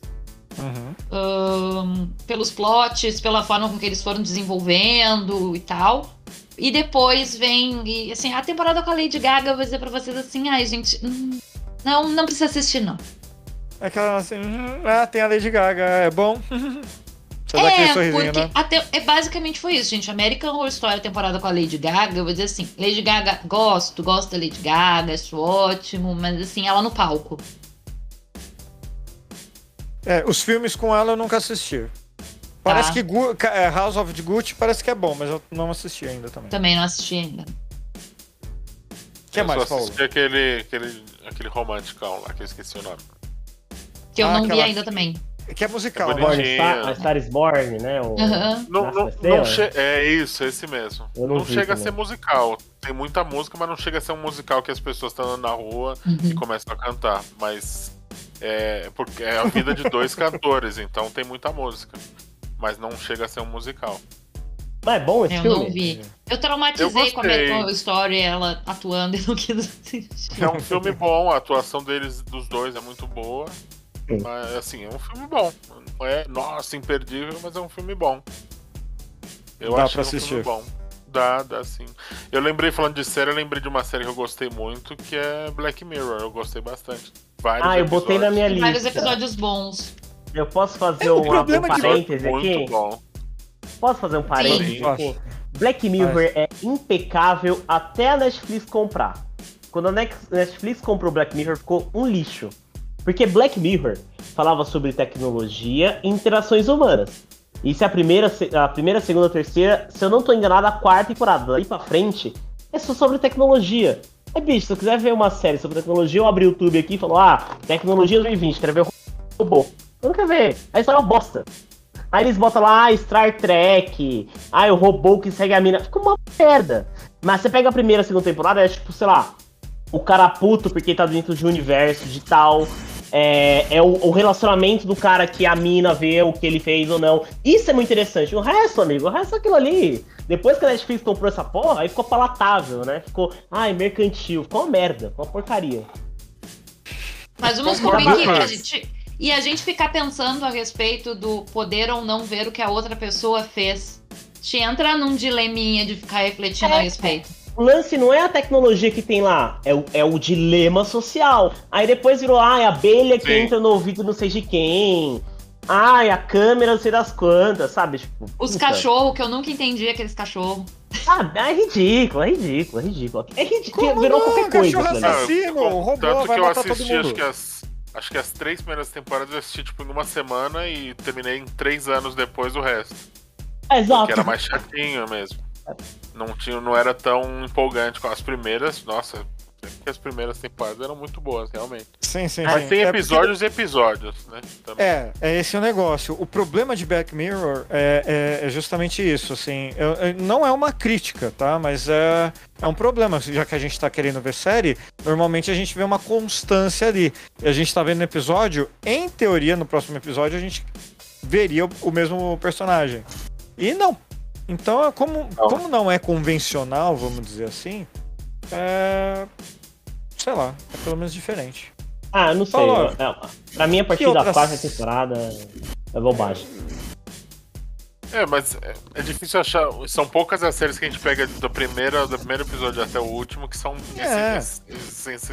Uhum. Um, pelos plots, pela forma com que eles foram desenvolvendo e tal. E depois vem. E, assim, a temporada com a Lady Gaga, eu vou dizer pra vocês assim, ai, gente. Hum, não, não precisa assistir, não. É aquela assim, ah, tem a Lady Gaga, é bom. Você é, porque né? até, é, basicamente foi isso, gente. American Horror Story, a temporada com a Lady Gaga, eu vou dizer assim, Lady Gaga, gosto, gosto da Lady Gaga, acho ótimo, mas assim, ela no palco. É, os filmes com ela eu nunca assisti. Parece tá. que é, House of the Gucci parece que é bom, mas eu não assisti ainda também. Também não assisti ainda. O que é mais, Paulo? assisti aquele, aquele, aquele romanticão lá, que eu esqueci o nome. Que eu ah, não aquela... vi ainda também. Que é musical. É Born Star, a Star is Born, né? O... Uhum. Não, não, não che... É isso, esse mesmo. não, não chega também. a ser musical. Tem muita música, mas não chega a ser um musical que as pessoas estão andando na rua uhum. e começam a cantar. Mas é, porque é a vida de dois cantores, então tem muita música. Mas não chega a ser um musical. Mas é bom esse eu filme? Eu não vi. Eu traumatizei eu com a Story, ela atuando e não quis assistir. É um filme bom, a atuação deles, dos dois, é muito boa. Sim. Mas, assim, é um filme bom. Não é, nossa, imperdível, mas é um filme bom. Eu Dá acho pra que é um assistir. filme bom. Dá, dá sim. Eu lembrei, falando de série, eu lembrei de uma série que eu gostei muito, que é Black Mirror. Eu gostei bastante. Vários ah, eu episódios. botei na minha lista. Vários episódios bons. Eu posso fazer é, um, um parêntese aqui? Bom. Posso fazer um parêntese sim. aqui? Black Mirror é impecável até a Netflix comprar. Quando a Netflix comprou Black Mirror, ficou um lixo. Porque Black Mirror falava sobre tecnologia e interações humanas. Isso é a primeira, a primeira, segunda, terceira, se eu não tô enganado, a quarta temporada. Daí pra frente, é só sobre tecnologia. É bicho, se eu quiser ver uma série sobre tecnologia, eu abri o YouTube aqui e falo, ah, tecnologia 2020, quero ver o robô. Eu não quero ver. A história é uma bosta. Aí eles botam lá ah, Star Trek, ah, o robô que segue a mina. Fica uma merda. Mas você pega a primeira, segunda temporada, é tipo, sei lá, o cara puto porque tá dentro de um universo de tal é, é o, o, relacionamento do cara que a mina vê o que ele fez ou não. Isso é muito interessante. O resto, amigo, o resto é aquilo ali. Depois que a Netflix comprou essa porra, aí ficou palatável, né? Ficou, ai, mercantil. Ficou uma merda, ficou uma porcaria. Mas vamos combinar que a gente. E a gente ficar pensando a respeito do poder ou não ver o que a outra pessoa fez. Te entra num dileminha de ficar refletindo é, a respeito. O lance não é a tecnologia que tem lá, é o, é o dilema social. Aí depois virou, ah, é a abelha que Sim. entra no ouvido não sei de quem. Ai, a câmera não sei das quantas, sabe? Tipo, Os cachorros, que eu nunca entendi aqueles cachorros. Ah, é ridículo, é ridículo, é ridículo. É ridículo, virou não? qualquer coisa. Cachorro assassino, não, robô, Tanto vai que eu matar assisti, todo mundo. acho que as, acho que as três primeiras temporadas eu assisti tipo em uma semana e terminei em três anos depois o resto. Exato. Que era mais chatinho mesmo. Não, tinha, não era tão empolgante com as primeiras. Nossa, porque as primeiras temporadas eram muito boas, realmente. Sim, sim. Mas sim. tem é episódios e episódios, né? Também. É, é esse o negócio. O problema de Black Mirror é, é, é justamente isso, assim. Eu, eu, não é uma crítica, tá? Mas é, é um problema. Já que a gente tá querendo ver série, normalmente a gente vê uma constância ali. E a gente tá vendo no episódio, em teoria, no próximo episódio, a gente veria o, o mesmo personagem. E não. Então, como não. como não é convencional, vamos dizer assim, é. Sei lá, é pelo menos diferente. Ah, não sei. Falou. É, pra mim, a partir outras... da quarta temporada é bobagem. É, mas é, é, difícil achar. São poucas as séries que a gente pega do primeiro, do primeiro episódio até o último que são. É. Assim, assim, assim,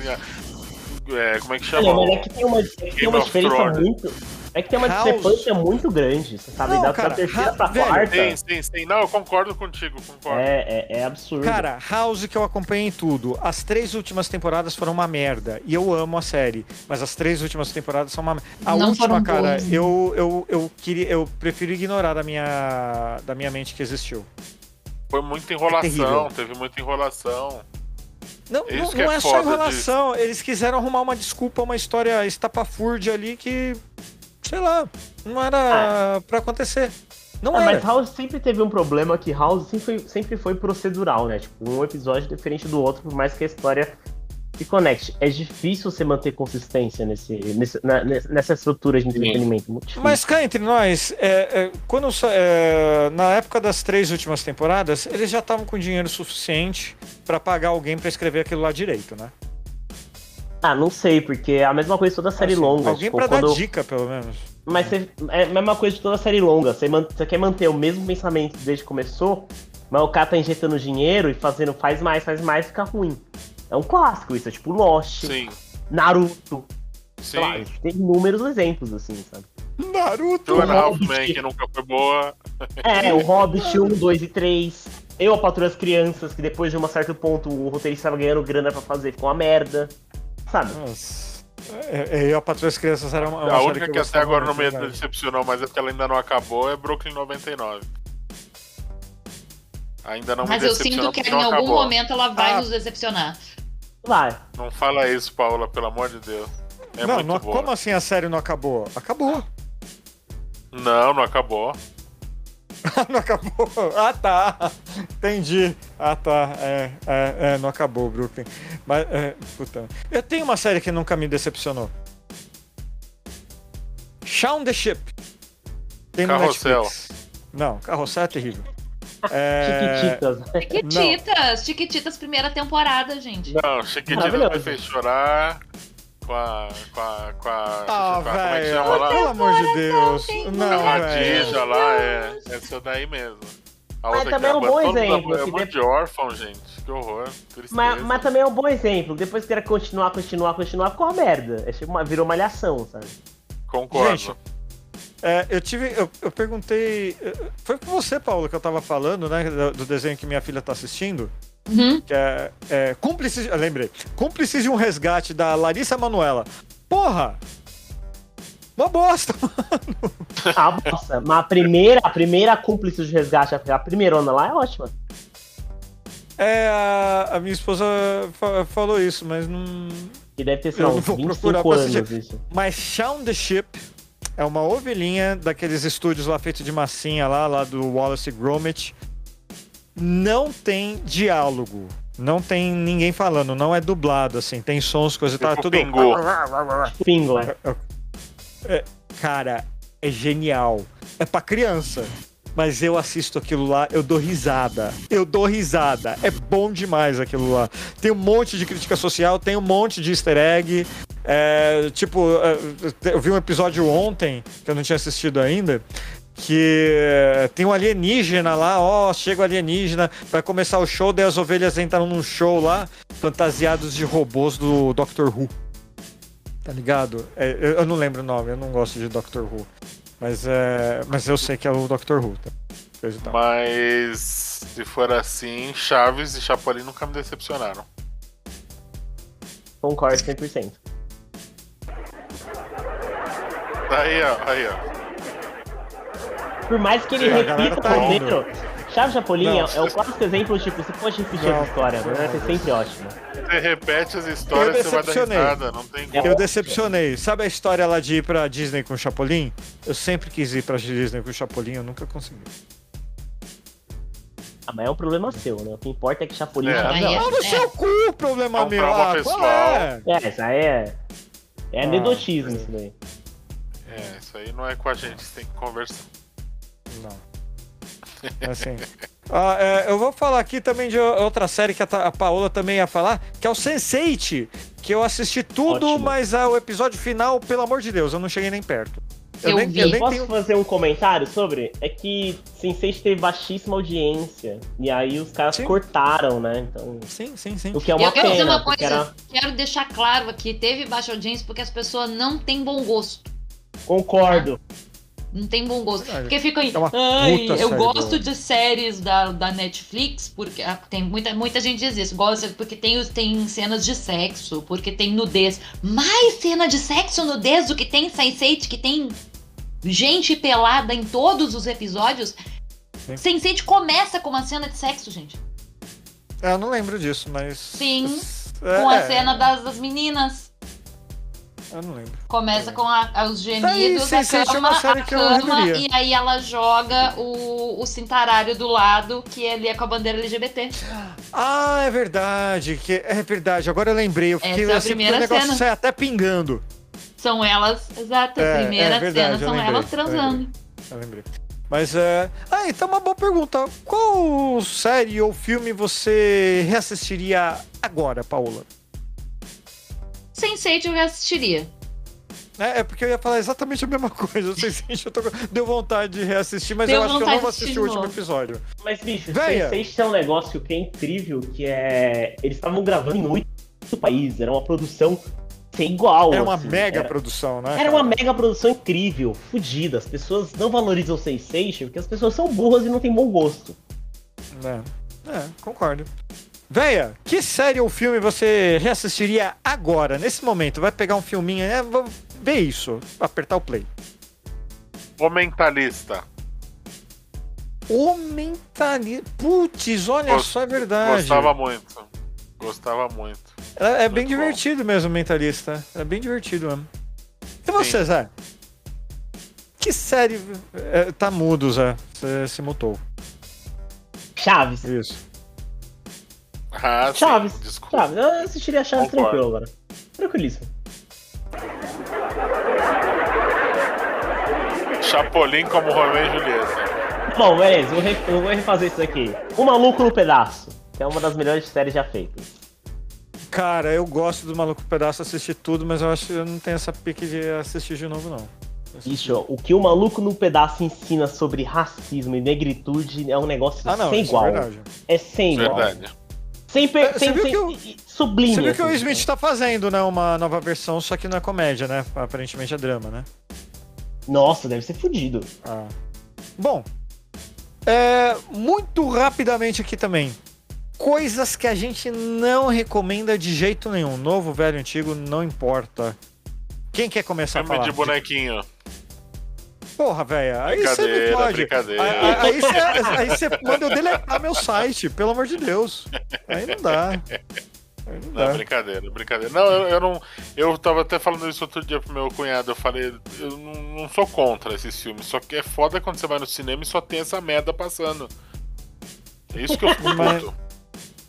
é, como é que chama? É, mas é que tem uma, tem uma diferença muito. É que tem uma House... discrepância muito grande, você sabe? Não, da cara, terceira pra velho, quarta. Sim, sim, sim. Não, eu concordo contigo, concordo. É, é, é, absurdo. Cara, House que eu acompanhei em tudo. As três últimas temporadas foram uma merda. E eu amo a série. Mas as três últimas temporadas são uma merda. A Não última, cara, eu, eu, eu, queria, eu prefiro ignorar da minha, da minha mente que existiu. Foi muita enrolação, é teve muita enrolação. Não, não, não é, é só enrolação. Disso. Eles quiseram arrumar uma desculpa, uma história estapafúrdia ali que sei lá, não era ah. pra acontecer. Não ah, era. Mas House sempre teve um problema que House sempre foi, sempre foi procedural, né? Tipo, um episódio diferente do outro, por mais que a história se conecte. É difícil você manter consistência nesse, nesse na, nessa estrutura de entretenimento. Muito Mas cá entre nós, é, é, quando, é, na época das três últimas temporadas, eles já estavam com dinheiro suficiente para pagar alguém para escrever aquilo lá direito, né? Ah, não sei, porque é a mesma coisa de toda série assim, longa. Alguém tipo, pra quando... dar dica, pelo menos. Mas você, é a mesma coisa de toda série longa. Você, man... você quer manter o mesmo pensamento desde que começou, mas o cara tá injetando dinheiro e fazendo faz mais, faz mais, fica ruim. É um clássico isso, é tipo Lost, Sim. Naruto. Sim. Lá, tem inúmeros exemplos, assim, sabe? Naruto! Two Halfman, que nunca foi boa. É, o Hobbit 1, 2 e 3. Eu, a Patrulha as Crianças, que depois de um certo ponto o roteirista estava ganhando grana pra fazer, ficou uma merda sabe? Nossa. É, é, eu, a Patrulha das Crianças era uma. a única que, que até agora não me decepcionou, mas é porque ela ainda não acabou, é Brooklyn 99. Ainda não mas me decepcionou. Mas eu sinto que em algum acabou. momento ela vai ah. nos decepcionar. Vai. Não fala isso, Paula, pelo amor de Deus. É não, não como assim a série não acabou? Acabou. Não, não acabou. não acabou. Ah, tá. Entendi. Ah, tá. É, é, é não acabou, Brooklyn. Mas, é, puta. Eu tenho uma série que nunca me decepcionou. Shaun the Ship. Tem Carrossel. Não, Carrossel é terrível. É... Chiquititas. Chiquititas. Chiquititas, primeira temporada, gente. Não, Chiquititas me fez chorar com a. com a. com a. Ah, velho. Como é que chama lá? Pelo amor de Deus. Não, a Radija lá, é. Essa daí mesmo. A mas também é um bom exemplo. É um monte de órfão, gente. Que horror. Mas, mas, também é um bom exemplo. Depois que era continuar, continuar, continuar, ficou uma merda. É tipo uma, virou malhação, sabe? Concordo. Gente, é, eu tive. Eu, eu, perguntei. Foi com você, Paulo, que eu tava falando, né? Do, do desenho que minha filha tá assistindo. Uhum. Que é, é cúmplice, lembrei, cúmplice de um resgate da Larissa Manuela. Porra! Uma bosta, mano. Ah, bosta. Mas a primeira, a primeira cúmplice de resgate, a primeirona lá é ótima. É, a, a minha esposa fa falou isso, mas não. Que deve ter sido uns 25 anos isso. Mas Shaun the Ship é uma ovelhinha daqueles estúdios lá feito de massinha lá, lá do Wallace Gromit não tem diálogo. Não tem ninguém falando, não é dublado, assim, tem sons, coisa e tá tudo. Pingou. Pingo, é. é. Cara, é genial. É pra criança. Mas eu assisto aquilo lá, eu dou risada. Eu dou risada. É bom demais aquilo lá. Tem um monte de crítica social, tem um monte de easter egg. É, tipo, é, eu vi um episódio ontem, que eu não tinha assistido ainda, que eh, tem um alienígena lá, ó, chega o alienígena, vai começar o show, daí as ovelhas entram num show lá, fantasiados de robôs do Doctor Who. Tá ligado? É, eu não lembro o nome, eu não gosto de Doctor Who. Mas, é, mas eu sei que é o Doctor Who. Tá? Mas se for assim, Chaves e Chapolin nunca me decepcionaram. Concordo 100%. Aí, ó, aí, ó. Por mais que ele é, repita tá o roteiro. Chaves Chapolin não, é, é, o clássico exemplo, tipo, você pode repetir não, a história, mas vai ser sempre ótimo. Você repete as histórias, você vai dar risada, não tem como. Eu decepcionei. Sabe a história lá de ir pra Disney com o Chapolin? Eu sempre quis ir pra Disney com o Chapolin, eu nunca consegui. Ah, mas é um problema seu, né? O que importa é que Chapolin é. sabe. Não, é, no seu cu, problema é meu. Ah, pessoal. É? é, isso aí é. É anedotismo ah, isso daí. É, Isso aí não é com a gente tem que conversar. Não. Assim. Ah, é, eu vou falar aqui também de outra série que a, a Paola também ia falar, que é o Sense8, que eu assisti tudo, Ótimo. mas ah, o episódio final, pelo amor de Deus, eu não cheguei nem perto. Eu, eu nem, vi. Eu nem Posso tenho... fazer um comentário sobre? É que Sense8 teve baixíssima audiência. E aí os caras sim. cortaram, né? Então, sim, sim, sim. O que é uma eu quero dizer uma coisa. Era... Quero deixar claro aqui: teve baixa audiência porque as pessoas não têm bom gosto. Concordo. Não tem bom gosto. Porque ficam aí. É Ai, eu gosto boa. de séries da, da Netflix, porque ah, tem muita, muita gente diz isso. Gosta porque tem, tem cenas de sexo, porque tem nudez. Mais cena de sexo nudez do que tem Sense8, que tem gente pelada em todos os episódios. Sense8 começa com uma cena de sexo, gente. É, eu não lembro disso, mas. Sim. É, com a é. cena das, das meninas. Eu não lembro. Começa com a, os gemidos, aí, a cama, a cama e aí ela joga o, o cintarário do lado, que ele é com a bandeira LGBT. Ah, é verdade. Que, é verdade, agora eu lembrei. Eu fiquei Essa é a assim, primeira o negócio cena. sai até pingando. São elas, exato, a é, primeira é verdade, cena são lembrei, elas transando. Eu lembrei. Eu lembrei. Mas é. Ah, então uma boa pergunta. Qual série ou filme você reassistiria agora, Paola? Sense8 eu reassistiria. É, é, porque eu ia falar exatamente a mesma coisa. Sense8 eu tô... deu vontade de reassistir, mas Deu eu acho que eu não vou assistir o último episódio. Mas, bicho, Sense8 é um negócio que é incrível, que é... Eles estavam gravando em oito países, era uma produção sem igual. Era uma assim. mega era... produção, né? Era cara? uma mega produção incrível, fodida. As pessoas não valorizam o Sense8 porque as pessoas são burras e não têm bom gosto. É, é concordo. Véia, que série ou filme você reassistiria agora, nesse momento? Vai pegar um filminho, é, ver isso, apertar o play. O Mentalista. O Mentalista. Putz, olha Gost... só, é verdade. Gostava muito. Gostava muito. É, é bem bom. divertido mesmo o Mentalista. É bem divertido mesmo. E você, Sim. Zé? Que série. É, tá mudo, Zé. Você se mutou. Chaves. Isso. Ah, Chaves. Sim, desculpa. Chaves. Eu assistiria Chaves Concordo. tranquilo agora. Tranquilíssimo. Chapolin como Romeu e Julieta. Bom, beleza, eu vou refazer isso aqui. O Maluco no Pedaço, que é uma das melhores séries já feitas. Cara, eu gosto do Maluco no Pedaço, assistir tudo, mas eu acho que eu não tenho essa pique de assistir de novo, não. Bicho, o que o Maluco no Pedaço ensina sobre racismo e negritude é um negócio ah, não, sem é igual. É, verdade. é sem verdade. Sem, per... sem, sem o... sublime. Você viu que o assim, Smith né? tá fazendo, né? Uma nova versão, só que não é comédia, né? Aparentemente é drama, né? Nossa, deve ser fodido. Ah. Bom, é, muito rapidamente aqui também. Coisas que a gente não recomenda de jeito nenhum. Novo, velho, antigo, não importa. Quem quer começar Filme a falar? de bonequinho. Porra, velho, aí você não pode. Aí, aí você manda eu deletar meu site, pelo amor de Deus. Aí não dá. Não, não brincadeira, brincadeira. Não, eu, eu, não. Eu tava até falando isso outro dia pro meu cunhado. Eu falei, eu não, não, sou contra esses filmes. Só que é foda quando você vai no cinema e só tem essa merda passando. É isso que eu fico Mas...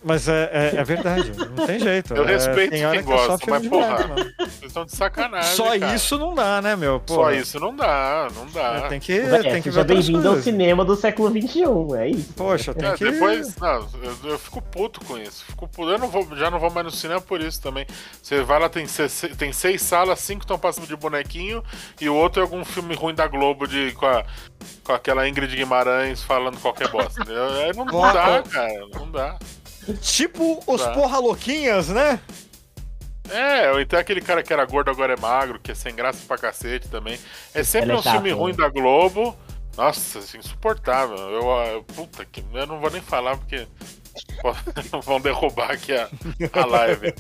Mas é, é, é, verdade, não tem jeito. Eu é, respeito quem que gosta, mas porra, vocês estão de sacanagem. Só cara. isso não dá, né, meu? Porra. Só isso não dá, não dá. É, tem que, é, tem que ver bem-vindo ao cinema do século XXI, é isso. Poxa, tem é, que. Depois, não, eu, eu, fico puto com isso. Fico puto. Eu não vou, já não vou mais no cinema por isso também. Você vai lá, tem, tem seis salas, cinco estão passando de bonequinho e o outro é algum filme ruim da Globo de, com, a, com aquela Ingrid Guimarães falando qualquer bosta. Aí não, não dá, cara, não dá. Tipo os tá. porra louquinhas, né? É, ou então aquele cara que era gordo agora é magro, que é sem graça pra cacete também. É sempre é um filme ruim né? da Globo. Nossa, assim, insuportável. Eu, eu, puta que. Eu não vou nem falar porque. vão derrubar aqui a, a live.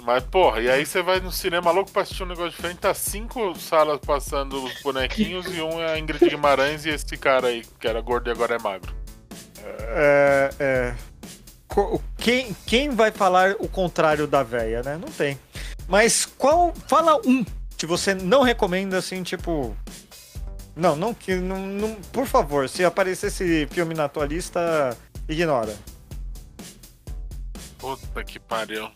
Mas, porra, e aí você vai no cinema louco pra assistir um negócio diferente, tá cinco salas passando os bonequinhos e um é a Ingrid Guimarães e esse cara aí, que era gordo e agora é magro. É. é quem, quem vai falar o contrário da véia, né? Não tem. Mas qual. Fala um que você não recomenda, assim, tipo. Não, não que. Não, não, por favor, se aparecer esse filme na tua lista, ignora. Puta que pariu.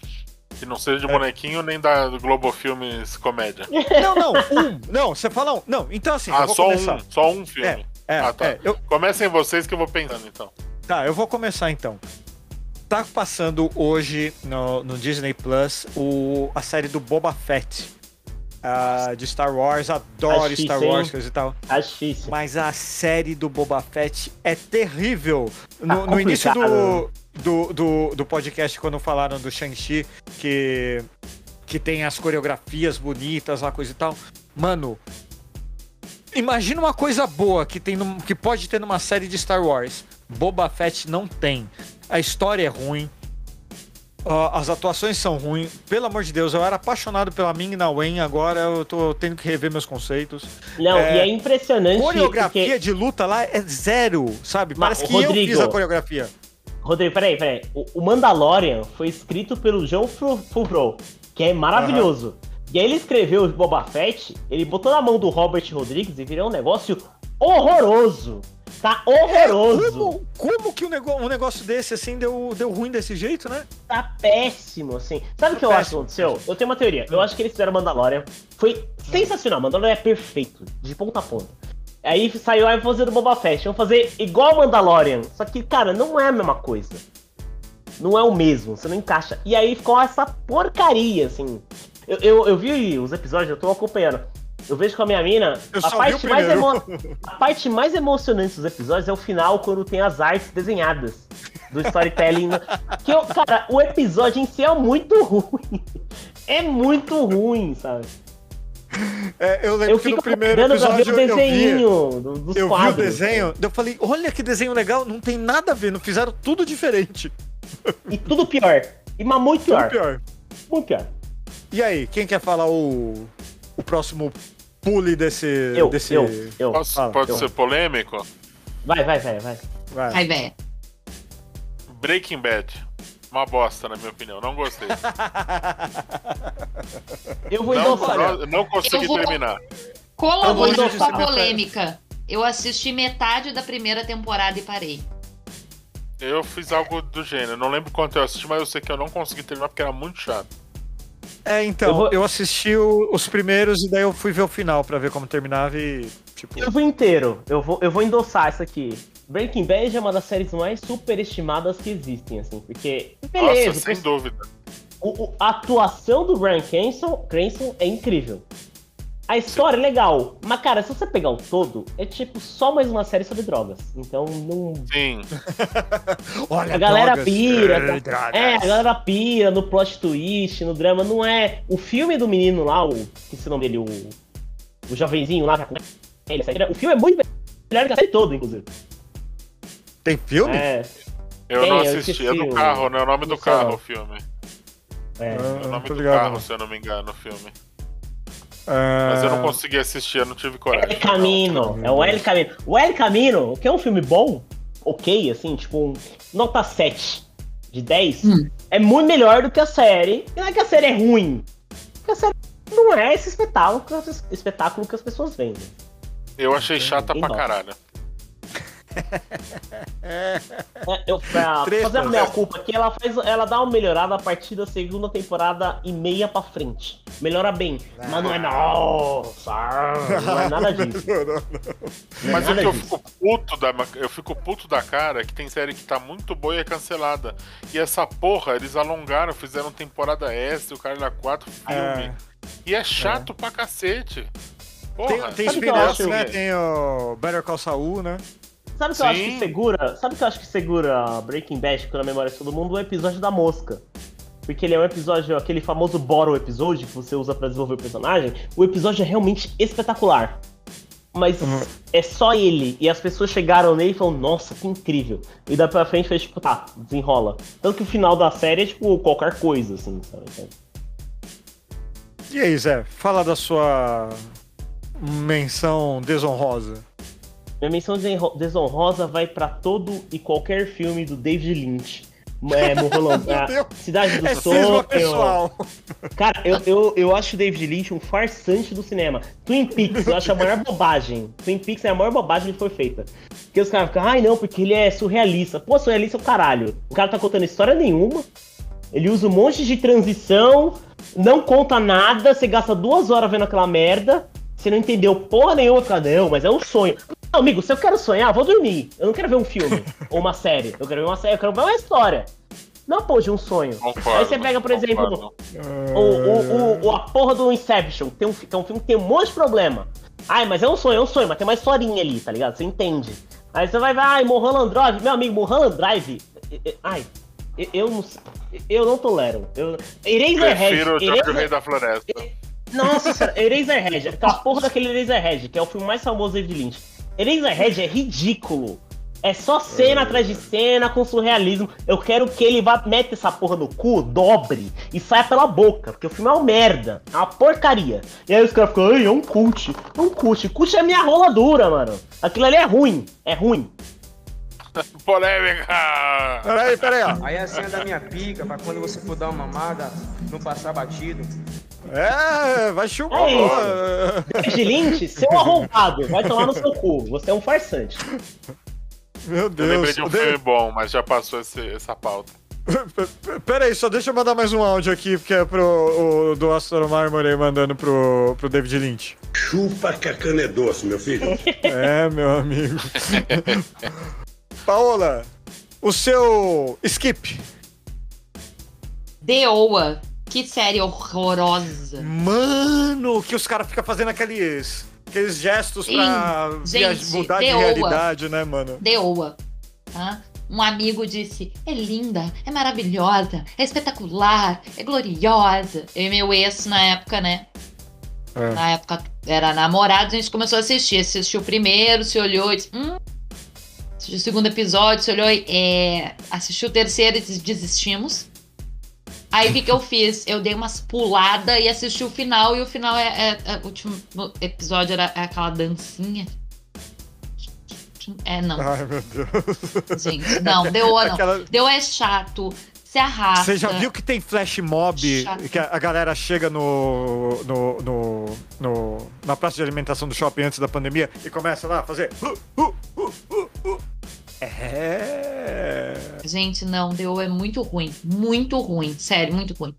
Que não seja de bonequinho nem da Globo Filmes Comédia. Não, não, um. Não, você fala um. Não, então assim. Ah, só começar. um. Só um filme. É, é, ah, tá. É, eu... Comecem vocês que eu vou pensando então. Tá, eu vou começar então. Tá passando hoje no, no Disney Plus o, a série do Boba Fett. Uh, de Star Wars, adoro Star Wars e tal. Acho Mas a série do Boba Fett é terrível. No, tá no início do, do, do, do, podcast, quando falaram do Shang-Chi, que, que tem as coreografias bonitas, uma coisa e tal. Mano, imagina uma coisa boa que, tem que pode ter numa série de Star Wars. Boba Fett não tem. A história é ruim, Uh, as atuações são ruins. Pelo amor de Deus, eu era apaixonado pela Ming Na Wen, agora eu tô tendo que rever meus conceitos. Não, é, e é impressionante. Coreografia porque... de luta lá é zero, sabe? Parece que Rodrigo, eu fiz a coreografia. Rodrigo, peraí, peraí. O Mandalorian foi escrito pelo João Favreau, que é maravilhoso. Uhum. E aí ele escreveu o Boba Fett, ele botou na mão do Robert Rodrigues e virou um negócio horroroso. Tá horroroso. É, como, como, que um negócio, um negócio desse, assim, deu, deu ruim desse jeito, né? Tá péssimo, assim. Sabe o que eu acho que aconteceu? Eu tenho uma teoria. Eu acho que eles fizeram Mandalorian. Foi sensacional. Mandalorian é perfeito, de ponta a ponta. Aí saiu a fazer do Boba Fett. Vamos fazer igual Mandalorian. Só que, cara, não é a mesma coisa. Não é o mesmo, você não encaixa. E aí ficou essa porcaria, assim. Eu, eu, eu vi os episódios, eu tô acompanhando. Eu vejo com a minha mina. A parte, mais emo... a parte mais emocionante dos episódios é o final, quando tem as artes desenhadas do storytelling. que eu, cara, o episódio em si é muito ruim. É muito ruim, sabe? É, eu lembro eu que no primeiro episódio ver o desenho eu vi, dos eu quadros. vi o desenho, eu falei, olha que desenho legal, não tem nada a ver, não fizeram tudo diferente. E tudo pior. E mas muito pior. Tudo pior. Muito pior. E aí, quem quer falar o, o próximo pule desse. Eu, desse... eu, eu. Posso, Fala, pode eu. ser polêmico? Vai, vai, vai, vai. Vai, vai velho. Breaking Bad. Uma bosta, na minha opinião. Não gostei. eu vou não, não, não consegui vou... terminar. Colaborando com a polêmica. Eu assisti metade da primeira temporada e parei. Eu fiz algo do gênero. Não lembro quanto eu assisti, mas eu sei que eu não consegui terminar porque era muito chato. É, então, eu, vou... eu assisti o, os primeiros e daí eu fui ver o final para ver como terminava e, tipo... Eu vou inteiro, eu vou, eu vou endossar isso aqui. Breaking Bad é uma das séries mais superestimadas que existem, assim, porque... Beleza, Nossa, sem dúvida. O, o, a atuação do Brian Cranston, Cranston é incrível. A história é legal, mas cara, se você pegar o todo, é tipo só mais uma série sobre drogas. Então não. Sim. Olha, a galera drogas, pira. Tá... É, a galera pira no plot twist, no drama. Não é. O filme do menino lá, o. Que se nome dele? O. O jovenzinho lá, tá ele, o filme é muito melhor que a série toda, inclusive. Tem filme? É. Eu Tem, não assisti, eu é do carro, né? O nome do carro, o filme. É, é o nome do ligado, carro, se eu não me engano, o filme. Mas eu não consegui assistir, eu não tive coragem. El Camino, é o El Camino. O El Camino, que é um filme bom, ok, assim, tipo, um nota 7 de 10, hum. é muito melhor do que a série. E não é que a série é ruim, porque a série não é esse espetáculo, espetáculo que as pessoas vendem. Eu achei chata pra caralho. É, eu, pra fazer a minha culpa aqui, ela, faz, ela dá uma melhorada a partir da segunda temporada e meia pra frente. Melhora bem, ah. mas não é nossa, não é nada disso. Não, não, não. Mas é o que eu fico puto da eu fico puto da cara é que tem série que tá muito boa e é cancelada. E essa porra, eles alongaram, fizeram temporada S, o cara era quatro filme. É. E é chato é. pra cacete. Porra. Tem, tem spin né? Tem o Better Call Saul, né? Sabe o que eu acho que segura? Sabe o que eu acho que segura Breaking Bad, na memória de todo mundo? O episódio da mosca. Porque ele é um episódio, aquele famoso Boro episódio que você usa para desenvolver o personagem. O episódio é realmente espetacular. Mas uhum. é só ele. E as pessoas chegaram nele e falaram, nossa, que incrível. E daí pra frente foi tipo, tá, desenrola. Tanto que o final da série é tipo qualquer coisa, assim, sabe? E aí, Zé, fala da sua menção desonrosa. Minha menção desonrosa vai para todo e qualquer filme do David Lynch. É, Mulholland, é, Cidade do é Sonho. pessoal. Cara, eu, eu, eu acho o David Lynch um farsante do cinema. Twin Peaks, eu acho a maior bobagem. Twin Peaks é a maior bobagem que foi feita. Porque os caras ficam, ai não, porque ele é surrealista. Pô, surrealista é o caralho. O cara tá contando história nenhuma. Ele usa um monte de transição, não conta nada, você gasta duas horas vendo aquela merda, você não entendeu porra nenhuma, fica, não, mas é um sonho. Não, amigo, se eu quero sonhar, vou dormir. Eu não quero ver um filme ou uma série. Eu quero ver uma série, eu quero ver uma história. Não, pô, de um sonho. Concordo, Aí você pega, por exemplo, o, o, o, a porra do Inception, tem um, tem um filme que tem um monte de problema. Ai, mas é um sonho, é um sonho, mas tem uma historinha ali, tá ligado? Você entende. Aí você vai ver, ai, Mulholland Drive, meu amigo, Mulholland Drive. Ai, eu não eu não tolero. Eu... Eraserhead. Prefiro o Rei da Floresta. Nossa senhora, Eraserhead, aquela porra daquele Eraserhead, que é o filme mais famoso de Lynch. Eraserhead é ridículo. É só cena atrás de cena com surrealismo. Eu quero que ele vá, mete essa porra no cu, dobre e saia pela boca, porque o filme é uma merda, é uma porcaria. E aí os caras ficam, ai, é um cult. É um cult. Cult é minha rola dura, mano. Aquilo ali é ruim, é ruim. Polêmica! Peraí, peraí, ó. Aí a senha da minha pica, pra quando você for dar uma mamada, não passar batido. É, vai chupar. É David Lynch, seu arrombado, vai tomar no seu cu. Você é um farsante. Meu Deus. Eu lembrei de um filme bom, mas já passou esse, essa pauta. Pera aí, só deixa eu mandar mais um áudio aqui, porque é pro, o, do Astro Marmorei mandando pro, pro David Lynch. Chupa que a cana é doce, meu filho. É, meu amigo. Paola, o seu skip. The Oa. Que série horrorosa. Mano, que os caras ficam fazendo aqueles, aqueles gestos pra Gente, mudar de realidade, né, mano? Deoa. Tá? Um amigo disse: é linda, é maravilhosa, é espetacular, é gloriosa. Eu e meu ex na época, né? É. Na época era namorado, a gente começou a assistir. Assistiu o primeiro, se olhou e disse: hum. Assistiu o segundo episódio, se olhou e é... assistiu o terceiro e desistimos. Aí o que, que eu fiz? Eu dei umas puladas e assisti o final, e o final é, é, é. O último episódio era é aquela dancinha. É, não. Ai, meu Deus. Gente, não, deu não. Aquela... Deu é chato. Se arrasta. Você já viu que tem flash mob chato. que a, galera chega no, no, no, no, na praça de alimentação do shopping antes da pandemia e começa lá a fazer. Uh, uh, uh, é. Gente, não, deu é muito ruim. Muito ruim. Sério, muito ruim.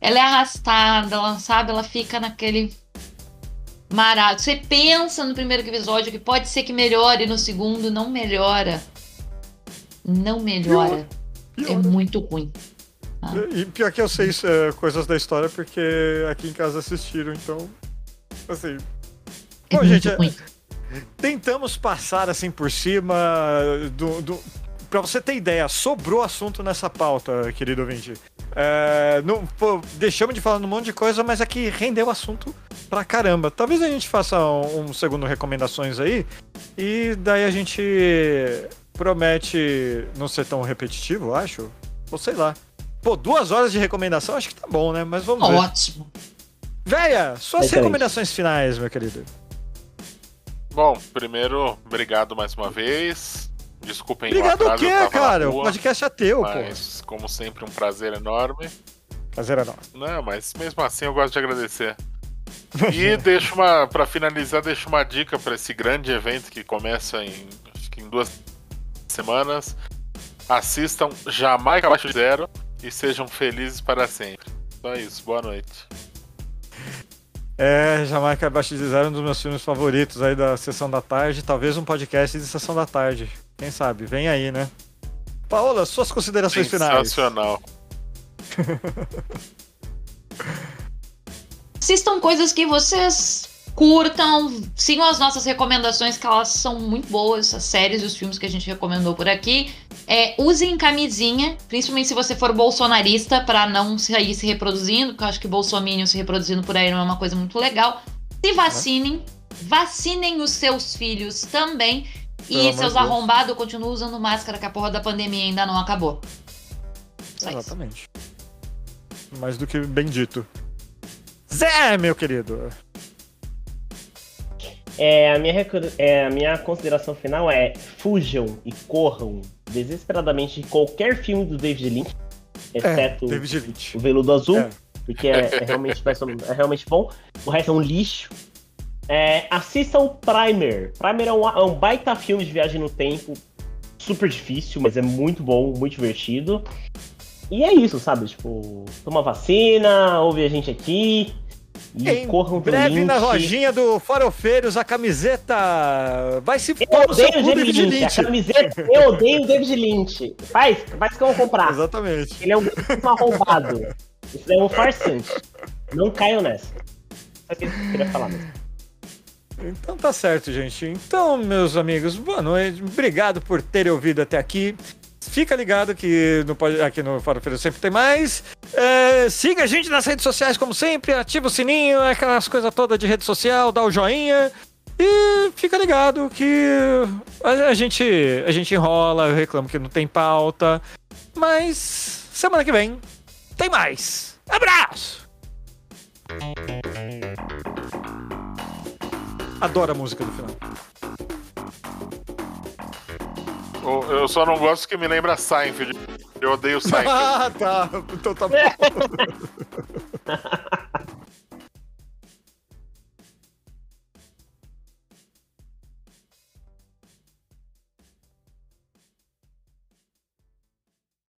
Ela é arrastada, ela sabe, ela fica naquele marado. Você pensa no primeiro episódio que pode ser que melhore, no segundo não melhora. Não melhora. Pior, pior. É muito ruim. Ah. E pior que eu sei é, coisas da história porque aqui em casa assistiram, então. Assim. É Bom, gente, é, ruim. Tentamos passar assim por cima do, do para você ter ideia, sobrou assunto nessa pauta, querido ouvinte. É, não, pô, deixamos de falar um monte de coisa, mas aqui rendeu assunto pra caramba. Talvez a gente faça um, um segundo recomendações aí, e daí a gente promete não ser tão repetitivo, acho. Ou sei lá. Pô, duas horas de recomendação acho que tá bom, né? Mas vamos ver. Ótimo. Véia, suas recomendações finais, meu querido. Bom, primeiro, obrigado mais uma vez. Desculpem Obrigado o quê, cara? O podcast é teu, mas, pô. como sempre, um prazer enorme. Prazer é nosso. Não, mas mesmo assim eu gosto de agradecer. E deixo uma, para finalizar, deixo uma dica para esse grande evento que começa em, acho que em duas semanas. Assistam Jamaica Abaixo de Zero e sejam felizes para sempre. Só isso, boa noite. É, Jamaica Abaixo de Zero é um dos meus filmes favoritos aí da Sessão da Tarde, talvez um podcast de Sessão da Tarde. Quem sabe? Vem aí, né? Paola, suas considerações finais. Sensacional. Assistam coisas que vocês curtam, sigam as nossas recomendações, que elas são muito boas, as séries e os filmes que a gente recomendou por aqui. É, usem camisinha, principalmente se você for bolsonarista, para não sair se reproduzindo, porque eu acho que bolsominion se reproduzindo por aí não é uma coisa muito legal. Se vacinem, vacinem os seus filhos também. E seus arrombados continuam usando máscara, que a porra da pandemia ainda não acabou. Só Exatamente. Isso. Mais do que bendito. Zé, meu querido! É, a, minha, é, a minha consideração final é fujam e corram desesperadamente de qualquer filme do David Lynch, exceto é, David Lynch. o Veludo Azul, é. porque é, é realmente, é realmente bom. O resto é um lixo. É, assistam o Primer. Primer é um, é um baita filme de viagem no tempo, super difícil, mas é muito bom, muito divertido. e é isso, sabe? Tipo, toma vacina, ouve a gente aqui. E em corram breve na lojinha do Farofeiros a camiseta vai se eu odeio o David Lynch. Lynch. A camiseta, eu odeio o David Lynch. Faz, faz que eu vou comprar. Exatamente. Ele é um arrombado. Isso é um farsante. Não caiam nessa. Só que eu queria falar mesmo. Então tá certo, gente. Então, meus amigos, boa noite. Obrigado por terem ouvido até aqui. Fica ligado que no, aqui no Farofeiro sempre tem mais. É, siga a gente nas redes sociais, como sempre. Ativa o sininho, aquelas coisas todas de rede social, dá o joinha. E fica ligado que a, gente, a gente enrola, eu reclamo que não tem pauta. Mas semana que vem tem mais. Abraço! Adoro a música do final. Eu só não gosto que me lembra Seinfeld. Eu odeio Seinfeld. ah, tá. Então tá bom.